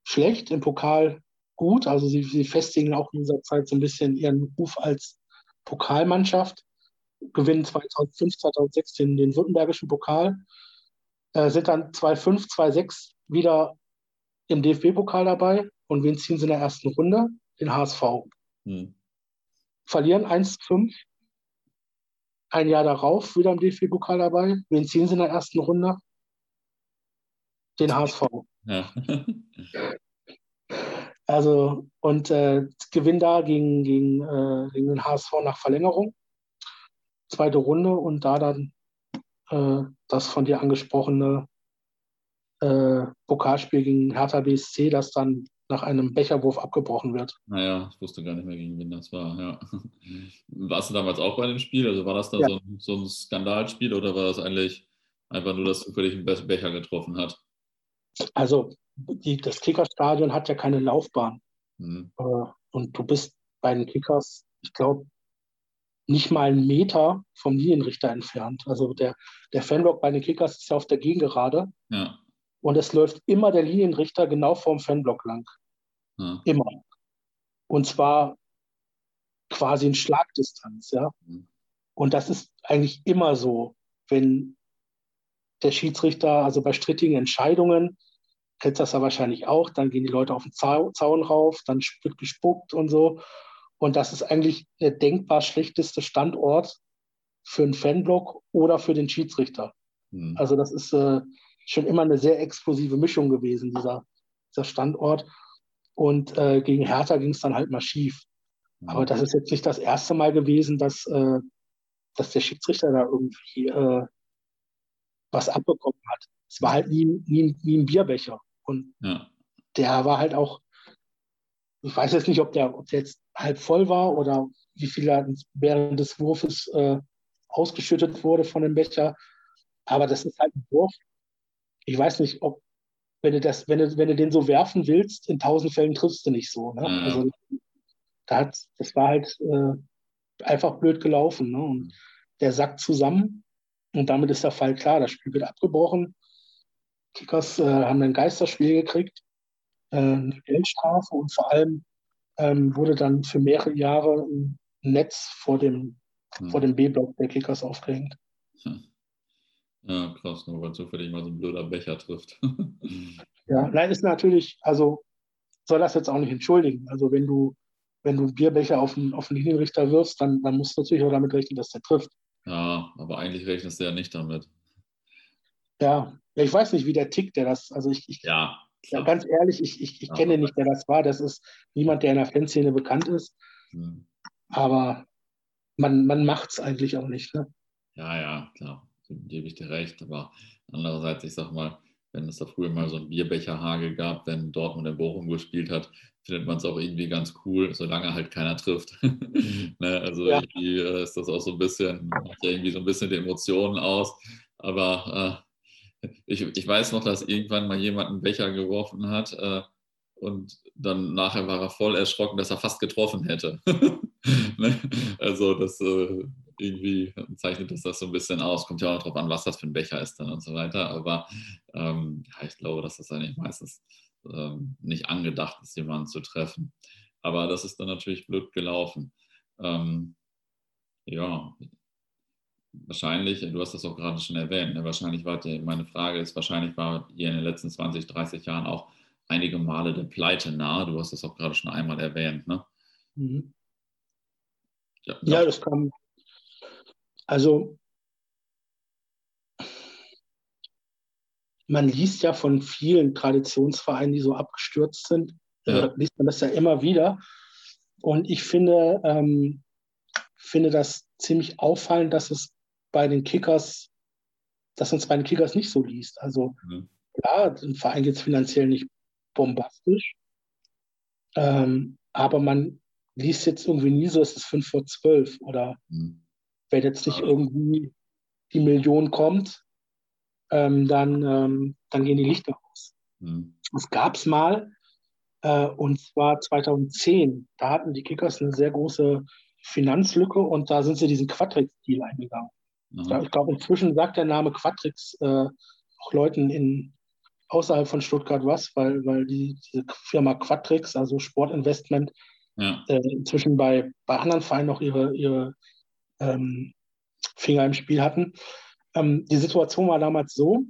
schlecht, im Pokal gut. Also sie, sie festigen auch in dieser Zeit so ein bisschen ihren Ruf als Pokalmannschaft, gewinnen 2005, 2006 den, den württembergischen Pokal, äh, sind dann 2005, 2006 wieder im DFB-Pokal dabei und wen ziehen sie in der ersten Runde? Den HSV. Hm. Verlieren 1-5. Ein Jahr darauf wieder im DFB-Pokal dabei. Wen ziehen sie in der ersten Runde? Den HSV. Ja. also, und äh, Gewinn da gegen, gegen, äh, gegen den HSV nach Verlängerung. Zweite Runde und da dann äh, das von dir angesprochene äh, Pokalspiel gegen Hertha BSC, das dann nach einem Becherwurf abgebrochen wird. Naja, ich wusste gar nicht mehr, gegen wen das war. Ja. Warst du damals auch bei dem Spiel? Also war das dann ja. so, ein, so, ein, Skandalspiel oder war das eigentlich einfach nur, dass zufällig ein Becher getroffen hat? Also die, das Kickerstadion hat ja keine Laufbahn. Mhm. Äh, und du bist bei den Kickers, ich glaube, nicht mal einen Meter vom Linienrichter entfernt. Also der, der Fanblock bei den Kickers ist ja auf der Gegengerade. Ja. Und es läuft immer der Linienrichter genau vorm Fanblock lang. Ja. Immer. Und zwar quasi in Schlagdistanz, ja. Mhm. Und das ist eigentlich immer so, wenn der Schiedsrichter, also bei strittigen Entscheidungen, kennst das ja wahrscheinlich auch, dann gehen die Leute auf den Zaun rauf, dann wird gespuckt und so. Und das ist eigentlich der denkbar schlechteste Standort für einen Fanblock oder für den Schiedsrichter. Mhm. Also das ist äh, schon immer eine sehr explosive Mischung gewesen, dieser, dieser Standort. Und äh, gegen Hertha ging es dann halt mal schief. Aber das ist jetzt nicht das erste Mal gewesen, dass, äh, dass der Schiedsrichter da irgendwie äh, was abbekommen hat. Es war halt nie, nie, nie ein Bierbecher. Und ja. der war halt auch, ich weiß jetzt nicht, ob der, ob der jetzt halb voll war oder wie viel da während des Wurfes äh, ausgeschüttet wurde von dem Becher. Aber das ist halt ein Wurf. Ich weiß nicht, ob, wenn du, das, wenn du, wenn du den so werfen willst, in tausend Fällen triffst du nicht so. Ne? Mhm. Also, da hat, das war halt äh, einfach blöd gelaufen. Ne? Und der sackt zusammen und damit ist der Fall klar. Das Spiel wird abgebrochen. Kickers äh, haben ein Geisterspiel gekriegt, äh, eine Geldstrafe und vor allem ähm, wurde dann für mehrere Jahre ein Netz vor dem, hm. vor dem B-Block der Kickers aufgehängt. Hm. Ja, krass, nur weil zufällig mal so ein blöder Becher trifft. ja, nein, ist natürlich, also soll das jetzt auch nicht entschuldigen. Also wenn du, wenn du einen Bierbecher auf einen, auf einen Linienrichter wirfst, dann, dann musst du natürlich auch damit rechnen, dass der trifft. Ja, aber eigentlich rechnest du ja nicht damit. Ja, ich weiß nicht, wie der tickt, der das, also ich, ich ja, ja, ganz ehrlich, ich, ich, ich kenne nicht, wer das war. Das ist niemand, der in der Fanszene bekannt ist. Hm. Aber man, man macht es eigentlich auch nicht. Ne? Ja, ja, klar. Gebe ich dir recht. Aber andererseits, ich sag mal, wenn es da früher mal so einen Bierbecherhagel gab, wenn Dortmund in Bochum gespielt hat, findet man es auch irgendwie ganz cool, solange halt keiner trifft. ne? Also ja. irgendwie äh, ist das auch so ein bisschen, macht ja irgendwie so ein bisschen die Emotionen aus. Aber äh, ich, ich weiß noch, dass irgendwann mal jemand einen Becher geworfen hat äh, und dann nachher war er voll erschrocken, dass er fast getroffen hätte. ne? Also das äh, irgendwie zeichnet das das so ein bisschen aus. Kommt ja auch darauf an, was das für ein Becher ist dann und so weiter. Aber ähm, ja, ich glaube, dass das eigentlich meistens ähm, nicht angedacht ist, jemanden zu treffen. Aber das ist dann natürlich blöd gelaufen. Ähm, ja, wahrscheinlich, du hast das auch gerade schon erwähnt, ne? wahrscheinlich war die, meine Frage ist, wahrscheinlich war ihr in den letzten 20, 30 Jahren auch einige Male der Pleite nahe. Du hast das auch gerade schon einmal erwähnt, ne? Mhm. Ja, ja, das kam. Also, man liest ja von vielen Traditionsvereinen, die so abgestürzt sind. Ja. Äh, liest man das ja immer wieder. Und ich finde, ähm, finde das ziemlich auffallend, dass es bei den Kickers, dass uns bei den Kickers nicht so liest. Also mhm. klar, ein Verein geht es finanziell nicht bombastisch, ähm, aber man liest jetzt irgendwie nie so, es ist 5 vor 12 oder mhm. Wenn jetzt nicht irgendwie die Million kommt, ähm, dann, ähm, dann gehen die Lichter aus. Mhm. Das gab es mal, äh, und zwar 2010. Da hatten die Kickers eine sehr große Finanzlücke und da sind sie diesen Quatrix-Deal eingegangen. Mhm. Ich glaube, inzwischen sagt der Name Quatrix äh, auch Leuten in, außerhalb von Stuttgart was, weil, weil die, diese Firma Quatrix, also Sportinvestment, ja. äh, inzwischen bei, bei anderen Vereinen noch ihre, ihre ähm, Finger im Spiel hatten. Ähm, die Situation war damals so,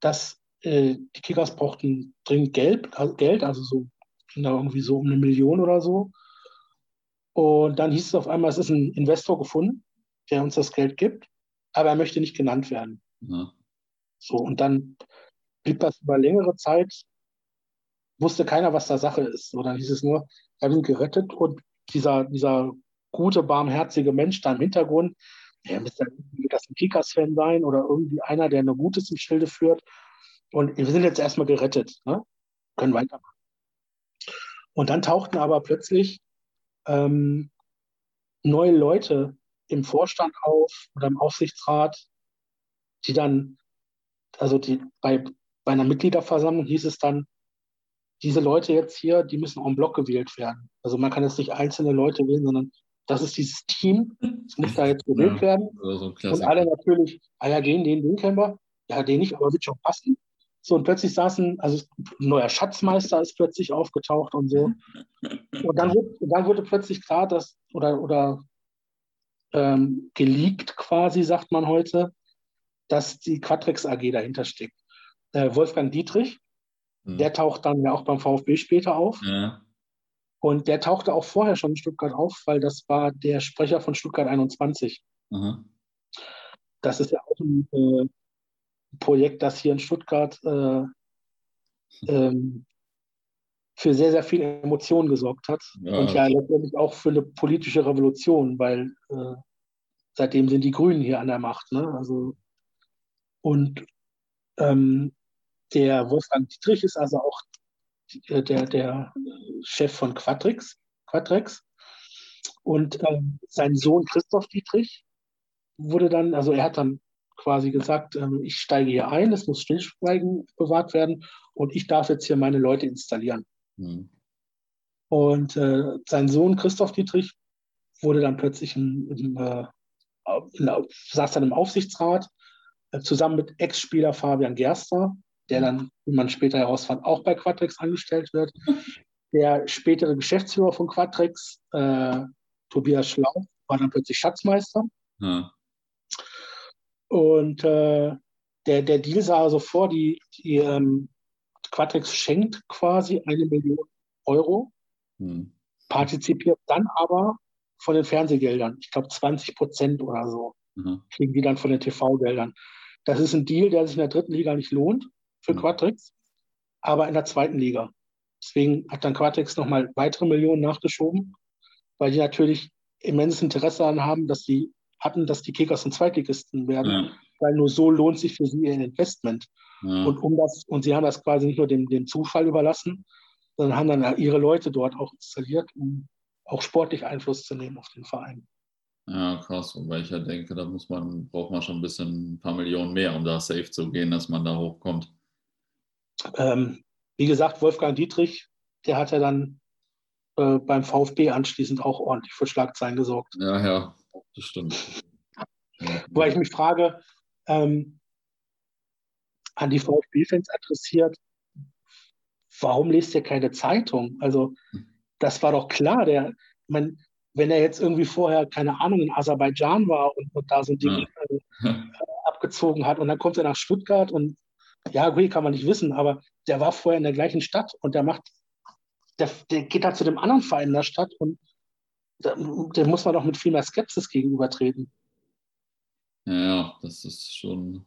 dass äh, die Kickers brauchten dringend Geld, also Geld, also so irgendwie so um eine Million oder so. Und dann hieß es auf einmal, es ist ein Investor gefunden, der uns das Geld gibt, aber er möchte nicht genannt werden. Ja. So, und dann blieb das über längere Zeit, wusste keiner, was da Sache ist. So, dann hieß es nur, er wird gerettet und dieser, dieser gute, barmherzige Mensch da im Hintergrund, der müsste das ein Kickers-Fan sein oder irgendwie einer, der eine Gutes im Schilde führt. Und wir sind jetzt erstmal gerettet, ne? können weitermachen. Und dann tauchten aber plötzlich ähm, neue Leute im Vorstand auf oder im Aufsichtsrat, die dann, also die bei, bei einer Mitgliederversammlung hieß es dann, diese Leute jetzt hier, die müssen en bloc gewählt werden. Also man kann jetzt nicht einzelne Leute wählen, sondern das ist dieses Team, es muss da jetzt gewählt ja, werden. So und alle natürlich, ah ja, den, den, den kennen wir, ja, den nicht, aber wird schon passen. So, und plötzlich saßen, also ein neuer Schatzmeister ist plötzlich aufgetaucht und so. Und dann, dann wurde plötzlich klar, dass, oder, oder ähm, geleakt quasi, sagt man heute, dass die Quatrex AG dahinter steckt. Äh, Wolfgang Dietrich, hm. der taucht dann ja auch beim VfB später auf. Ja. Und der tauchte auch vorher schon in Stuttgart auf, weil das war der Sprecher von Stuttgart 21. Mhm. Das ist ja auch ein äh, Projekt, das hier in Stuttgart äh, ähm, für sehr, sehr viel Emotionen gesorgt hat. Ja, und ja letztendlich auch für eine politische Revolution, weil äh, seitdem sind die Grünen hier an der Macht. Ne? Also, und ähm, der Wolfgang Dietrich ist also auch der, der Chef von Quatrix, Quatrex. Und äh, sein Sohn Christoph Dietrich wurde dann, also er hat dann quasi gesagt, äh, ich steige hier ein, es muss Stillschweigen bewahrt werden und ich darf jetzt hier meine Leute installieren. Mhm. Und äh, sein Sohn Christoph Dietrich wurde dann plötzlich im, im, äh, in, saß dann im Aufsichtsrat äh, zusammen mit Ex-Spieler Fabian Gerster, der dann, wie man später herausfand, auch bei Quatrex angestellt wird. Der spätere Geschäftsführer von Quatrex, äh, Tobias Schlau, war dann plötzlich Schatzmeister. Ja. Und äh, der, der Deal sah also vor, die, die ähm, Quatrex schenkt quasi eine Million Euro, hm. partizipiert dann aber von den Fernsehgeldern. Ich glaube 20 Prozent oder so mhm. kriegen die dann von den TV-Geldern. Das ist ein Deal, der sich in der dritten Liga nicht lohnt für mhm. Quatrix, aber in der zweiten Liga. Deswegen hat dann Quatrix nochmal weitere Millionen nachgeschoben, weil die natürlich immenses Interesse daran haben, dass sie hatten, dass die Kickers und Zweitligisten werden, ja. weil nur so lohnt sich für sie ihr Investment. Ja. Und um das, und sie haben das quasi nicht nur dem, dem Zufall überlassen, sondern haben dann ihre Leute dort auch installiert, um auch sportlich Einfluss zu nehmen auf den Verein. Ja, krass. Wobei ich ja denke, da muss man, braucht man schon ein bisschen ein paar Millionen mehr, um da safe zu gehen, dass man da hochkommt. Ähm, wie gesagt, Wolfgang Dietrich, der hat ja dann äh, beim VfB anschließend auch ordentlich für Schlagzeilen gesorgt. Ja, ja, das stimmt. Wobei ich mich frage, ähm, an die VfB-Fans adressiert, warum lest ihr keine Zeitung? Also, das war doch klar, der, man, wenn er jetzt irgendwie vorher, keine Ahnung, in Aserbaidschan war und, und da so ein Ding ja. äh, abgezogen hat und dann kommt er nach Stuttgart und ja, gut, kann man nicht wissen, aber der war vorher in der gleichen Stadt und der macht, der, der geht da zu dem anderen Verein in der Stadt und dem muss man doch mit viel mehr Skepsis gegenübertreten. Ja, ja, das ist schon,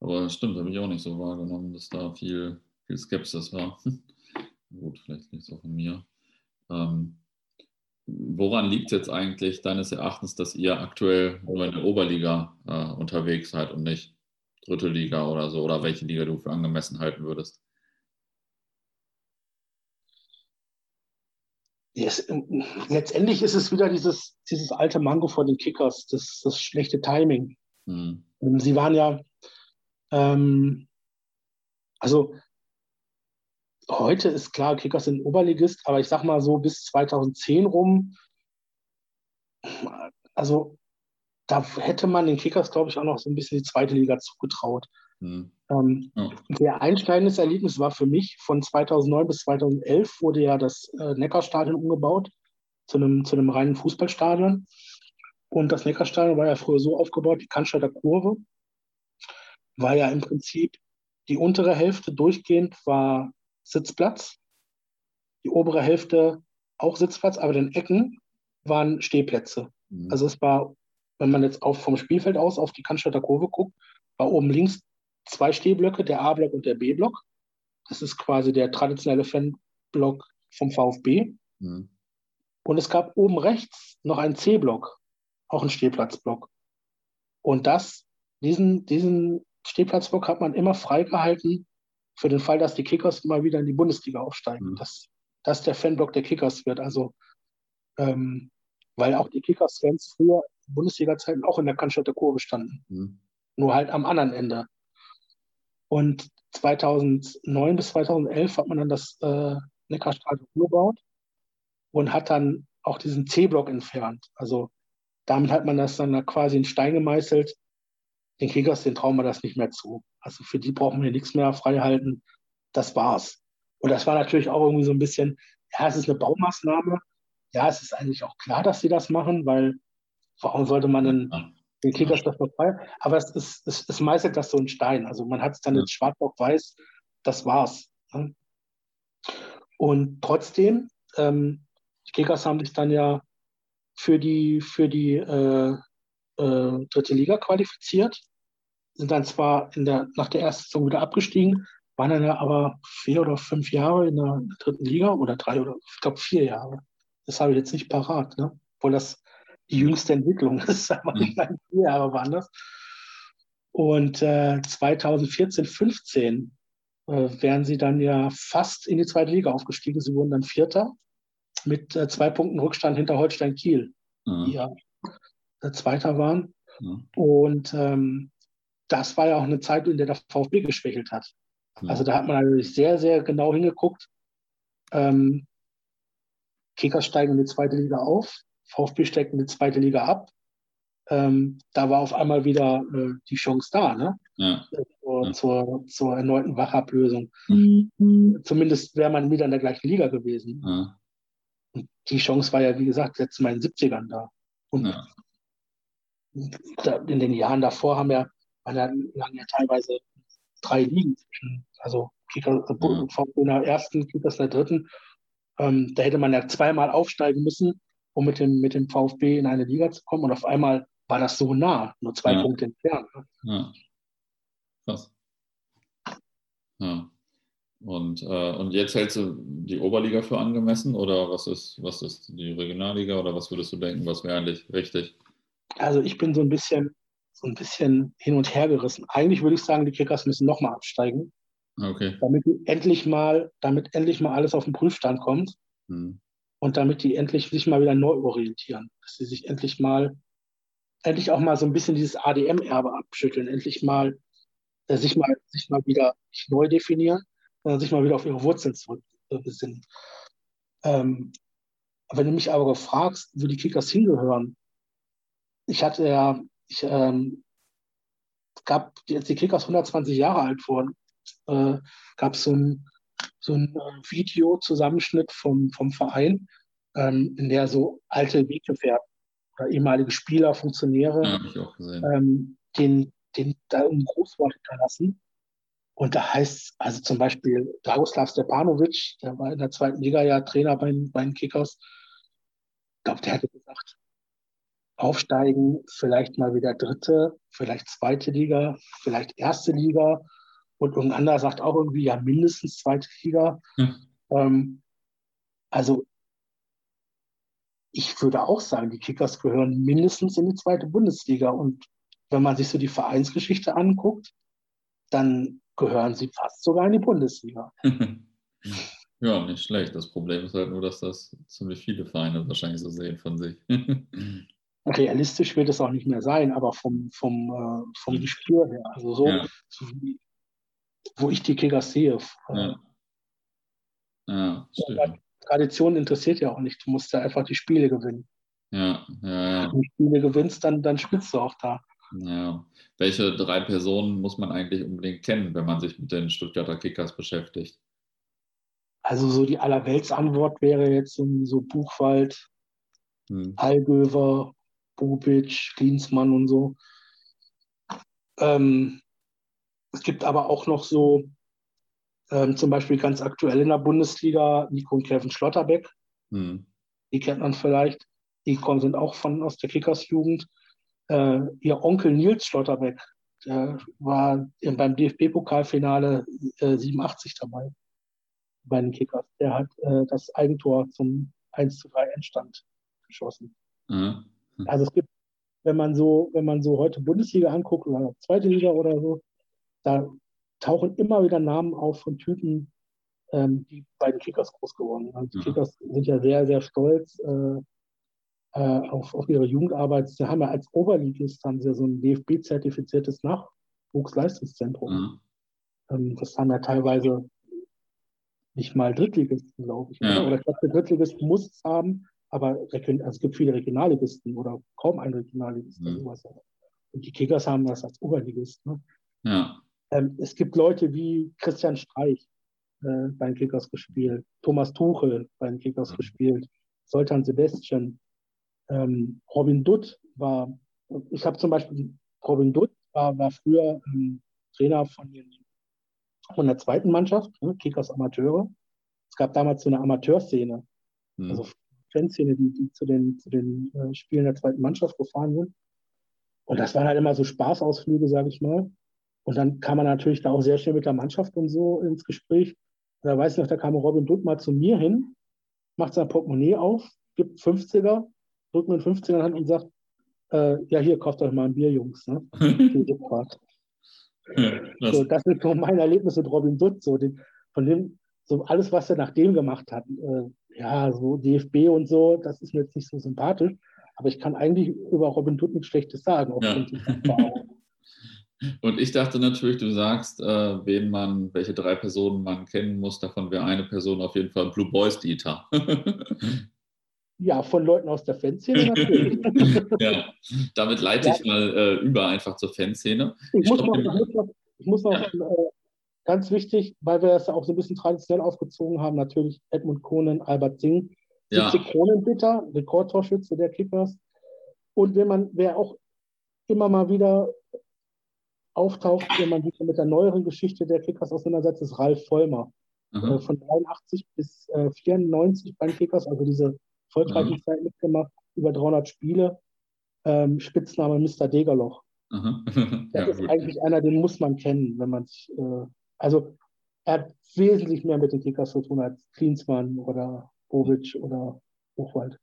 aber stimmt, habe ich auch nicht so wahrgenommen, dass da viel, viel Skepsis war. Gut, vielleicht liegt es auch von mir. Ähm, woran liegt jetzt eigentlich deines Erachtens, dass ihr aktuell nur in der Oberliga äh, unterwegs seid und nicht dritte Liga oder so? Oder welche Liga du für angemessen halten würdest? Yes, letztendlich ist es wieder dieses, dieses alte Mango vor den Kickers, das, das schlechte Timing. Mhm. Sie waren ja, ähm, also heute ist klar, Kickers sind Oberligist, aber ich sag mal so bis 2010 rum, also da hätte man den Kickers, glaube ich, auch noch so ein bisschen die zweite Liga zugetraut. Mhm. Ähm, ja. Sehr einschneidendes Erlebnis war für mich, von 2009 bis 2011 wurde ja das äh, Neckarstadion umgebaut zu einem, zu einem reinen Fußballstadion. Und das Neckarstadion war ja früher so aufgebaut, die Cannstatter Kurve war ja im Prinzip die untere Hälfte durchgehend war Sitzplatz. Die obere Hälfte auch Sitzplatz, aber den Ecken waren Stehplätze. Mhm. Also es war, wenn man jetzt auf, vom Spielfeld aus auf die Cannstatter Kurve guckt, war oben links zwei Stehblöcke, der A-Block und der B-Block. Das ist quasi der traditionelle Fanblock vom VfB. Mhm. Und es gab oben rechts noch einen C-Block, auch einen Stehplatzblock. Und das, diesen, diesen Stehplatzblock hat man immer freigehalten für den Fall, dass die Kickers mal wieder in die Bundesliga aufsteigen, mhm. dass das der Fanblock der Kickers wird. Also, ähm, weil auch die Kickers-Fans früher Bundesliga-Zeiten auch in der Cannstatter Kurve standen. Mhm. Nur halt am anderen Ende. Und 2009 bis 2011 hat man dann das äh, Neckarstadion umgebaut und hat dann auch diesen C-Block entfernt. Also damit hat man das dann quasi in Stein gemeißelt. Den Kickers, den trauen wir das nicht mehr zu. Also für die brauchen wir nichts mehr freihalten. Das war's. Und das war natürlich auch irgendwie so ein bisschen, ja, es ist eine Baumaßnahme. Ja, es ist eigentlich auch klar, dass sie das machen, weil warum sollte man denn den Kickers das noch frei? Aber es, ist, es, es meißelt das so in Stein. Also man hat es dann ja. in schwarz auf weiß, das war's. Ne? Und trotzdem, ähm, die Kickers haben sich dann ja für die, für die äh, äh, dritte Liga qualifiziert sind dann zwar in der, nach der ersten Saison wieder abgestiegen, waren dann ja aber vier oder fünf Jahre in der, in der dritten Liga oder drei oder ich glaube vier Jahre. Das habe ich jetzt nicht parat, ne? obwohl das die jüngste Entwicklung ist, aber meine, vier Jahre waren das. Und äh, 2014, 15 äh, wären sie dann ja fast in die zweite Liga aufgestiegen. Sie wurden dann Vierter mit äh, zwei Punkten Rückstand hinter Holstein Kiel, mhm. die ja äh, Zweiter waren. Mhm. Und ähm, das war ja auch eine Zeit, in der der VfB geschwächelt hat. Mhm. Also da hat man natürlich sehr, sehr genau hingeguckt. Ähm, Kickers steigen in die zweite Liga auf, VfB steigt in die zweite Liga ab. Ähm, da war auf einmal wieder äh, die Chance da, ne? Ja. Zur, ja. Zur, zur, erneuten Wachablösung. Mhm. Zumindest wäre man wieder in der gleichen Liga gewesen. Ja. Und die Chance war ja, wie gesagt, jetzt mal in den 70ern da. Und da, in den Jahren davor haben ja, waren ja, lagen ja teilweise drei Ligen zwischen, also Kicker, ja. VfB in der ersten, Kickers in der dritten. Ähm, da hätte man ja zweimal aufsteigen müssen, um mit dem, mit dem VfB in eine Liga zu kommen. Und auf einmal war das so nah, nur zwei ja. Punkte entfernt. Ne? Ja. Krass. Ja. Und, äh, und jetzt hältst du die Oberliga für angemessen oder was ist, was ist die Regionalliga oder was würdest du denken, was wäre eigentlich richtig? Also ich bin so ein bisschen, so ein bisschen hin und her gerissen. Eigentlich würde ich sagen, die Kickers müssen nochmal absteigen. Okay. Damit endlich mal, damit endlich mal alles auf den Prüfstand kommt. Hm. Und damit die endlich sich mal wieder neu orientieren. Dass sie sich endlich mal, endlich auch mal so ein bisschen dieses ADM-Erbe abschütteln, endlich mal, äh, sich mal, sich mal wieder nicht neu definieren, sondern sich mal wieder auf ihre Wurzeln zurückbesinnen. Ähm, wenn du mich aber fragst, wo die Kickers hingehören, ich hatte ja, ich ähm, gab, als die Kickers 120 Jahre alt wurden, äh, gab es so ein, so ein äh, Video-Zusammenschnitt vom, vom Verein, ähm, in der so alte Weggefährten oder ehemalige Spieler, Funktionäre ja, ähm, den, den da ein Grußwort hinterlassen. Und da heißt also zum Beispiel Dragoslav Stepanovic, der war in der zweiten Liga ja Trainer bei, bei den Kickers. Ich glaube, der hatte gesagt, aufsteigen, vielleicht mal wieder dritte, vielleicht zweite Liga, vielleicht erste Liga. Und irgendein anderer sagt auch irgendwie, ja, mindestens zweite Liga. Hm. Ähm, also ich würde auch sagen, die Kickers gehören mindestens in die zweite Bundesliga. Und wenn man sich so die Vereinsgeschichte anguckt, dann gehören sie fast sogar in die Bundesliga. Ja, nicht schlecht. Das Problem ist halt nur, dass das ziemlich viele Vereine wahrscheinlich so sehen von sich. Realistisch wird es auch nicht mehr sein, aber vom, vom, äh, vom Gespür her, also so, ja. so wie, wo ich die Kickers sehe. Ja. Ja. Tradition interessiert ja auch nicht. Du musst ja einfach die Spiele gewinnen. Ja, ja, ja. Wenn du die Spiele gewinnst, dann, dann spielst du auch da. Ja. Welche drei Personen muss man eigentlich unbedingt kennen, wenn man sich mit den Stuttgarter Kickers beschäftigt? Also so die Allerweltsantwort wäre jetzt so Buchwald, hm. Allgöver, Bubic, Klinsmann und so. Ähm, es gibt aber auch noch so, ähm, zum Beispiel ganz aktuell in der Bundesliga, Nico und Kevin Schlotterbeck. Hm. Die kennt man vielleicht. Die kommen, sind auch von aus der Kickers-Jugend. Äh, ihr Onkel Nils Schlotterbeck, der war beim DFB-Pokalfinale äh, 87 dabei bei den Kickers. Der hat äh, das Eigentor zum 1 zu 3 Endstand geschossen. Mhm. Also es gibt, wenn man so, wenn man so heute Bundesliga anguckt oder zweite Liga oder so, da tauchen immer wieder Namen auf von Typen, ähm, die bei den Kickers groß geworden sind. Also die mhm. Kickers sind ja sehr, sehr stolz äh, äh, auf, auf ihre Jugendarbeit. Sie haben ja als Oberligist haben sie so ein DFB-zertifiziertes Nachwuchsleistungszentrum. Mhm. Ähm, das haben ja teilweise nicht mal Drittligisten, glaube ich. Ja. Oder ich glaube, der Drittligist muss es haben, aber also es gibt viele Regionalligisten oder kaum einen Regionalligisten. Mhm. Und die Kickers haben das als Oberligist. Ne? Ja. Ähm, es gibt Leute wie Christian Streich äh, bei den Kickers gespielt, Thomas Tuchel bei den Kickers mhm. gespielt, Soltan Sebastian, ähm, Robin Dutt war, ich habe zum Beispiel, Robin Dutt war, war früher ähm, Trainer von den von der zweiten Mannschaft, ne, Kickers Amateure. Es gab damals so eine Amateurszene, mhm. also Fanszene, die, die zu den, zu den äh, Spielen der zweiten Mannschaft gefahren sind. Und das waren halt immer so Spaßausflüge, sage ich mal. Und dann kam man natürlich da auch sehr schnell mit der Mannschaft und so ins Gespräch. Und da weiß ich noch, da kam Robin Dutt mal zu mir hin, macht sein Portemonnaie auf, gibt 50er, drückt mir einen 50er in die Hand und sagt, äh, ja, hier, kauft euch mal ein Bier, Jungs. Ne? Ja, so, das sind so meine Erlebnisse mit Robin Dutt, so den, von dem, so alles, was er nach dem gemacht hat. Äh, ja, so DFB und so, das ist mir jetzt nicht so sympathisch. Aber ich kann eigentlich über Robin Dutt nichts Schlechtes sagen. Ja. Und ich dachte natürlich, du sagst, äh, wen man, welche drei Personen man kennen muss. Davon wäre eine Person auf jeden Fall Blue Boys Dieter. ja, von Leuten aus der Fanszene natürlich. ja, damit leite ja. ich mal äh, über einfach zur Fanszene. Ich, ich muss noch, ich noch, ich muss noch äh, ganz wichtig, weil wir das auch so ein bisschen traditionell aufgezogen haben, natürlich Edmund Kohnen, Albert Singh, 70 ja. Kronenbitter, Rekordtorschütze der Kickers. Und wenn man, wer auch immer mal wieder auftaucht, wenn man sich mit der neueren Geschichte der Kickers auseinandersetzt, ist Ralf Vollmer. Mhm. von 83 bis äh, 94 beim Kickers, also diese erfolgreiche mhm. Zeit mitgemacht, über 300 Spiele. Ähm, Spitzname Mr. Degerloch. Mhm. das ja, ist gut. eigentlich einer, den muss man kennen, wenn man sich, äh, also er hat wesentlich mehr mit den Kickers zu tun als Klinsmann oder Bobic oder Hochwald.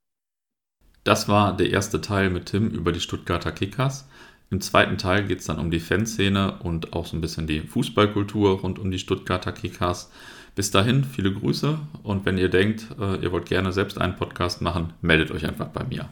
Das war der erste Teil mit Tim über die Stuttgarter Kickers. Im zweiten Teil geht es dann um die Fanszene und auch so ein bisschen die Fußballkultur rund um die Stuttgarter Kickers. Bis dahin, viele Grüße und wenn ihr denkt, äh, ihr wollt gerne selbst einen Podcast machen, meldet euch einfach bei mir.